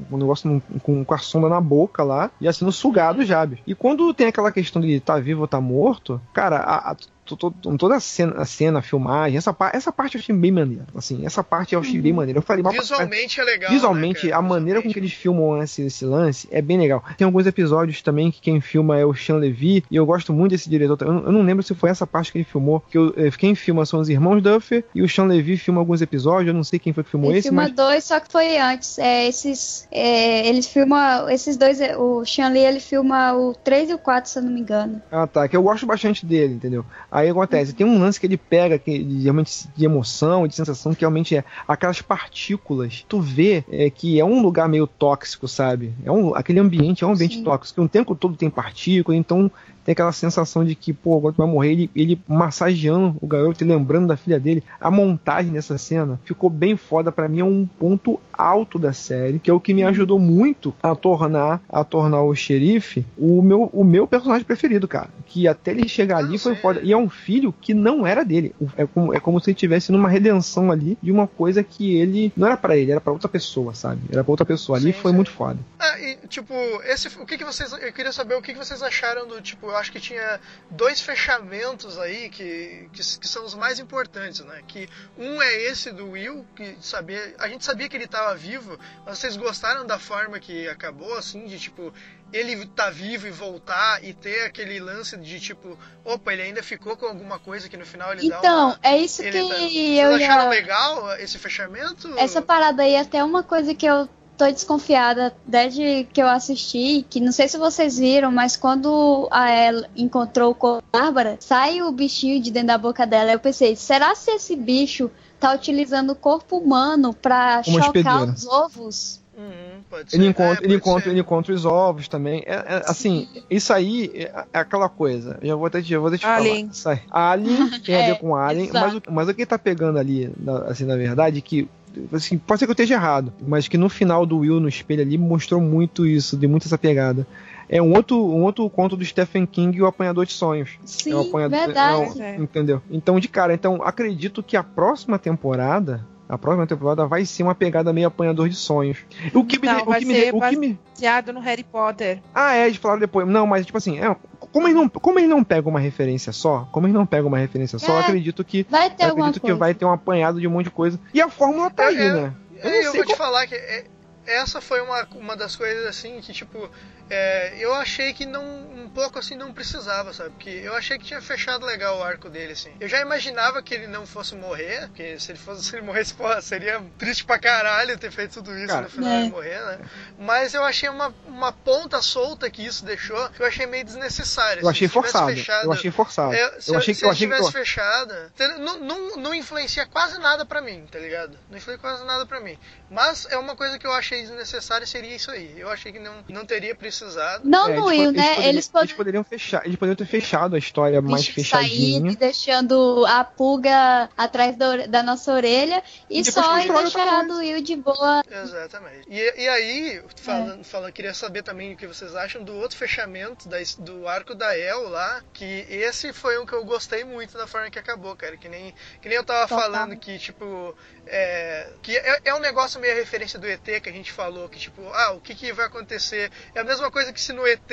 o negócio num- com, com a sonda na boca lá, já sendo sugado já, bicho. E quando tem aquela questão de tá vivo ou tá morto, cara, a, a- to- to- toda a cena, a cena, a filmagem, essa, essa parte eu achei bem maneira. Assim, essa parte eu achei bem maneira. Eu falei, mas- Visualmente é legal. Visualmente, né, a maneira com que eles filmam esse, esse lance é bem legal. Tem alguns episódios também que quem filma é o Sean Levy, e eu gosto muito desse diretor. Eu, não- eu não lembro se foi essa parte que ele filmou, que eu- eh, quem filma são os irmãos Duffer, e o Sean Levy filma alguns episódios, eu não sei quem foi que filmou Ele esse, filma mas... dois, só que foi antes. É, esses, é, eles filmam esses dois. é, O Shanli ele filma o 3 e o 4, se eu não me engano. Ah, tá. Que eu gosto bastante dele, entendeu? Aí acontece, tem um lance que ele pega que, de, realmente de emoção, de sensação, que realmente é aquelas partículas. Tu vê é, que é um lugar meio tóxico, sabe? É um, aquele ambiente é um ambiente Sim. tóxico, que o tempo todo tem partícula, então tem aquela sensação de que, pô, agora tu vai morrer, ele, ele massageando o garoto e lembrando da filha dele. A montagem dessa cena ficou bem foda, para mim é um ponto alto da série, que é o que me ajudou muito a tornar a tornar o xerife o meu, o meu personagem preferido, cara. Que até ele chegar ali foi foda. E é um filho que não era dele. É como, é como se ele estivesse numa redenção ali de uma coisa que ele não era para ele, era para outra pessoa, sabe? Era pra outra pessoa. Ali foi muito foda. Ah, e, tipo, esse, o que, que vocês. Eu queria saber o que, que vocês acharam do. Tipo, eu acho que tinha dois fechamentos aí que, que, que são os mais importantes, né? Que um é esse do Will, que sabia. A gente sabia que ele tava vivo, mas vocês gostaram da forma que acabou, assim, de tipo, ele tá vivo e voltar e ter aquele lance de tipo, opa, ele ainda ficou com alguma coisa que no final ele então, dá uma. é isso que tá- eu Vocês acharam ia... legal esse fechamento? Essa parada aí é até uma coisa que eu tô desconfiada desde que eu assisti, que não sei se vocês viram, mas quando a ela encontrou com a Bárbara, sai o bichinho de dentro da boca dela. Eu pensei, será se esse bicho tá utilizando o corpo humano pra Como chocar hospedeira. os ovos? Uhum, Ele encontra, ele, encontra, ele encontra os ovos também. É, é, assim, isso aí é, é aquela coisa. Eu já vou até te, eu vou até te Alien. falar. Alien [laughs] tem a É, ver com Alien, mas, o- mas o que tá pegando ali, na- assim, na verdade, que. Assim, pode ser que eu esteja errado, mas que no final do Will no espelho ali mostrou muito isso, de muito essa pegada. É um outro, um outro conto do Stephen King, O Apanhador de Sonhos. Sim, é o apanhador, verdade. é um- entendeu? Então, de cara, então acredito que a próxima temporada. A próxima temporada vai ser uma pegada meio apanhador de sonhos. O que me, Não, o vai que me, ser o que me, baseado no Harry Potter. ah, é, eles falaram depois. Não, mas tipo assim, é, como ele não, como ele não pega uma referência só, como ele não pega uma referência só, eu É, acredito que vai ter eu acredito que coisa. vai ter um apanhado de um monte de coisa. E a fórmula tá aí, É, né? Não eu sei vou te qual- falar que é- essa foi uma, uma das coisas assim que, tipo, é, eu achei que não um pouco assim não precisava, sabe? Porque eu achei que tinha fechado legal o arco dele, assim. Eu já imaginava que ele não fosse morrer, porque se ele fosse, [laughs] se ele morresse, porra, seria triste pra caralho ter feito tudo isso Cara, no final é. ele morrer, né? Mas eu achei uma, uma ponta solta que isso deixou, que eu achei meio desnecessário. Eu assim. achei Se forçado. fechado- Eu achei forçado. É, se eu achei se que eu achei que tivesse fechada, não, não, não influencia quase nada pra mim, tá ligado? Não influencia quase nada pra mim. Mas é uma coisa que eu achei desnecessária, seria isso aí. Eu achei que não, não teria precisado. Não É, no eles, Will, né? Eles podem eles poderiam fechar, eles poderiam ter fechado a história mais fechadinha. deixando a pulga atrás da, da nossa orelha e, E depois só e constrói outra deixar do Will de boa. Exatamente. E, e aí, falando, falando, queria saber também o que vocês acham do outro fechamento da, do arco da El lá, que esse foi um que eu gostei muito da forma que acabou, cara. Que nem, que nem eu tava Total. falando que, tipo, é, que é, é um negócio meio referência do ET que a gente falou, que tipo, ah, o que, que vai acontecer? É a mesma coisa que se no ET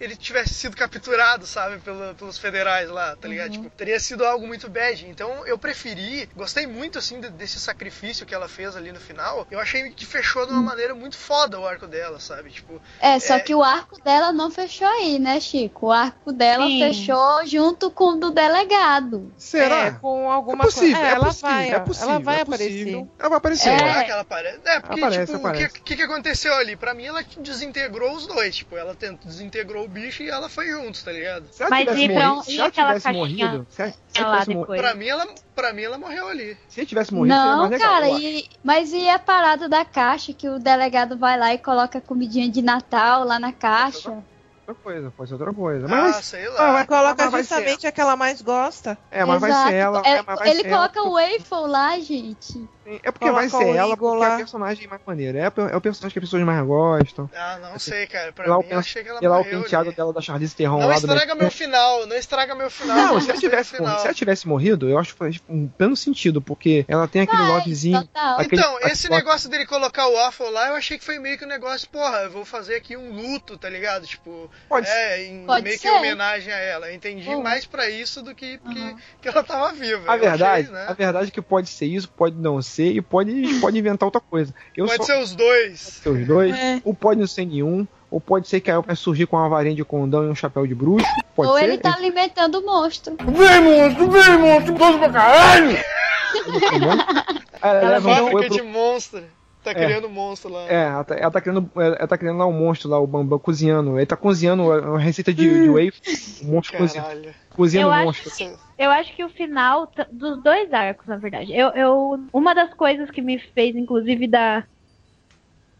ele tivesse sido capturado, sabe, pelo- pelos federais lá, tá ligado? Tipo, teria sido algo muito bad. Então eu preferi, gostei muito assim de- desse sacrifício que ela fez ali no final. Eu achei que fechou de uma maneira muito foda o arco dela, sabe? Tipo, É, só que o arco dela não fechou aí, né, Chico? O arco dela Sim. fechou junto com o do delegado. É, com alguma É possível, coisa. é ela possível, vai, é possível, ela vai é aparecer. possível. Ela vai aparecer. Será É. que ela aparece? É, porque, Aparece, tipo, aparece. o que, que, que aconteceu ali? Pra mim, ela desintegrou os dois. Tipo, ela tent- desintegrou o bicho e ela foi junto, tá ligado? Se ela Mas tivesse e pra um- se ela aquela tivesse morrido, se ela, se ela lá tivesse morrido? Pra mim, ela, pra mim, ela morreu ali. se ele tivesse morrido, seria Não, mais legal. cara, e- mas e a parada da caixa que o delegado vai lá e coloca comidinha de Natal lá na caixa? Outra coisa, pode ser outra coisa. Ah, Mas vai, sei Ah, lá. mas coloca mas vai justamente a que ela mais gosta. é, mas vai Exato. ser ela. É, é, mas vai ele ser coloca ela, o waffle lá, gente. É porque vai Coloca ser o ela porque é a personagem mais maneira. É, é o personagem que as pessoas mais gostam. Ah, não sei, cara. Pra mim, eu achei que ela e lá o penteado ali. dela da Charlize Theron Não estraga meu final, não estraga meu final. Não, se ela, tivesse, final. morrido- se ela tivesse morrido, eu acho que faz um pleno sentido, porque ela tem aquele Vai, lovezinho. total. aquele- Então, esse aquele- negócio dele colocar o waffle lá, eu achei que foi meio que um negócio, porra, eu vou fazer aqui um luto, tá ligado? Tipo, Pode é, em, Pode meio que ser. em homenagem a ela. Eu entendi Uhum. mais pra isso do que porque que ela tava viva. A Eu verdade, achei, né? a verdade é que pode ser isso, pode não ser, e pode, pode inventar outra coisa. Eu Pode só, ser os dois. ser os dois, É. ou pode não ser nenhum, ou pode ser que a vai surgir com uma varinha de condão e um chapéu de bruxo. Pode Ou ser. ele tá alimentando o monstro. Vem, monstro, vem, monstro, doce pra caralho! [laughs] Ela Ela leva um fábrica foi pro- de monstro. Tá É. criando monstro lá. É, ela tá, ela tá criando, ela tá criando lá um monstro lá, o Bambam cozinhando. Ele tá cozinhando uma receita de, de [laughs] whey, o monstro Caralho. cozinhando Eu o acho monstro. que, eu acho que o final dos dois arcos, na verdade. Eu, eu, uma das coisas que me fez, inclusive, dar.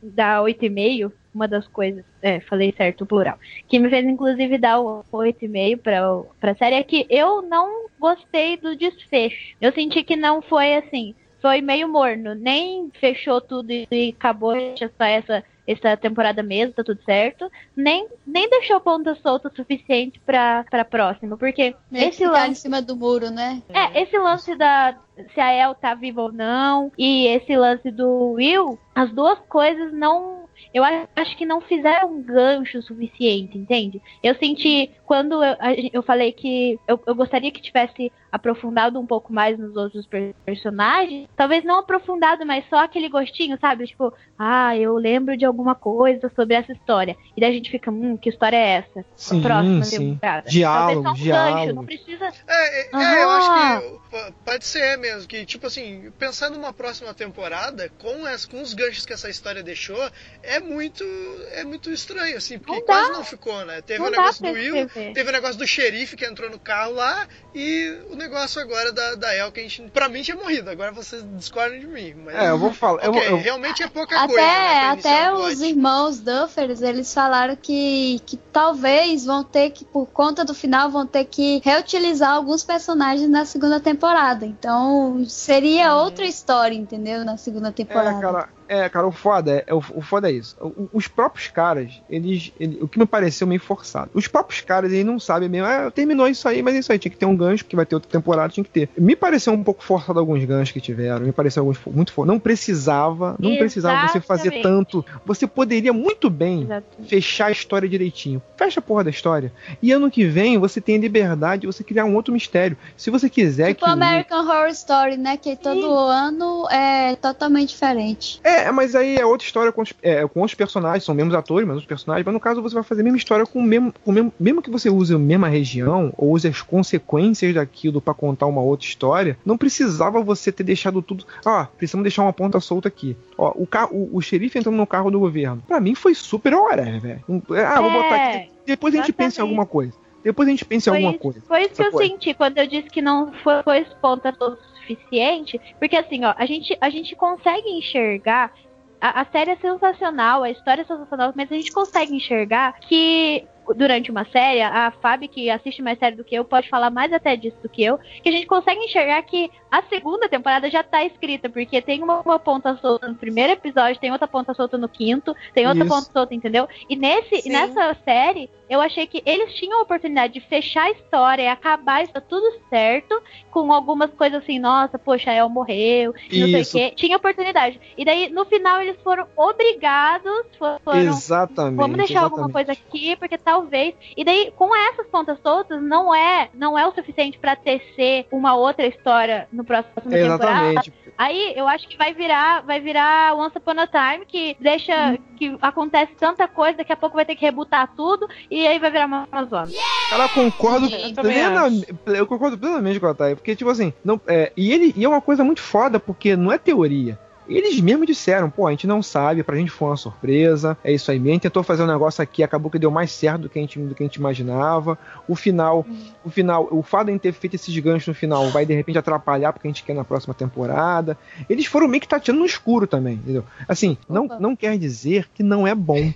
dar 8,5, uma das coisas, é, falei certo, o plural, que me fez inclusive dar o 8,5 pra, pra série é que eu não gostei do desfecho. Eu senti que não foi assim, foi meio morno, nem fechou tudo e acabou só essa essa temporada mesmo, tá tudo certo, nem, nem deixou ponta solta o suficiente pra, pra próxima, porque Meio esse lance em cima do muro, né? é, esse lance da se a El tá viva ou não e esse lance do Will, as duas coisas não eu acho que não fizeram um gancho suficiente, entende? Eu senti, quando eu, eu falei que eu, eu gostaria que tivesse aprofundado um pouco mais nos outros per- personagens, talvez não aprofundado, mas só aquele gostinho, sabe? Tipo, ah, eu lembro de alguma coisa sobre essa história. E daí a gente fica, hum, que história é essa? Sim, Próxima sim. temporada. Diálogo, talvez só um diálogo. gancho, não precisa. É, é, Aham. é, eu acho que pode ser mesmo, que tipo assim, pensando numa próxima temporada, com, as, com os ganchos que essa história deixou, é muito é muito estranho, assim, porque Não dá. quase não ficou, né? Teve Não o negócio do Will, teve o negócio do xerife que entrou no carro lá, e o negócio agora da, da El, que a gente, pra mim tinha morrido, agora vocês discordam de mim. Mas, É, eu vou falar. eu ok, vou- eu- realmente é pouca Até, coisa, né, até um plot. os irmãos Duffers, eles falaram que, que talvez vão ter que, por conta do final, vão ter que reutilizar alguns personagens na segunda temporada. Então, seria outra história, entendeu? Na segunda temporada. É, cara, é, cara, o foda é, é o, o foda é isso. O- os próprios caras, eles, ele- o que me pareceu meio forçado. Os próprios caras, eles não sabem mesmo, ah, terminou isso aí, mas é isso aí, tinha que ter um gancho, que vai ter outra temporada, tinha que ter. Me pareceu um pouco forçado alguns ganchos que tiveram, me pareceu alguns muito forçado. Não precisava, não precisava você fazer Exatamente. tanto. Você poderia muito bem Exato. fechar a história direitinho. Fecha a porra da história. E ano que vem você tem a liberdade de você criar um outro mistério. Se você quiser Tipo que. o- American Horror Story, né? Que todo ano é totalmente diferente. É, mas aí é outra história com, os, é, com outros personagens, são mesmos atores, mas os personagens, mas no caso você vai fazer a mesma história com o mesmo, com o mesmo. Mesmo que você use a mesma região, ou use as consequências daquilo pra contar uma outra história, não precisava você ter deixado tudo. Ah, precisamos deixar uma ponta solta aqui. Ó, o, ca- o, o xerife entrando no carro do governo. Pra mim foi super hora, velho. Um- Ah, vou botar É, aqui. Depois a gente pensa em alguma coisa. Depois a gente pensa em alguma coisa. Foi isso que eu senti quando eu disse que não foi, foi ponta o suficiente. Porque assim, ó, a gente, a gente consegue enxergar. A, a série é sensacional, a história é sensacional, mas a gente consegue enxergar que durante uma série, a Fábio, que assiste mais série do que eu, pode falar mais até disso do que eu, que a gente consegue enxergar que a segunda temporada já tá escrita, porque tem uma, uma ponta solta no primeiro episódio, tem outra ponta solta no quinto, tem outra Isso. ponta solta, entendeu? E nesse, Sim. nessa série, eu achei que eles tinham a oportunidade de fechar a história e acabar isso tudo certo, com algumas coisas assim, nossa, poxa, El morreu, e não sei o quê. Tinha oportunidade. E daí, no final, eles foram obrigados, foram Exatamente. Vamos deixar alguma exatamente. coisa aqui, porque talvez. E daí, com essas pontas soltas, não é, não é o suficiente pra tecer uma outra história no próximo temporada. Exatamente. Aí eu acho que vai virar, vai virar Once Upon a Time, que deixa que acontece tanta coisa, daqui a pouco vai ter que rebutar tudo e aí vai virar uma Amazônia. Eu concordo plenamente. Eu concordo plenamente com a Thay, porque, tipo assim, não, é, e ele e é uma coisa muito foda, porque não é teoria. Eles mesmos disseram, pô, a gente não sabe, pra gente foi uma surpresa, é isso aí mesmo, tentou fazer um negócio aqui, acabou que deu mais certo do que a gente, do que a gente imaginava. O final, o final, o fato de a gente ter feito esses ganchos no final vai de repente atrapalhar porque a gente quer na próxima temporada. Eles foram meio que tateando no escuro também, entendeu? Assim, não, não quer dizer que não é bom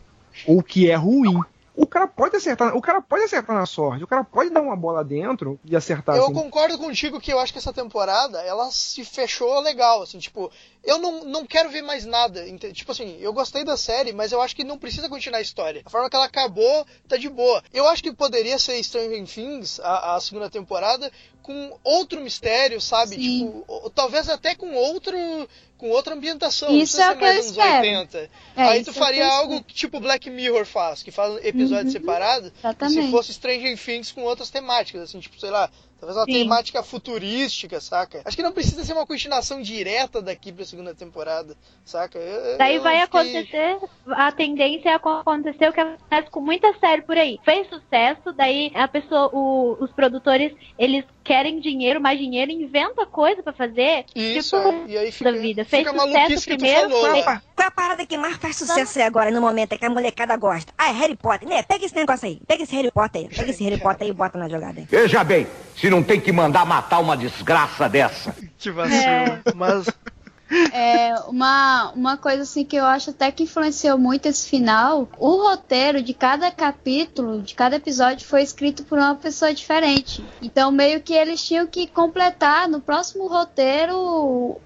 ou que é ruim. O cara pode acertar, o cara pode acertar na sorte, o cara pode dar uma bola dentro e acertar Eu assim. concordo contigo que eu acho que essa temporada ela se fechou legal, assim, tipo, eu não, não quero ver mais nada. Tipo assim, eu gostei da série, mas eu acho que não precisa continuar a história. A forma que ela acabou tá de boa. Eu acho que poderia ser Stranger Things, a, a segunda temporada, com outro mistério, sabe? Tipo, ou- talvez até com outro. Com outra ambientação. Isso precisa é ser o que mais eu anos espero. 80. É, Aí tu é faria eu algo que tipo Black Mirror faz, que faz episódios Uhum. separados. Se fosse Stranger Things com outras temáticas, assim, tipo, sei lá, talvez uma Sim. temática futurística, saca? Acho que não precisa ser uma continuação direta daqui pra segunda temporada, saca? Eu- Daí eu vai fiquei- acontecer, a tendência é acontecer o que acontece com muita série por aí. Fez sucesso, daí a pessoa, o- os produtores, eles querem dinheiro, mais dinheiro, inventa coisa pra fazer. Isso, tipo, é. e aí fica, da vida. Fez fica sucesso maluquice que tu primeiro, falou, foi- né? Opa, qual é a parada que mais faz sucesso aí agora, no momento, é que a molecada gosta? Ah, é Harry Potter, né? Pega esse negócio aí, pega esse Harry Potter aí, pega esse Harry Potter aí e bota na jogada aí. Veja bem, se não tem que mandar matar uma desgraça dessa. Que vacilo. Mas, É, uma, uma coisa assim que eu acho até que influenciou muito esse final, o roteiro de cada capítulo, de cada episódio foi escrito por uma pessoa diferente. Então meio que eles tinham que completar no próximo roteiro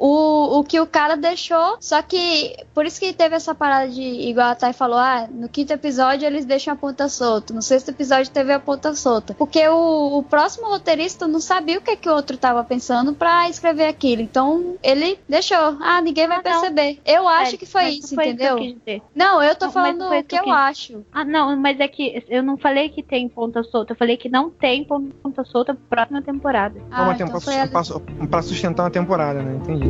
o, o que o cara deixou. Só que por isso que teve essa parada de, igual a Thay falou, ah, no quinto episódio eles deixam a ponta solta. No sexto episódio teve a ponta solta. Porque o, o próximo roteirista não sabia o que, que o outro tava pensando para escrever aquilo. Então ele deixou. Ah, ninguém vai Ah, perceber. Eu acho É, que foi isso, foi entendeu? que dizer. Não, eu tô Não, falando o isso que que eu quis. acho. Ah, não, mas é que eu não falei que tem ponta solta, eu falei que não tem ponta solta pra próxima temporada. Ah, então pra sustentar uma temporada, né? Entendi.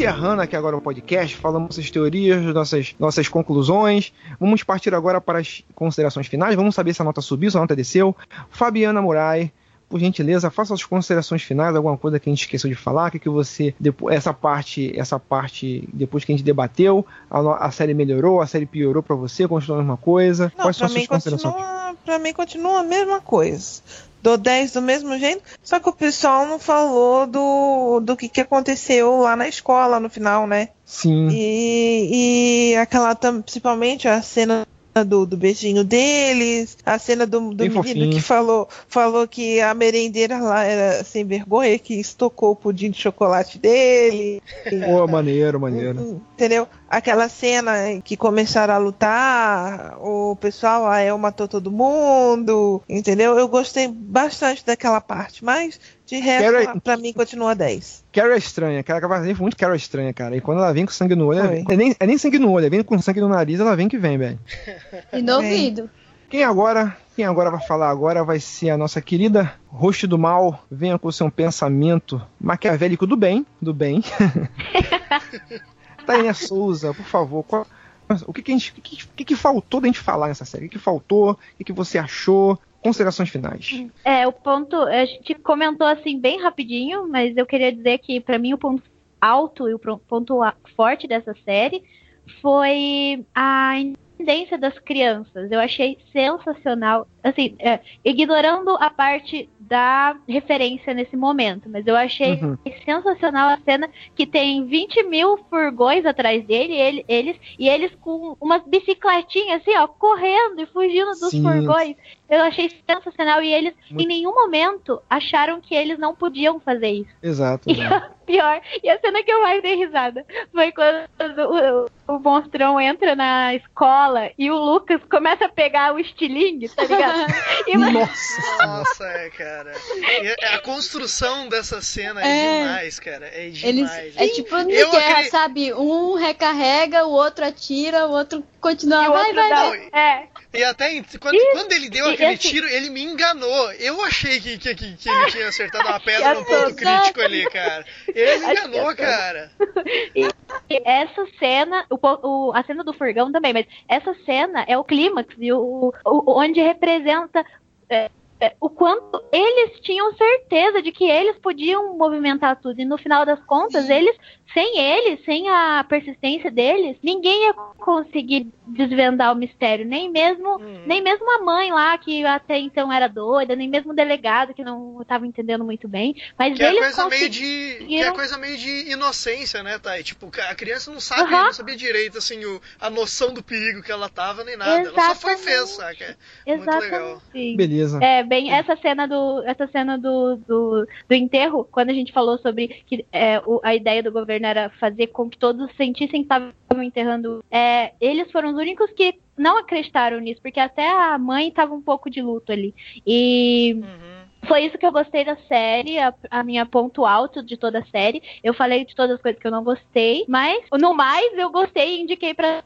Encerrando aqui agora o podcast, falamos nossas teorias, nossas, nossas conclusões. Vamos partir agora para as considerações finais. Vamos saber se a nota subiu, se a nota desceu. Fabiana Murai, por gentileza, faça as considerações finais, alguma coisa que a gente esqueceu de falar, que, que você. Depois, essa parte, essa parte, depois que a gente debateu, a, a série melhorou, a série piorou pra você, continuou a mesma coisa. Não, Quais são as suas considerações? continua, pra mim continua a mesma coisa. Dou 10 do mesmo jeito, só que o pessoal não falou do, do que, que aconteceu lá na escola no final, né? Sim. E, e aquela, principalmente a cena do, do beijinho deles, a cena do, do menino fofinho. que falou, falou que a merendeira lá era sem vergonha, que estocou o pudim de chocolate dele. Pô, maneiro, maneiro. Entendeu? Aquela cena que começaram a lutar, o pessoal, a El matou todo mundo, entendeu? Eu gostei bastante daquela parte, mas de resto, Quero- pra mim continua 10. Carol é estranha, cara, capaz de muito Carol é estranha, cara. E quando ela vem com sangue no olho, Foi. é nem, é nem sangue no olho, é vem com sangue no nariz, ela vem que vem, velho. [laughs] E no ouvido. Quem agora, quem agora vai falar agora vai ser a nossa querida Rosto do Mal. Venha com o seu pensamento maquiavélico do bem, do bem. [laughs] Tainá Souza, por favor, qual- o que, que, a gente, o que, que que faltou da gente falar nessa série? O que, que faltou? O que, que você achou? Considerações finais. É, o ponto, a gente comentou assim bem rapidinho, mas eu queria dizer que pra mim o ponto alto e o ponto forte dessa série foi a independência das crianças. Eu achei sensacional, assim, é, ignorando a parte da referência nesse momento, mas eu achei Uhum. sensacional a cena que tem 20 mil furgões atrás dele, ele- eles, e eles com umas bicicletinhas assim, ó, correndo e fugindo dos Sim. furgões. Eu achei sensacional e eles Muito- em nenhum momento acharam que eles não podiam fazer isso. Exato. E a [laughs] pior, e a cena que eu mais dei risada foi quando o, o monstrão entra na escola e o Lucas começa a pegar o estilingue, tá ligado? Nossa! Nossa, é, cara. E a construção dessa cena é, É. demais, cara. É demais. Eles, é tipo no Eu guerra, acre- sabe? Um recarrega, o outro atira, o outro continua. E vai, outro vai, dá- vai. É. E até quando, Ih, quando ele deu e aquele tiro, ele me enganou. Eu achei que, que, que, que ele tinha acertado uma pedra [laughs] no ponto crítico ali, cara. Ele me enganou, cara. E essa cena, o, o- a cena do furgão também, mas essa cena é o clímax, e o, o- onde representa é, é, o quanto eles tinham certeza de que eles podiam movimentar tudo. E no final das contas, eles, sem eles, sem a persistência deles, ninguém ia conseguir desvendar o mistério. Nem mesmo, nem mesmo a mãe lá, que até então era doida, nem mesmo o delegado, que não estava entendendo muito bem. Mas Que é eles coisa meio de. Que é coisa meio de inocência, né, Thay? Tipo, a criança não sabe, Aham. não sabia direito, assim, o, a noção do perigo que ela tava, nem nada. Ela só foi e fez, saca? Muito legal. Exatamente. Beleza. É, bem, essa cena do, essa cena do, do, do enterro, quando a gente falou sobre que é, o- a ideia do governo era fazer com que todos sentissem que estavam enterrando, é, eles foram os únicos que não acreditaram nisso, porque até a mãe estava um pouco de luto ali. E foi isso que eu gostei da série, a, a minha ponto alto de toda a série. Eu falei de todas as coisas que eu não gostei, mas no mais eu gostei e indiquei pra,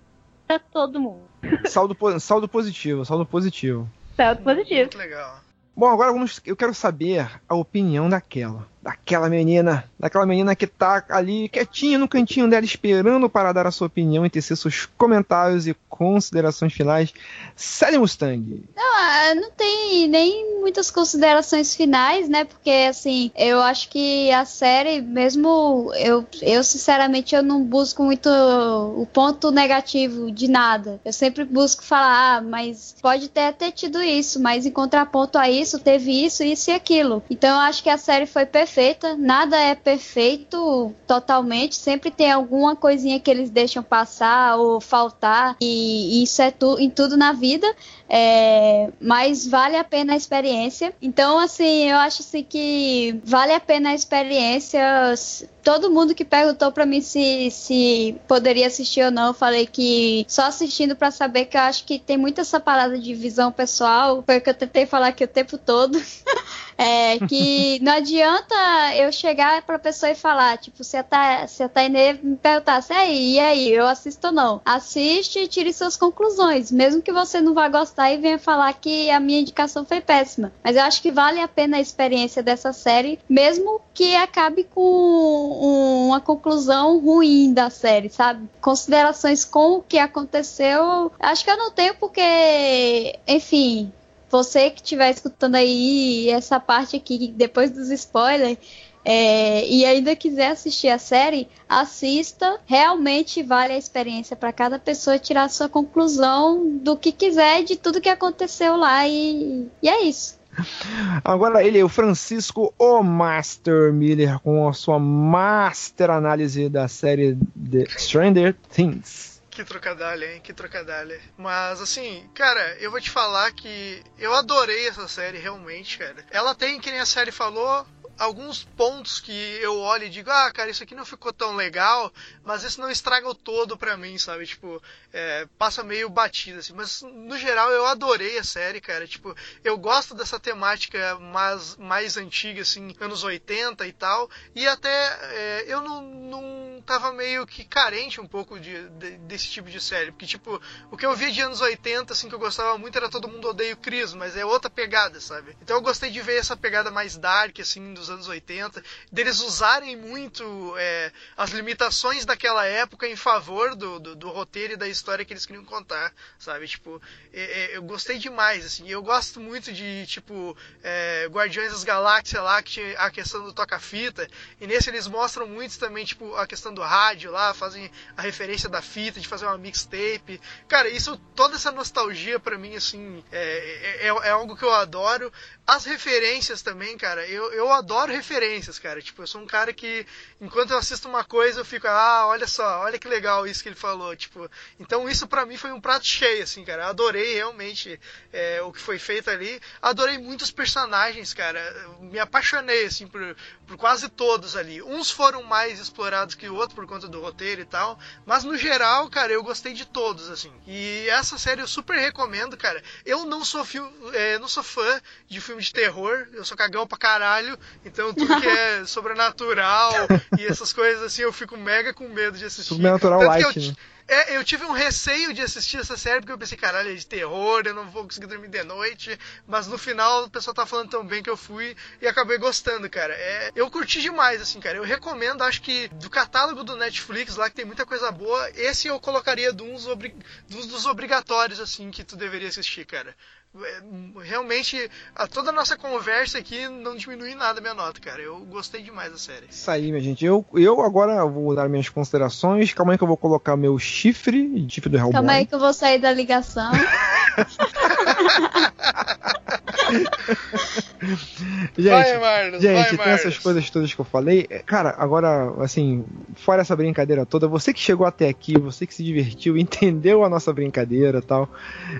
pra todo mundo. Saldo, saldo positivo, saldo positivo. Salto positivo. Muito legal. Bom, agora vamos, eu quero saber a opinião daquela. Daquela menina, daquela menina que tá ali quietinha no cantinho dela esperando para dar a sua opinião e tecer seus comentários e considerações finais. Sally Mustang. Não, ah, não tem nem muitas considerações finais, né? Porque assim, eu acho que a série, mesmo eu, eu sinceramente eu não busco muito o ponto negativo de nada. Eu sempre busco falar, ah, mas pode ter até tido isso, mas em contraponto a isso, teve isso, isso e aquilo. Então eu acho que a série foi perfeita. Nada é perfeito totalmente. Sempre tem alguma coisinha que eles deixam passar ou faltar. E isso é tu, em tudo na vida. É, mas vale a pena a experiência. Então, assim, eu acho assim que vale a pena a experiência. Todo mundo que perguntou para mim se, se poderia assistir ou não, eu falei que só assistindo para saber que eu acho que tem muita essa parada de visão pessoal. Foi o que eu tentei falar aqui o tempo todo. [laughs] É que não adianta eu chegar pra pessoa e falar, tipo, se a, Ta, se a Tainê me perguntasse, aí, e aí, eu assisto ou não? Assiste e tire suas conclusões, mesmo que você não vá gostar e venha falar que a minha indicação foi péssima. Mas eu acho que vale a pena a experiência dessa série, mesmo que acabe com uma conclusão ruim da série, sabe? Considerações com o que aconteceu, acho que eu não tenho porque, enfim, você que estiver escutando aí essa parte aqui depois dos spoilers é, e ainda quiser assistir a série, assista. Realmente vale a experiência para cada pessoa tirar sua conclusão do que quiser de tudo que aconteceu lá e, e é isso. Agora ele, o Francisco O Master Miller, com a sua master análise da série The Stranger Things. Que trocadilho, hein? Que trocadilho. Mas assim, cara, eu vou te falar que eu adorei essa série, realmente, cara. Ela tem, que nem a série falou, alguns pontos que eu olho e digo, ah, cara, isso aqui não ficou tão legal, mas isso não estraga o todo pra mim, sabe? Tipo, é, passa meio batido, assim. Mas, no geral, eu adorei a série, cara. Tipo, eu gosto dessa temática mais, mais antiga, assim, anos 80 e tal. E até é, eu não, não tava meio que carente um pouco de, de, desse tipo de série. Porque, tipo, o que eu via de anos 80, assim, que eu gostava muito era Todo Mundo Odeia o Chris, mas é outra pegada, sabe? Então eu gostei de ver essa pegada mais dark, assim, dos anos 80, deles usarem muito é, as limitações daquela época em favor do, do, do, roteiro e da história que eles queriam contar, sabe? Tipo, é, é, eu gostei demais, assim. Eu gosto muito de, tipo, é, Guardiões das Galáxias lá, que tinha a questão do toca-fita, e nesse eles mostram muito também, tipo, a questão do rádio lá, fazem a referência da fita, de fazer uma mixtape. Cara, isso, toda essa nostalgia para mim, assim, é, é, é, algo que eu adoro. As referências também, cara, eu, eu adoro referências, cara. Tipo, eu sou um cara que, enquanto eu assisto uma coisa, eu fico, ah, olha só, olha que legal isso que ele falou. Tipo, então isso para mim foi um prato cheio, assim, cara. Eu adorei realmente é, o que foi feito ali. Adorei muitos personagens, cara. me apaixonei, assim, por, por quase todos ali. Uns foram mais explorados que o outro por conta do roteiro e tal. Mas no geral, cara, eu gostei de todos, assim. E essa série eu super recomendo, cara. Eu não sou, é, não sou fã de filme de terror, eu sou cagão pra caralho. Então tudo que é [laughs] sobrenatural e essas coisas assim, eu fico mega com medo de assistir. Sobrenatural light, eu, né? É, eu tive um receio de assistir essa série porque eu pensei, caralho, é de terror, eu não vou conseguir dormir de noite. Mas no final o pessoal tá falando tão bem que eu fui e acabei gostando, cara. É, eu curti demais, assim, cara. Eu recomendo, acho que do catálogo do Netflix lá, que tem muita coisa boa, esse eu colocaria dos, obri dos, dos obrigatórios, assim, que tu deveria assistir, cara. É, realmente, a, toda a nossa conversa aqui não diminui nada a minha nota, cara. Eu gostei demais da série. Isso aí, minha gente. Eu, eu agora vou dar minhas considerações. Calma aí que eu vou colocar meu chifre, chifre do Hellboy. Calma aí que eu vou sair da ligação. [laughs] [laughs] gente, vai, Marlos, gente vai, Marlos. essas coisas todas que eu falei. É, Cara, agora, assim, fora essa brincadeira toda, você que chegou até aqui, você que se divertiu, [laughs] entendeu a nossa brincadeira e tal.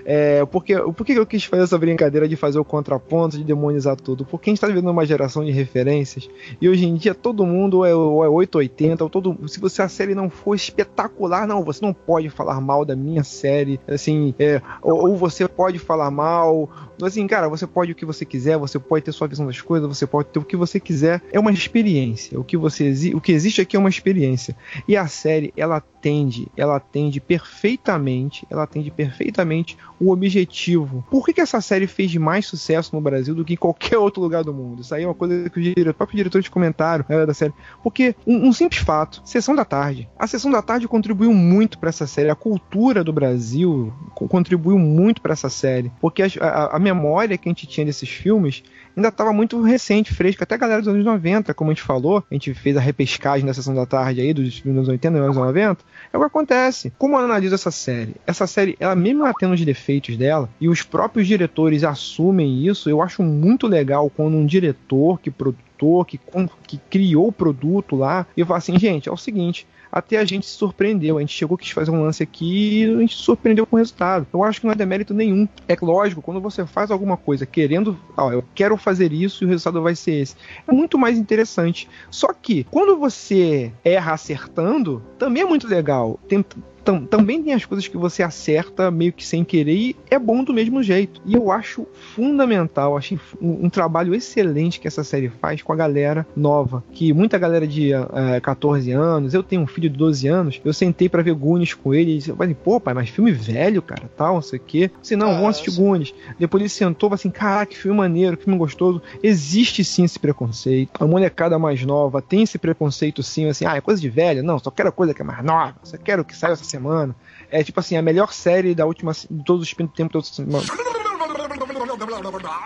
É, porque, por que eu quis fazer essa brincadeira de fazer o contraponto, de demonizar tudo? Porque a gente tá vivendo uma geração de referências e hoje em dia todo mundo é, ou é 880, ou todo, se você a série não for espetacular, não, você não pode falar mal da minha série, assim, é, ou, ou você pode falar mal, assim, cara, você pode o que você quiser, você pode ter sua visão das coisas, você pode ter o que você quiser. É uma experiência. O que você o que existe aqui é uma experiência. E a série, ela atende, ela atende perfeitamente, ela atende perfeitamente o objetivo. Por que, que essa série fez mais sucesso no Brasil do que em qualquer outro lugar do mundo? Isso aí é uma coisa que os dire- próprios diretores comentaram né, da série. Porque um, um simples fato, Sessão da Tarde. A Sessão da Tarde contribuiu muito para essa série. A cultura do Brasil co- contribuiu muito para essa série. Porque as- a, a memória que a gente tinha desses filmes ainda estava muito recente, fresca. Até a galera dos anos 90, como a gente falou, a gente fez a repescagem da Sessão da Tarde aí, dos anos 80 e anos 90. É o que acontece. Como eu analiso essa série? Essa série, ela mesmo ela tendo os defeitos dela, e os próprios diretores assumem isso, eu acho muito legal quando um diretor que produtor, que, que criou o produto lá, e fala assim, gente, é o seguinte, até a gente se surpreendeu. A gente chegou, quis fazer um lance aqui e a gente se surpreendeu com o resultado. Eu acho que não é demérito nenhum. É lógico, quando você faz alguma coisa querendo, ó, eu quero fazer isso e o resultado vai ser esse. É muito mais interessante. Só que, quando você erra acertando, também é muito legal. Tem, tam- também tem as coisas que você acerta meio que sem querer e é bom do mesmo jeito. E eu acho fundamental, achei um, um trabalho excelente que essa série faz com a galera nova. Que muita galera de eh, 14 anos, eu tenho um filho de 12 anos, eu sentei pra ver Goonies com ele e falei, pô, pai, mas filme velho, cara, tal, não sei o quê. Se não, vamos assistir Goonies. Depois ele sentou e falou assim, caraca, que filme maneiro, que filme gostoso. Existe sim esse preconceito. A molecada mais nova tem esse preconceito sim, assim, ah, é coisa de velho. Não, só quero coisa que é mais nova, só quero que saia essa semana. É tipo assim, a melhor série da última, de todos os tempos, de todas as semanas.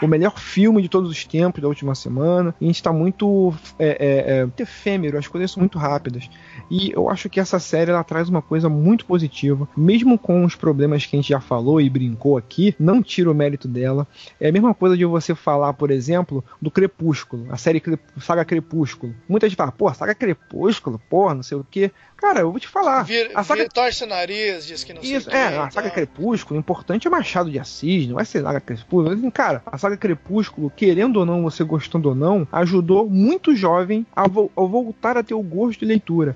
O melhor filme de todos os tempos da última semana. E a gente tá muito é, é, é, efêmero, as coisas são muito rápidas. E eu acho que essa série ela traz uma coisa muito positiva, mesmo com os problemas que a gente já falou e brincou aqui, não tira o mérito dela. É a mesma coisa de você falar, por exemplo, do Crepúsculo, a série Saga Crepúsculo. Muita gente fala, pô, Saga Crepúsculo, porra, não sei o quê. Cara, eu vou te falar. Vir, a saga torce o nariz, diz que não sei isso, o quê é, e a saga Crepúsculo, o importante é Machado de Assis, não vai ser saga Crepúsculo. Assim, Cara, a saga Crepúsculo, querendo ou não, você gostando ou não, ajudou muito jovem a, vo- a voltar a ter o gosto de leitura.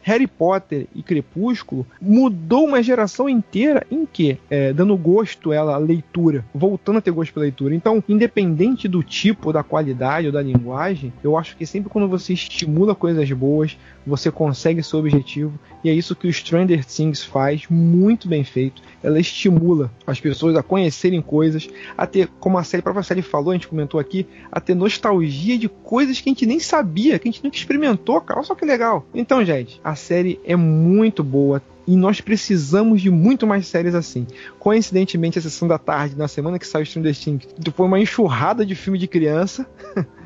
Harry Potter e Crepúsculo mudou uma geração inteira em que? É, dando gosto ela à leitura, voltando a ter gosto pela leitura. Então, independente do tipo, da qualidade ou da linguagem, eu acho que sempre quando você estimula coisas boas, você consegue seu objetivo. E é isso que o Stranger Things faz, muito bem feito. Ela estimula as pessoas a conhecerem coisas, a ter, como a série, a própria série falou, a gente comentou aqui, a ter nostalgia de coisas que a gente nem sabia, que a gente nunca experimentou, cara. Olha só que legal. Então, gente, a série é muito boa. E nós precisamos de muito mais séries assim. Coincidentemente, a sessão da tarde, na semana que saiu Stranger Things, foi uma enxurrada de filme de criança. [laughs]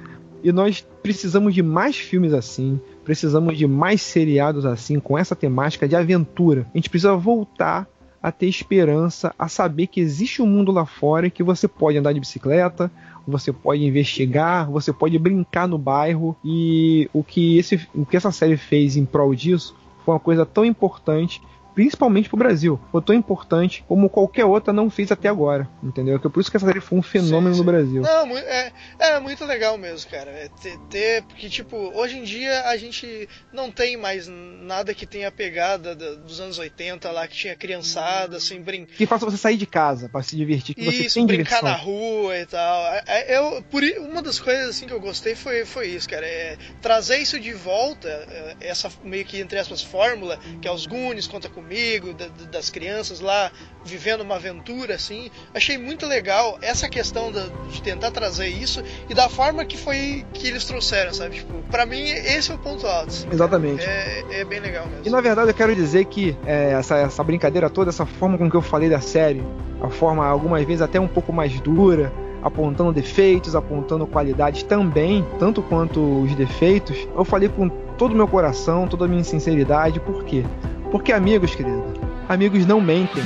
E nós precisamos de mais filmes assim, precisamos de mais seriados assim, com essa temática de aventura. A gente precisa voltar a ter esperança, a saber que existe um mundo lá fora e que você pode andar de bicicleta, você pode investigar, você pode brincar no bairro. E o que, esse, o que essa série fez em prol disso foi uma coisa tão importante principalmente pro Brasil. Foi tão importante como qualquer outra não fez até agora, entendeu? Que é por isso que essa série foi um fenômeno no Brasil. Não, é, é muito legal mesmo, cara. É ter, ter- porque, tipo, hoje em dia a gente não tem mais nada que tenha a pegada da- dos anos 80 lá, que tinha criançada, assim, brin Que faça você sair de casa para se divertir, que você isso, tem brincar diversão. na rua e tal. É- é- Eu, por, uma das coisas assim que eu gostei foi, foi isso, cara. É trazer isso de volta, é, essa meio que entre aspas fórmula, que é os Goonies, conta comigo, da- da- das crianças lá vivendo uma aventura assim. Achei muito legal essa questão da- de tentar trazer isso e da forma que foi que eles trouxeram, sabe? Tipo, pra mim esse é o ponto alto. assim. Exatamente. É, é bem legal mesmo. E na verdade eu quero dizer que é, essa, essa brincadeira toda, essa forma com que eu falei da série, a forma algumas vezes até um pouco mais dura, apontando defeitos, apontando qualidades também, tanto quanto os defeitos, eu falei com todo o meu coração, toda a minha sinceridade, por quê? Porque amigos, querido, amigos não mentem.